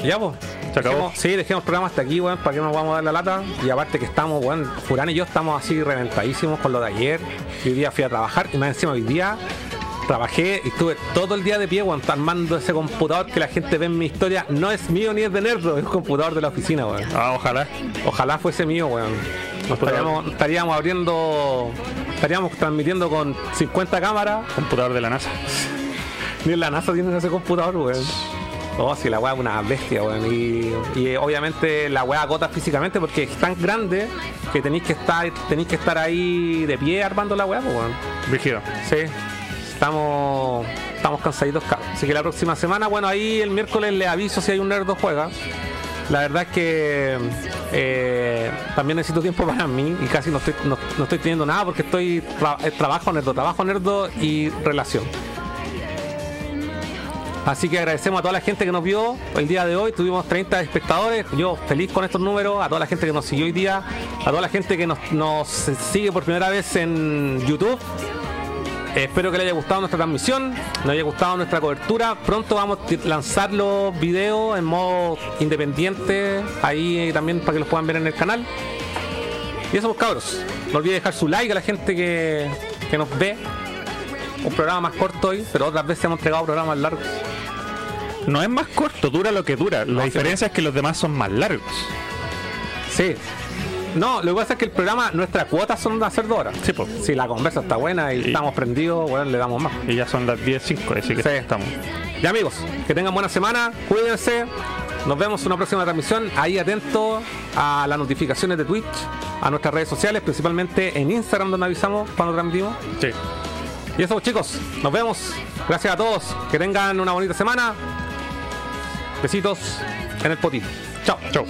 Ya, pues. Se acabó. Dejemos- sí, dejemos el programa hasta aquí, weón, para que nos vamos a dar la lata. Y aparte que estamos, weón, Furán y yo estamos así reventadísimos con lo de ayer. Hoy día fui a trabajar y más encima hoy día trabajé y estuve todo el día de pie, weón, armando ese computador que la gente ve en mi historia. No es mío ni es de Nerdo, es un computador de la oficina, weón. Ah, ojalá. Ojalá fuese mío, weón. Nos estaríamos, estaríamos abriendo, estaríamos transmitiendo con 50 cámaras. Computador de la NASA. Ni en la NASA tienen ese computador, weón. Oh, sí, la weá es una bestia, weón. Y, y, obviamente la weá agota físicamente porque es tan grande que tenéis que estar, tenéis que estar ahí de pie armando la weá, pues, weón. Rígido. Sí. Estamos. Estamos cansaditos, cabrón. Así que la próxima semana, bueno, ahí el miércoles le aviso si hay un Nerdo juega. La verdad es que eh, también necesito tiempo para mí y casi no estoy, no, no estoy teniendo nada porque estoy tra- eh, trabajo nerdo, trabajo nerdo y relación. Así que agradecemos a toda la gente que nos vio el día de hoy. Tuvimos 30 espectadores. Yo feliz con estos números. A toda la gente que nos siguió hoy día. A toda la gente que nos, sigue por primera vez en YouTube. Espero que les haya gustado nuestra transmisión, les haya gustado nuestra cobertura. Pronto vamos a lanzar los videos en modo independiente, ahí también para que los puedan ver en el canal. Y eso, pues cabros. No olviden dejar su like a la gente que, que nos ve. Un programa más corto hoy, pero otras veces hemos entregado programas largos. No es más corto, dura lo que dura. La No, diferencia es que los demás son más largos. Sí. No, lo que pasa es que el programa, nuestras cuotas son de hacer dos horas. Sí, pues. Si la conversa está buena y, Y- estamos prendidos, bueno, le damos más. Y ya son las 10.05, así que Sí. estamos. Ya amigos, que tengan buena semana, cuídense. Nos vemos en una próxima transmisión. Ahí atento a las notificaciones de Twitch, a nuestras redes sociales, principalmente en Instagram donde avisamos cuando transmitimos. Sí. Y eso chicos, nos vemos. Gracias a todos. Que tengan una bonita semana. Besitos en el potito. Chao. Chau.